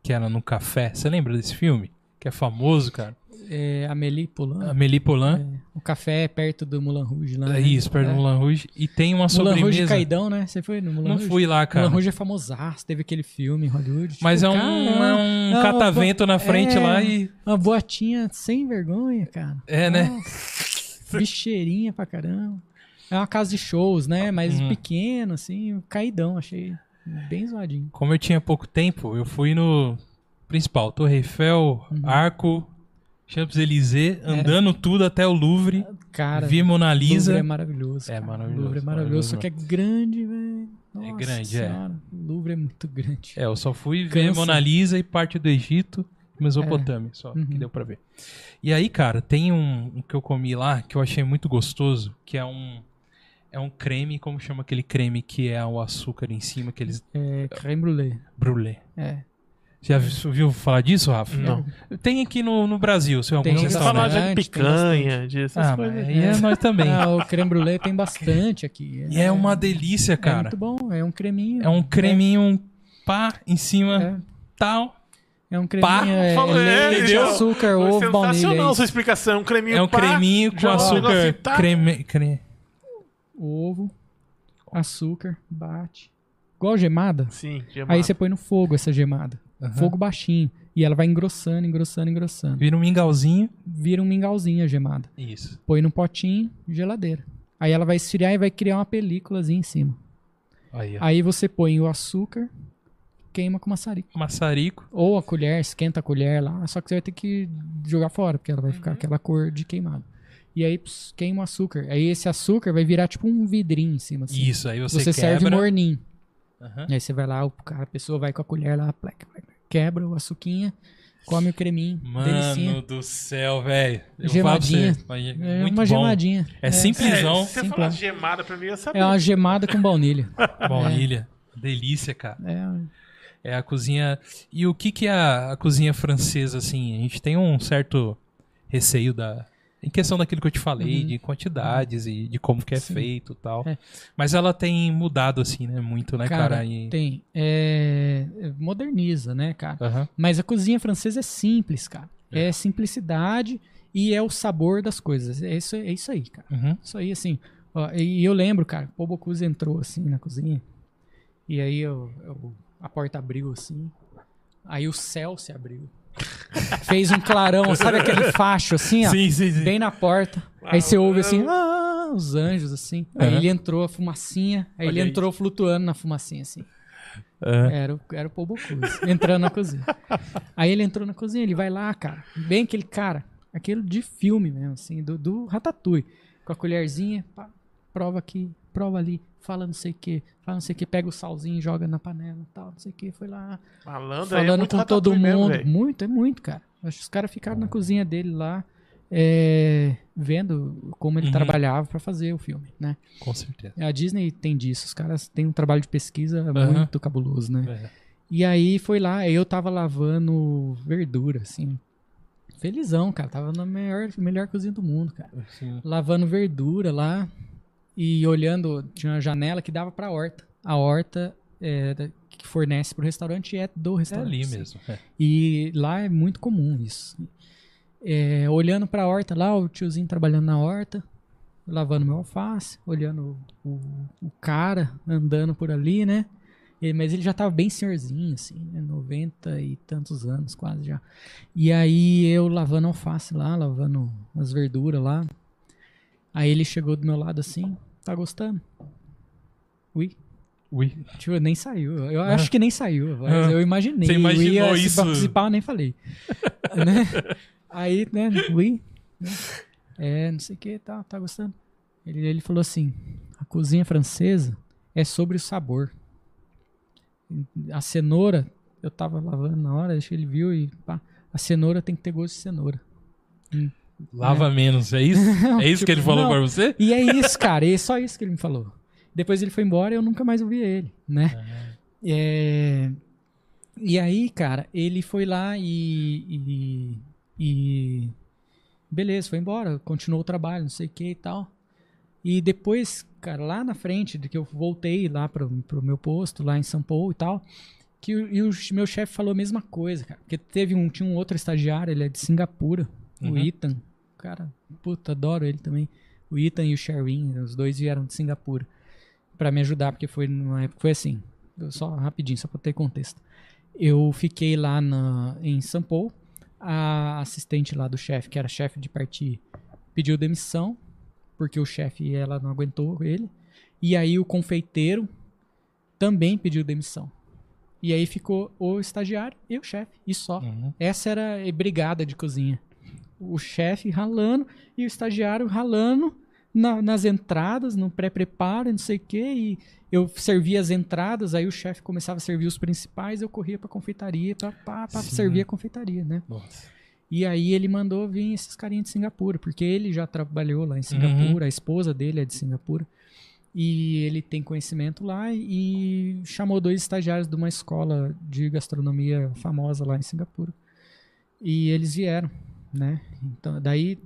que era no café? Você lembra desse filme? Que é famoso, cara. É, Amélie Poulain. Amélie Poulain. É, o café é perto do Moulin Rouge lá. É né? isso, perto do É. Moulin Rouge. E tem uma Moulin Rouge sobremesa. caidão, né? Você foi no Moulin Não Rouge? fui lá, cara. Moulin Rouge é famosaço, teve aquele filme em Hollywood. Mas é Tipo, um, caramba, é um não, catavento na frente é. lá e. Uma boatinha sem vergonha, cara. É, né? Nossa, bicheirinha pra caramba. É uma casa de shows, né? Mas Uhum. pequeno, assim, caidão, achei bem zoadinho. Como eu tinha pouco tempo, eu fui no principal, Torre Eiffel, Uhum. Arco, Champs-Élysées, andando tudo até o Louvre. É. Cara, vi Mona Louvre Lisa. é maravilhoso. É maravilhoso, Louvre é maravilhoso, só que é grande, velho. Nossa grande, é. senhora. Louvre é muito grande. É, eu só fui ver Cansa. Mona Lisa e parte do Egito e Mesopotâmia, só Uhum. que deu pra ver. E aí, cara, tem um, um que eu comi lá que eu achei muito gostoso, que é um é um creme, como chama aquele creme que é o açúcar em cima, aqueles É creme brulee. brulé. É. Já vi- ouviu falar disso, Rafa? Não. Tem aqui no, no Brasil, seu Tem alguns Você restaurante. fala restaurantes. de tem picanha, de essas Ah, coisas. mas aí é nós também. Ah, (laughs) o creme brulee tem bastante aqui. E é uma delícia, É cara. muito bom, é um creminho. É um creminho pá em cima, É, tal. é um Pá. creminho, é, Falou, é, leite, açúcar, ovo, baunilha. sensacional é sua explicação. Um creminho É um pá, creminho com um açúcar. negocinho, tá? Creme, creme. Ovo, açúcar, bate. Igual gemada. Sim, Aí você põe no fogo essa gemada. Aham. Fogo baixinho. E ela vai engrossando, engrossando, engrossando. Vira um mingauzinho. Vira um mingauzinho a gemada. Isso. Põe num potinho, geladeira. Aí ela vai esfriar e vai criar uma películazinha em cima. Aí, ó. Aí você põe o açúcar, queima com maçarico. Maçarico. Ou a colher, esquenta a colher lá, só que você vai ter que jogar fora, porque ela vai Uhum. ficar aquela cor de queimado. E aí ps, queima o açúcar. Aí esse açúcar vai virar tipo um vidrinho em cima. Assim. Isso, aí você, Você, serve quebra. morninho. Aham. Aí você vai lá, o cara, a pessoa vai com a colher lá, plec, plec, quebra o açuquinha, come o creminho, delicinha. Mano do céu, velho. Eu Gemadinha. você, mas É muito uma bom. gemadinha. É simplesão. É, se você falar gemada pra mim, eu sabia. É uma gemada com baunilha. (laughs) Baunilha. Delícia, cara. É, É a cozinha. E o que que é a, a cozinha francesa, assim? A gente tem um certo receio da. Em questão daquilo que eu te falei, Uhum. de quantidades e de como que é Sim. feito e tal. É. Mas ela tem mudado, assim, né? Muito, né, cara? cara, E... tem. É, moderniza, né, cara? Aham. Mas a cozinha francesa é simples, cara. É, simplicidade e é o sabor das coisas. É isso, é isso aí, cara. Uhum. Isso aí, assim. ó, e eu lembro, cara, o Bocuse entrou assim na cozinha. E aí eu, eu- a porta abriu assim. Aí o céu se abriu. Fez um clarão, sabe aquele (laughs) facho assim, ó? Sim, sim, sim. Bem na porta. Aí você ouve assim, ah, os anjos, assim. Aí ele entrou a fumacinha, aí ele Olha entrou flutuando na fumacinha, assim. Era, o- era o Paul entrando na cozinha. Aí ele entrou na cozinha, ele vai lá, cara. Bem aquele cara, aquele de filme mesmo, assim, do, do Ratatouille. Com a colherzinha, pá, prova aqui, prova ali, fala não sei o que, fala não sei o que, pega o salzinho, joga na panela e tal, não sei o que, foi lá. Malandro, é falando muito com todo mesmo, mundo. velho. muito, é muito, cara. Acho que os caras ficaram na cozinha dele lá, é, vendo como ele Uhum. trabalhava pra fazer o filme, né? Com certeza. A Disney tem disso, os caras têm um trabalho de pesquisa Aham. muito cabuloso, né? É. E aí foi lá, eu tava lavando verdura, assim. Felizão, cara. Tava na melhor, melhor cozinha do mundo, cara. Assim, Lavando verdura lá e olhando. Tinha uma janela que dava pra horta. A horta é, que fornece pro restaurante é do é restaurante. ali assim. mesmo. é. E lá é muito comum isso. É, olhando pra horta lá, o tiozinho trabalhando na horta, lavando meu alface, olhando o, o cara andando por ali, né? Mas ele já tava bem senhorzinho, assim, né? 90 e tantos anos, quase já. E aí eu lavando alface lá, lavando as verduras lá. Aí ele chegou do meu lado assim, tá gostando? Ui. Ui. Tipo, nem saiu. Eu acho que nem saiu, Ah. eu imaginei. Você Eu imaginou ia, se isso? participar, eu nem falei. (laughs) né? Aí, né, ui. né? É, não sei o que, tá, tá gostando. Ele, ele falou assim, a cozinha francesa é sobre o sabor. A cenoura, eu tava lavando na hora, acho que ele viu e pá, a cenoura tem que ter gosto de cenoura. Lava menos, é isso? (laughs) É isso que ele Tipo, falou pra você? E é isso, cara, é só isso que ele me falou. Depois ele foi embora e eu nunca mais ouvi ele, né? É, E aí, cara, ele foi lá e, e, e- Beleza, foi embora, continuou o trabalho, não sei o que e tal. E depois, cara, lá na frente, de que eu voltei lá pro, pro meu posto, lá em São Paulo e tal, que o, e o meu chefe falou a mesma coisa, cara. Porque teve um, tinha um outro estagiário, ele é de Singapura, o Uhum. Ethan. Cara, puta, adoro ele também. O Ethan e o Sherwin, os dois vieram de Singapura pra me ajudar, porque foi numa época, foi assim, só rapidinho, só pra ter contexto. Eu fiquei lá na, em São Paulo, a assistente lá do chefe, que era chefe de partir, pediu demissão, porque o chefe ela não aguentou ele. E aí o confeiteiro também pediu demissão. E aí ficou o estagiário e o chefe, e só. Uhum. Essa era a brigada de cozinha. O chefe ralando e o estagiário ralando na- nas entradas, no pré-preparo, não sei o quê. E eu servia as entradas, aí o chefe começava a servir os principais, eu corria pra confeitaria Sim. servir a confeitaria, né? Nossa. E aí ele mandou vir esses carinhas de Singapura, porque ele já trabalhou lá em Singapura, a esposa dele é de Singapura. E ele tem conhecimento lá e chamou dois estagiários de uma escola de gastronomia famosa lá em Singapura. E eles vieram, né? Então, daí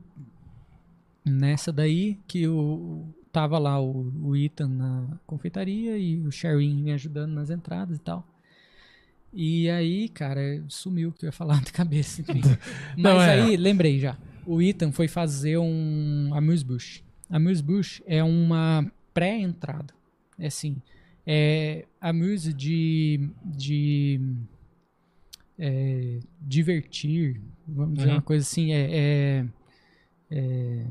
nessa daí que o tava lá o, o Ethan na confeitaria e o Sherwin me ajudando nas entradas e tal. E aí, cara, sumiu o que eu ia falar (laughs) da cabeça. Mas é. aí, lembrei já. O Ethan foi fazer um amuse-bush. Amuse-bush é uma pré-entrada. É assim, é amuse de, de é, divertir, vamos dizer Uhum. uma coisa assim, é, é, é-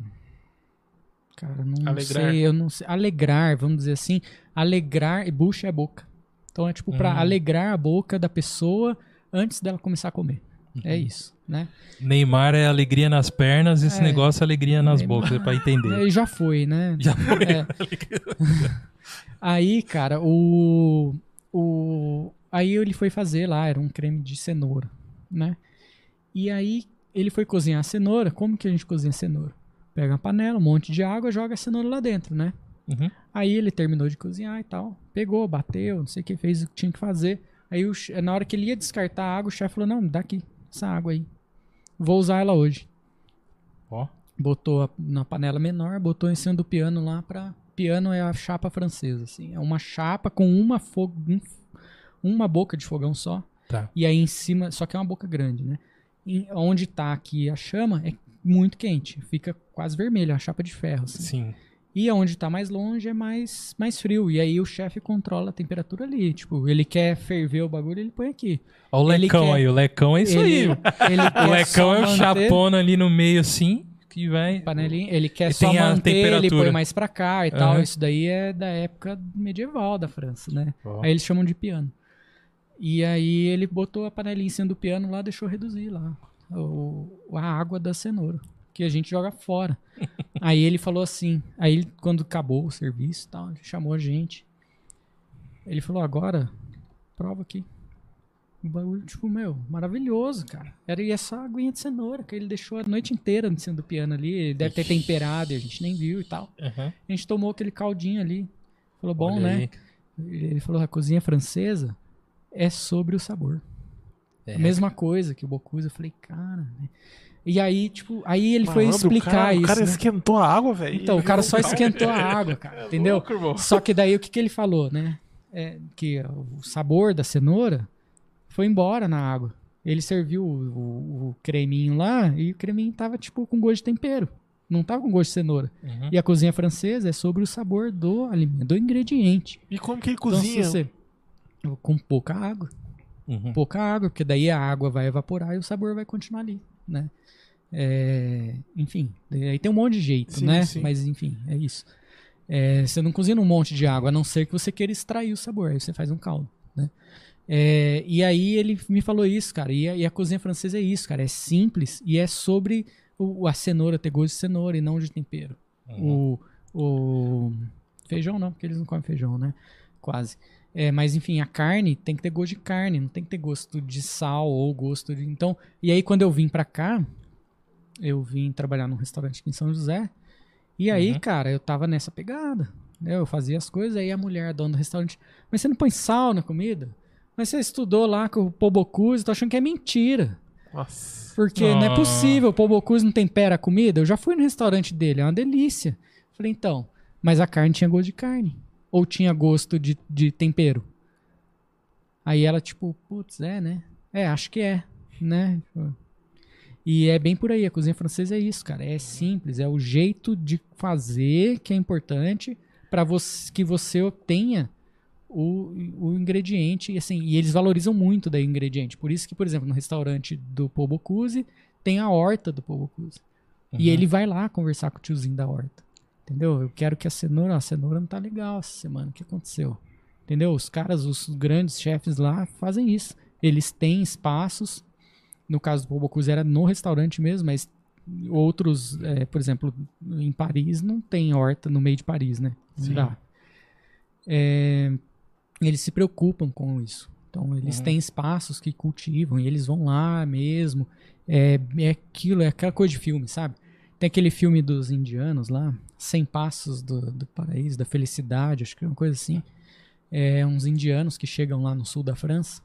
cara, não Alegrar. sei, eu não sei, alegrar, vamos dizer assim, alegrar, e bush é boca. Então é tipo pra Hum. alegrar a boca da pessoa antes dela começar a comer. É isso, né? Neymar é alegria nas pernas, esse É. negócio é alegria nas Neymar. bocas, é pra entender. É, já foi, né? (laughs) Já foi. É. (laughs) Aí, cara, o, o. Aí ele foi fazer lá, era um creme de cenoura, né? E aí ele foi cozinhar a cenoura. Como que a gente cozinha a cenoura? Pega uma panela, um monte de água, joga a cenoura lá dentro, né? Uhum. Aí ele terminou de cozinhar e tal. Pegou, bateu, não sei o que, fez o que tinha que fazer. Aí o na hora que ele ia descartar a água, o chefe falou: Não, dá aqui, essa água aí. Vou usar ela hoje. Ó. Botou a- na panela menor, botou em cima do piano lá pra. Piano é a chapa francesa, assim. É uma chapa com uma, fo... um- uma boca de fogão só. Tá. E aí em cima, só que é uma boca grande, né? Em- onde tá aqui a chama é muito quente. Fica quase vermelho, é uma chapa de ferro, assim. Sim. E aonde tá mais longe é mais, mais frio. E aí o chefe controla a temperatura ali. Tipo, ele quer ferver o bagulho, ele põe aqui. Ó o Ele lecão quer- aí, o lecão é isso ele, aí. (laughs) ele O lecão é o chapona ali no meio assim, que vai... Panelinha, ele quer só tem a manter, ele temperatura. põe mais pra cá e tal. Aham. Isso daí é da época medieval da França, né? Ó. Aí eles chamam de piano. E aí ele botou a panelinha em cima do piano lá, deixou reduzir lá o, a água da cenoura, que a gente joga fora. (laughs) aí ele falou assim, aí ele, quando acabou o serviço tal, ele chamou a gente. Ele falou, agora, prova aqui. O bagulho, tipo, meu, maravilhoso, cara. Era e essa aguinha de cenoura que ele deixou a noite inteira em cima do piano ali. Ele deve ter temperado e a gente nem viu e tal. Uhum. A gente tomou aquele caldinho ali. Falou, bom, né? Ele falou, a cozinha francesa é sobre o sabor. É. A mesma coisa que o Bocuse. Eu falei, cara. né? E aí, tipo, aí ele foi Malandro, explicar o cara, isso. O cara né? esquentou a água, velho. Então, o cara só (laughs) esquentou a água, cara. entendeu? louco. Só que daí o que, que ele falou, né? É que o sabor da cenoura foi embora na água. Ele serviu o, o- o creminho lá e o creminho tava, tipo, com gosto de tempero. Não tava com gosto de cenoura. Uhum. E a cozinha francesa é sobre o sabor do alimento, do ingrediente. E como que ele Então, se cozinha? você- com pouca água. Uhum. Pouca água, porque daí a água vai evaporar e o sabor vai continuar ali, né? É, enfim, aí tem um monte de jeito, Sim, né? sim. Mas enfim, é isso. É, você não cozinha um monte de água, a não ser que você queira extrair o sabor, aí você faz um caldo, né? É, e aí ele me falou isso, cara, e a, e a cozinha francesa é isso, cara, é simples e é sobre o, a cenoura ter gosto de cenoura e não de tempero. Uhum. O, o feijão não, porque eles não comem feijão, né? Quase. É, mas enfim, a carne tem que ter gosto de carne, não tem que ter gosto de sal ou gosto de. Então, e aí quando eu vim pra cá, eu vim trabalhar num restaurante aqui em São José. E aí, Uhum. cara, eu tava nessa pegada. né? Eu fazia as coisas, aí a mulher, a dona do restaurante, mas você não põe sal na comida? Mas você estudou lá com o Pobocuse, tô achando que é mentira. Nossa. Porque não é possível, o Pobocuse não tempera a comida. Eu já fui no restaurante dele, é uma delícia. Falei, então, mas a carne tinha gosto de carne. Ou tinha gosto de, de tempero? Aí ela, tipo, putz, é, né? É, acho que é, né? E é bem por aí, a cozinha francesa é isso, cara. É simples, é o jeito de fazer que é importante para você, que você obtenha o, o ingrediente. E, assim, e eles valorizam muito daí o ingrediente. Por isso que, por exemplo, no restaurante do Pobocuse tem a horta do Pobocuse. E Uhum. ele vai lá conversar com o tiozinho da horta. Entendeu? Eu quero que a cenoura, a cenoura não tá legal essa semana. O que aconteceu? Entendeu? Os caras, os grandes chefes lá fazem isso. Eles têm espaços. No caso do Pobocuse era no restaurante mesmo, mas outros, é, por exemplo, em Paris não tem horta no meio de Paris, né? Não Sim. dá. É, eles se preocupam com isso. Então, eles Uhum. têm espaços que cultivam e eles vão lá mesmo. É, é aquilo, é aquela coisa de filme, sabe? Tem aquele filme dos indianos lá, 100 Passos do, do Paraíso, da Felicidade, acho que é uma coisa assim. É uns indianos que chegam lá no sul da França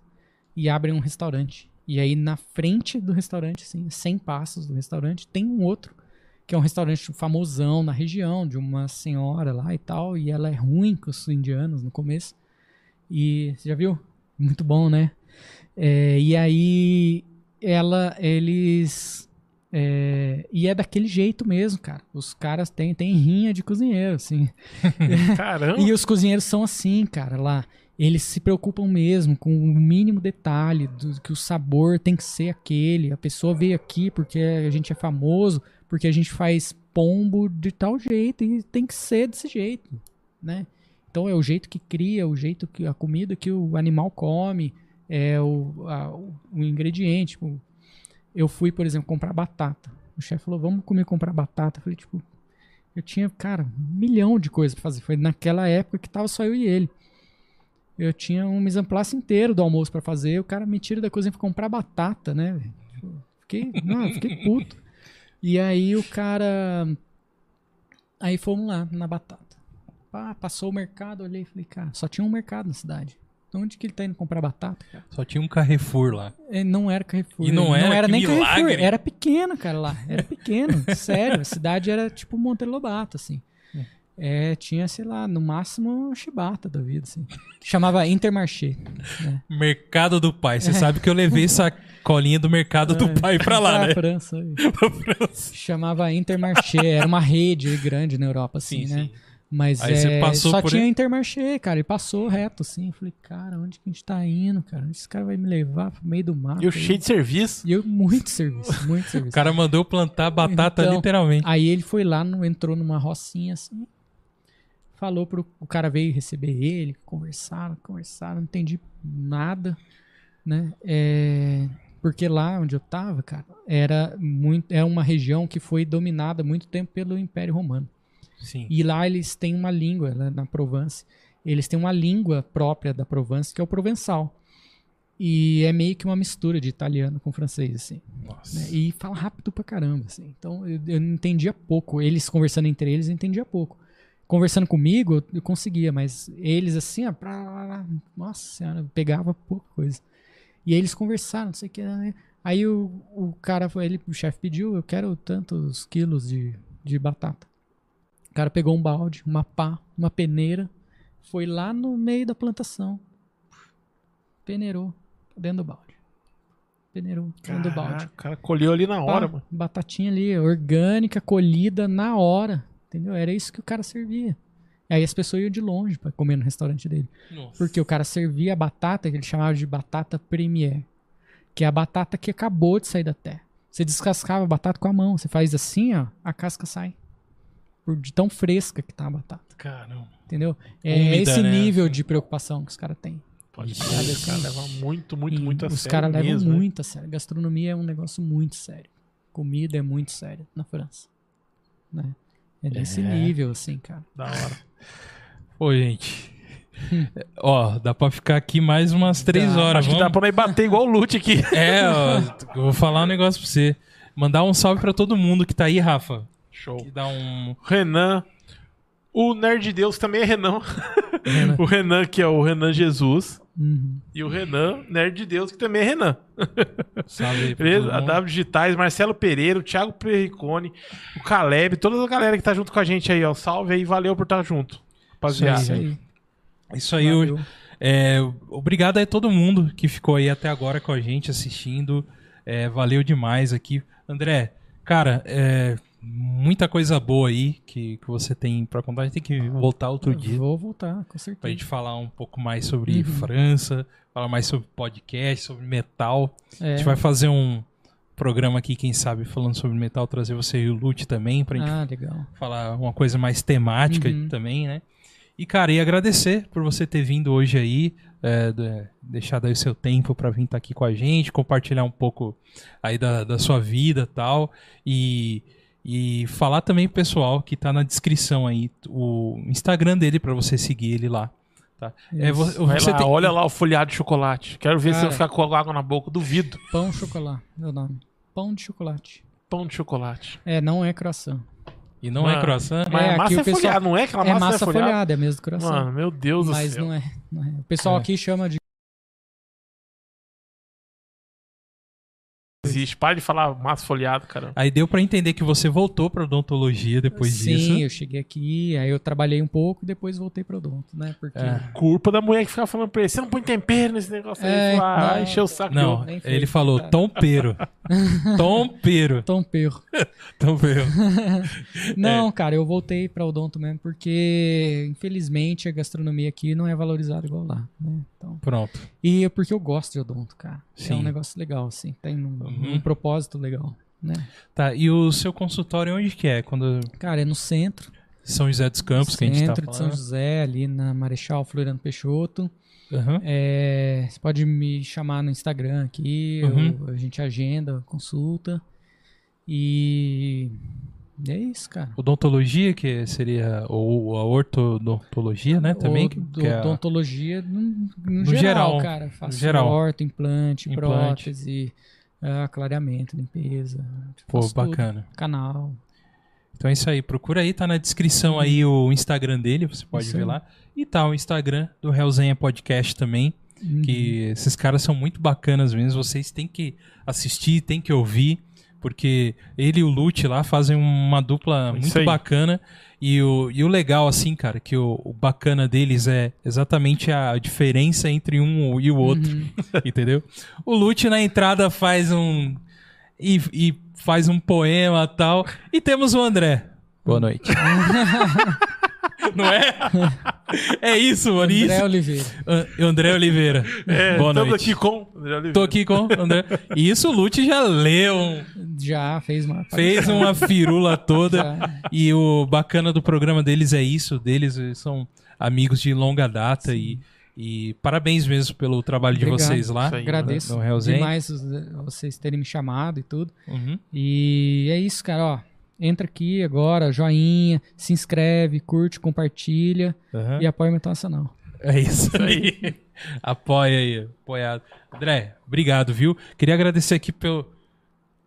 e abrem um restaurante. E aí na frente do restaurante, assim, 100 passos do restaurante, tem um outro, que é um restaurante famosão na região, de uma senhora lá e tal, e ela é ruim com os indianos no começo. E você já viu? Muito bom, né? É, e aí ela, eles é, e é daquele jeito mesmo, cara. Os caras têm, têm rinha de cozinheiro, assim. (laughs) (laughs) Caramba. E os cozinheiros são assim, cara, lá. Eles se preocupam mesmo com o mínimo detalhe, do, que o sabor tem que ser aquele. A pessoa veio aqui porque a gente é famoso, porque a gente faz pombo de tal jeito e tem que ser desse jeito, né? Então é o jeito que cria, o jeito que a comida que o animal come, é o, a- o, o ingrediente. Tipo, eu fui, por exemplo, comprar batata. O chefe falou, vamos comer comprar batata. Eu falei, tipo, eu tinha, cara, um milhão de coisas pra fazer. Foi naquela época que tava só eu e ele. Eu tinha um mise inteiro do almoço pra fazer. O cara me tira da cozinha pra comprar batata, né? Fiquei, não, fiquei puto. E aí o cara. Aí fomos lá na batata. Pá, passou o mercado, olhei e falei, cara, só tinha um mercado na cidade. Onde que ele tá indo comprar batata, cara? Só tinha um Carrefour lá. É, Não era Carrefour. E não era? Que nem milagre! Carrefour. Era pequeno, cara, lá. Era pequeno, (laughs) sério. A cidade era tipo Monteiro Lobato, assim. É, tinha, sei lá, no máximo chibata da vida, assim. Chamava Intermarché. né? Mercado do pai. Você sabe que eu levei essa colinha do mercado do pai pra lá, (laughs) Pra né? França. Pra (laughs) França. Chamava Intermarché. Era uma rede grande na Europa, assim, Sim, né? sim. Mas Aí é, passou só por tinha aí? Intermarché, cara. E passou reto, assim. Eu falei, cara, onde que a gente tá indo, cara? Esse cara vai me levar pro meio do mato? E eu aí? cheio de serviço. E eu, muito serviço, muito (laughs) O serviço. cara mandou plantar batata Então, literalmente. Aí ele foi lá, no- entrou numa rocinha assim, falou pro. O cara veio receber ele, conversaram, conversaram, não entendi nada, né? É, porque lá onde eu tava, cara, era muito, é uma região que foi dominada muito tempo pelo Império Romano. Sim. E lá eles têm uma língua, né, na Provence, eles têm uma língua própria da Provence, que é o provençal. E é meio que uma mistura de italiano com francês, assim Nossa. né? E fala rápido pra caramba, assim. Então eu, eu entendia pouco. Eles conversando entre eles, eu entendia pouco. conversando comigo, eu- conseguia, mas eles assim, ó, pra- nossa senhora, pegava pouca coisa. E aí eles conversaram, não sei o que. né? Aí o, o cara, ele, o chefe pediu, eu quero tantos quilos de, de batata. O cara pegou um balde, uma pá, uma peneira, foi lá no meio da plantação, peneirou dentro do balde. Peneirou dentro do balde. O cara colheu ali na hora, Pá, mano. Batatinha ali, orgânica, colhida na hora. Entendeu? Era isso que o cara servia. Aí as pessoas iam de longe pra comer no restaurante dele. Nossa. Porque o cara servia a batata que ele chamava de batata premier. Que é a batata que acabou de sair da terra. Você descascava a batata com a mão. Você faz assim, ó, a casca sai. Por de tão fresca que tá a batata. Caramba. Entendeu? É Úmida, esse né? nível de preocupação que os caras têm. Pode ser. Os caras levam muito, muito, E muito a Os sério. caras levam mesmo, né? muito a sério. Gastronomia é um negócio muito sério. Comida é muito sério na França. Né? É nesse É. nível, assim, cara. Da hora. (laughs) Ô, gente. (laughs) Ó, dá pra ficar aqui mais umas três Dá. horas. Acho que dá Vamos... pra bater igual o Lute aqui. É, ó, eu vou falar um negócio pra você. Mandar um salve pra todo mundo que tá aí, Rafa. Show. Que dá um. Renan. O Nerd Deus também é Renan. Renan. (laughs) o Renan, que é o Renan Jesus. Uhum. E o Renan, Nerd Deus, que também é Renan. (laughs) Salve Beleza? A. W Digitais, Marcelo Pereira, o Thiago Perricone, o Caleb, toda a galera que tá junto com a gente aí, ó. Salve aí, valeu por estar junto. Rapaziada. Isso aí. Isso aí, Valeu. é, obrigado a todo mundo que ficou aí até agora com a gente assistindo. É, valeu demais aqui. André, cara, é, muita coisa boa aí que, que você tem pra contar. A gente tem que voltar outro dia Vou voltar, com pra certeza. gente falar um pouco mais sobre Uhum. França, falar mais sobre podcast, sobre metal. A É. gente vai fazer um programa aqui, quem sabe, falando sobre metal, trazer você e o Lute também pra gente Ah, legal. falar uma coisa mais temática Uhum. também, né? E, cara, e agradecer por você ter vindo hoje aí, é, de- deixado aí o seu tempo pra vir estar aqui com a gente, compartilhar um pouco aí da, da sua vida e tal. E, e falar também pro pessoal que tá na descrição aí o Instagram dele pra você seguir ele lá. Tá? É, você lá, tem- olha lá o folhado de chocolate. Quero ver se Cara. eu ficar com água na boca. Duvido. Pão chocolate, meu nome. Pão de chocolate. Pão de chocolate. É, não é croissant. E não é Mano, croissant? Mas É, a massa aqui é o pessoal- folhada, não é aquela é massa, massa é folhada? folhada, é mesmo do croissant. Mano, meu Deus do mas céu. não é, não é. O pessoal É. aqui chama de Existe. Para de falar massa folhada, cara. Aí deu pra entender que você voltou pra odontologia depois Sim, disso. eu cheguei aqui, aí eu trabalhei um pouco e depois voltei pro odonto, né? Porque É. Culpa da mulher que ficava falando pra ele, você não põe tempero nesse negócio É, aí. Fala, ah, não. encheu o saco Não, ele falou (laughs) (laughs) tompeiro. tompeiro. Tom (laughs) perro. Tompeiro. (laughs) Não, cara, eu voltei pra odonto mesmo porque infelizmente a gastronomia aqui não é valorizada igual lá, né? Então, Pronto. e é porque eu gosto de odonto, cara. É Sim. um negócio legal assim, tem um, Uhum. um propósito legal, né? Tá, e o seu consultório onde que é? Quando Cara, é no centro, São José dos Campos que a gente centro tá de São falando. José, ali na Marechal Floriano Peixoto. Aham. É, você pode me chamar no Instagram aqui, Uhum. eu- a gente agenda, consulta. E é isso, cara. Odontologia, que seria, ou a ortodontologia, né, também, que, é Odontologia no, no No geral, geral, cara. Faço geral. orto, implante, Implante. prótese, ah, clareamento, limpeza. Pô, faço tudo. bacana. Canal. Então é isso aí, procura aí, tá na descrição aí o Instagram dele, você pode Isso ver aí. lá. E tá o Instagram do Realzenha Podcast também, Uhum. que esses caras são muito bacanas mesmo, vocês têm que assistir, têm que ouvir, porque ele e o Lute lá fazem uma dupla Isso muito aí. bacana. E o, e o legal, assim, cara, que o, o bacana deles é exatamente a diferença entre um e o outro, Uhum. (laughs) entendeu? O Lute na entrada faz um. E, e faz um poema e tal. E temos o André. Boa noite. (laughs) Não é? (laughs) É isso, mano. André Isso. Oliveira. An- André Oliveira. É, Boa estamos noite. aqui com... André Oliveira. Tô aqui com o André. E isso o Lute já leu, Já fez uma. fez uma (laughs) firula toda. Já. E o bacana do programa deles é isso, deles eles são amigos de longa data e, e parabéns mesmo pelo trabalho de Obrigado. vocês lá. Aí. Agradeço No Hellzen. demais os- vocês terem me chamado e tudo. Uhum. E é isso, cara, ó. Entra aqui agora, joinha, se inscreve, curte, compartilha Aham. e apoia o Metal Nacional. É isso aí. (laughs) Apoia aí, apoiado. André, obrigado, viu? Queria agradecer aqui pelo.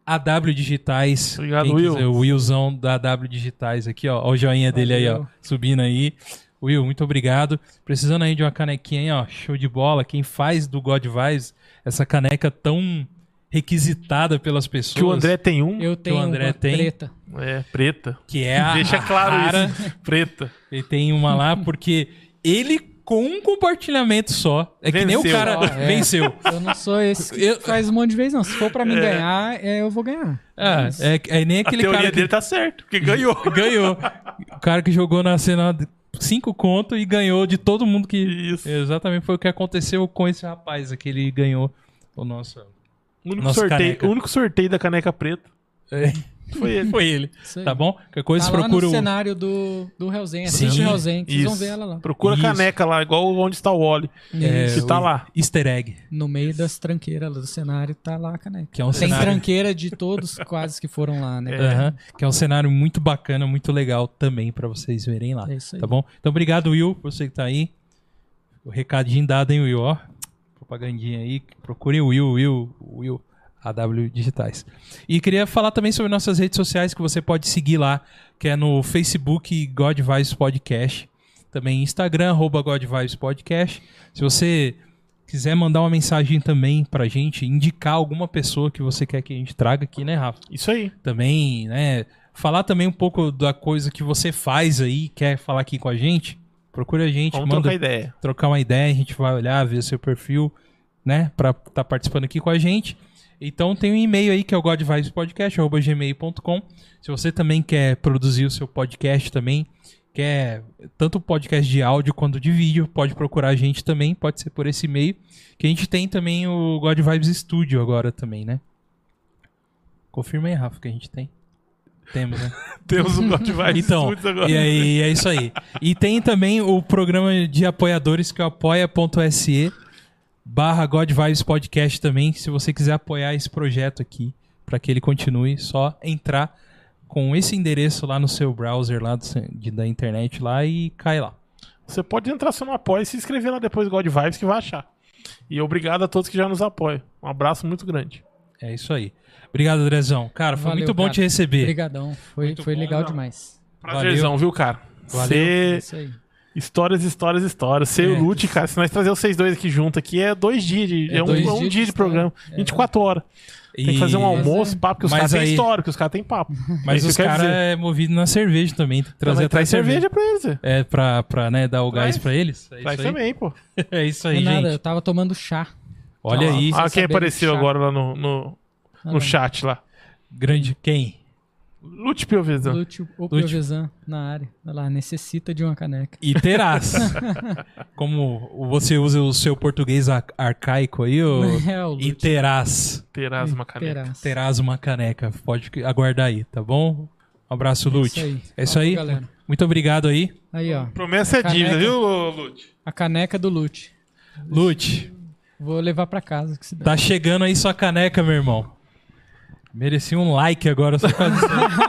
AW Digitais. Obrigado, Quem Will. quiser, o Willzão da AW Digitais aqui, ó. Ó o joinha dele aí, ó. Valeu. Subindo aí. Will, muito obrigado. Precisando aí de uma canequinha aí, ó. Show de bola. Quem faz do God Vibes essa caneca tão requisitada pelas pessoas. Que o André tem um. Eu tenho André uma tem? preta. É, preta. Que é a, Deixa a claro rara. isso. Preta. Ele tem uma lá porque ele, com um compartilhamento só, é que nem o Venceu. cara Ó, é. venceu. Eu não sou esse que Eu- faz um monte de vezes, não. Se for pra mim ganhar, é, eu vou ganhar. Ah, é, é nem A aquele teoria cara que dele tá certo, porque ganhou. (laughs) ganhou. O cara que jogou na cena cinco conto e ganhou de todo mundo que. Isso. Exatamente foi o que aconteceu com esse rapaz aqui. Ele ganhou o nosso. O único, Nossa sorteio, caneca. o único sorteio da caneca preta É, foi ele. foi ele. Tá bom? Qualquer coisa, Tá lá procura no o. cenário do, do Hellzen. Sim, Assiste o Hellzen, que vocês vão ver ela lá. Procura a caneca lá, igual onde está o Wally. é, que tá o lá. Easter egg. No meio das tranqueiras lá do cenário tá lá a caneca. Que é um Tem cenário. tranqueira de todos quase que foram lá, né? Aham, que é um cenário muito bacana, muito legal também pra vocês verem lá. É isso aí. Tá bom? Então, obrigado, Will, por você que tá aí. O recadinho dado, hein, Will? Ó, propagandinha aí. Procure o Will, Will, Will, AW Digitais. E queria falar também sobre nossas redes sociais que você pode seguir lá, que é no Facebook God Vibes Podcast. Também Instagram, arroba God Vibes Podcast. Se você quiser mandar uma mensagem também pra gente, indicar alguma pessoa que você quer que a gente traga aqui, né, Rafa? Isso aí. também, né? Falar também um pouco da coisa que você faz aí, quer falar aqui com a gente, procura a gente, Vamos manda trocar ideia. trocar uma ideia, a gente vai olhar, ver seu perfil, né, pra estar tá participando aqui com a gente. Então tem um e-mail aí que é o godvibespodcast@gmail.com. Se você também quer produzir o seu podcast também, quer tanto podcast de áudio quanto de vídeo, pode procurar a gente também, pode ser por esse e-mail, que a gente tem também o God Vibes Studio agora também, né? Confirma aí, Rafa, que a gente tem. Temos, né? (laughs) Temos um God Vibes Então, Studios agora. e aí, é isso aí. E tem também o programa de apoiadores que é o apoia.se barra God Vibes Podcast também. Se você quiser apoiar esse projeto aqui, para que ele continue, só entrar com esse endereço lá no seu browser lá do, de- da internet lá e cai lá. Você pode entrar só no apoio e se inscrever lá depois do God Vibes que vai achar. E obrigado a todos que já nos apoiam. Um abraço muito grande. É isso aí. Obrigado, Andrezão. Cara, foi Valeu, muito bom cara. te receber. Obrigadão. Foi, Muito foi bom, legal Zão. demais. Prazerzão, viu, cara? Valeu. Cê- É isso aí. Histórias, histórias, histórias. Ser É. o Lute, cara, se nós trazer vocês dois aqui junto aqui, é dois dias de, É é um, um dia de história. programa. É. 24 horas. Tem que E- fazer um almoço, papo, porque os caras têm aí- história, porque os caras têm papo. (laughs) Mas os que caras é movido na cerveja também. Tem que trazer traz cerveja pra eles. é. É, pra, pra né, dar o Traz. gás pra eles. É Traz isso aí. também, pô. (laughs) É isso Não aí, é nada, gente. eu tava tomando chá. Olha Ah, aí. Ah, quem apareceu agora lá no, no, Ah, no chat lá. Grande quem? Lute Piovesan. Ou Lúcio. Piovesan na área. Olha lá, necessita de uma caneca. E terás. (laughs) Como você usa o seu português ar- arcaico aí, ô, (laughs) É, o e. Terás. Terás uma caneca. Terás. terás uma caneca. Pode aguardar aí, tá bom? Um abraço, É isso Lute. aí. É isso aí. galera. Muito obrigado aí. Aí, ó. Promessa é dívida, viu, Lute? A caneca do Lute. Lute, Vou levar pra casa. Que se dá. tá chegando aí sua caneca, meu irmão. Mereci um like agora só pra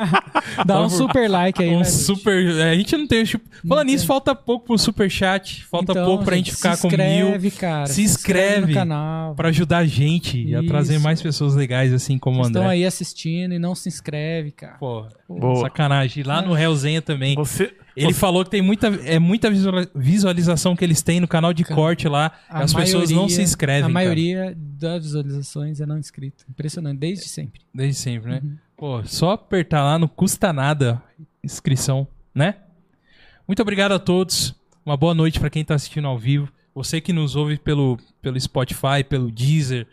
(laughs) Dá um super like aí, um né, super. é, a gente não tem. Tipo, falando nisso, falta pouco pro super chat. Falta Então, pouco pra gente ficar se com mil. inscreve, cara. Se inscreve no canal. Pra ajudar a gente a Isso. trazer mais pessoas legais assim como o Vocês André. estão aí assistindo e não se inscreve, cara. Pô, Boa. sacanagem. E Lá no Hellzenha também. Você, Ele falou que tem muita, é muita visual- visualização que eles têm no canal de Cara, corte lá. As pessoas não se maioria- inscrevem. A cara. maioria das visualizações é não inscrito. Impressionante, desde sempre. Desde sempre, né? Uhum. Pô, só apertar lá, não custa nada inscrição, né? Muito obrigado a todos. Uma boa noite pra quem tá assistindo ao vivo. Você que nos ouve pelo, pelo Spotify, pelo Deezer,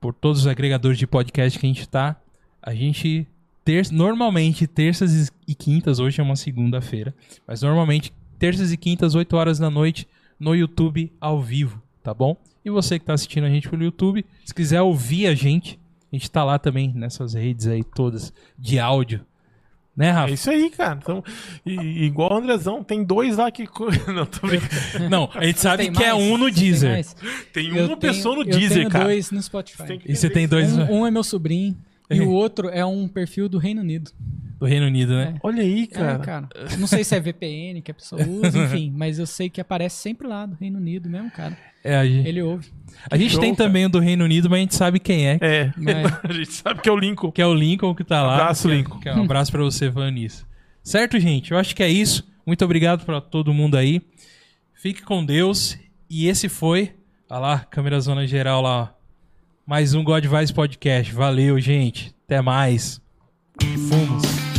por todos os agregadores de podcast que a gente tá. A gente ter, normalmente terças e quintas, hoje é uma segunda-feira, mas normalmente terças e quintas, 8 horas da noite, no YouTube ao vivo, tá bom? E você que tá assistindo a gente pelo YouTube, se quiser ouvir a gente, a gente tá lá também nessas redes aí todas de áudio. Né, É Rafa? isso aí, cara. Então, e- igual o Andrezão, tem dois lá que. (laughs) Não, tô brincando. Não, a gente sabe Tem que é um no tem Deezer. Tem Eu uma tenho- pessoa no Deezer, cara. dois no Spotify. Tem E você tem dois. Um, um é meu sobrinho e o outro é um perfil do Reino Unido. Do Reino Unido, né? Olha aí, É, cara. cara. Não sei se é VPN que a pessoa usa, (laughs) enfim, mas eu sei que aparece sempre lá do Reino Unido mesmo, cara. É, a gente, Ele ouve. a gente show, tem cara. também o do Reino Unido, mas a gente sabe quem é. É. Mas- (laughs) A gente sabe que é o Lincoln. Que é o Lincoln que tá lá. Abraço, Que é- Lincoln. que é um abraço pra você, Vanis. Certo, gente? Eu acho que é isso. Muito obrigado pra todo mundo aí. Fique com Deus. E esse foi. Olha lá, câmera zona geral lá. ó. Mais um God Vice Podcast. Valeu, gente. Até mais. Fumos.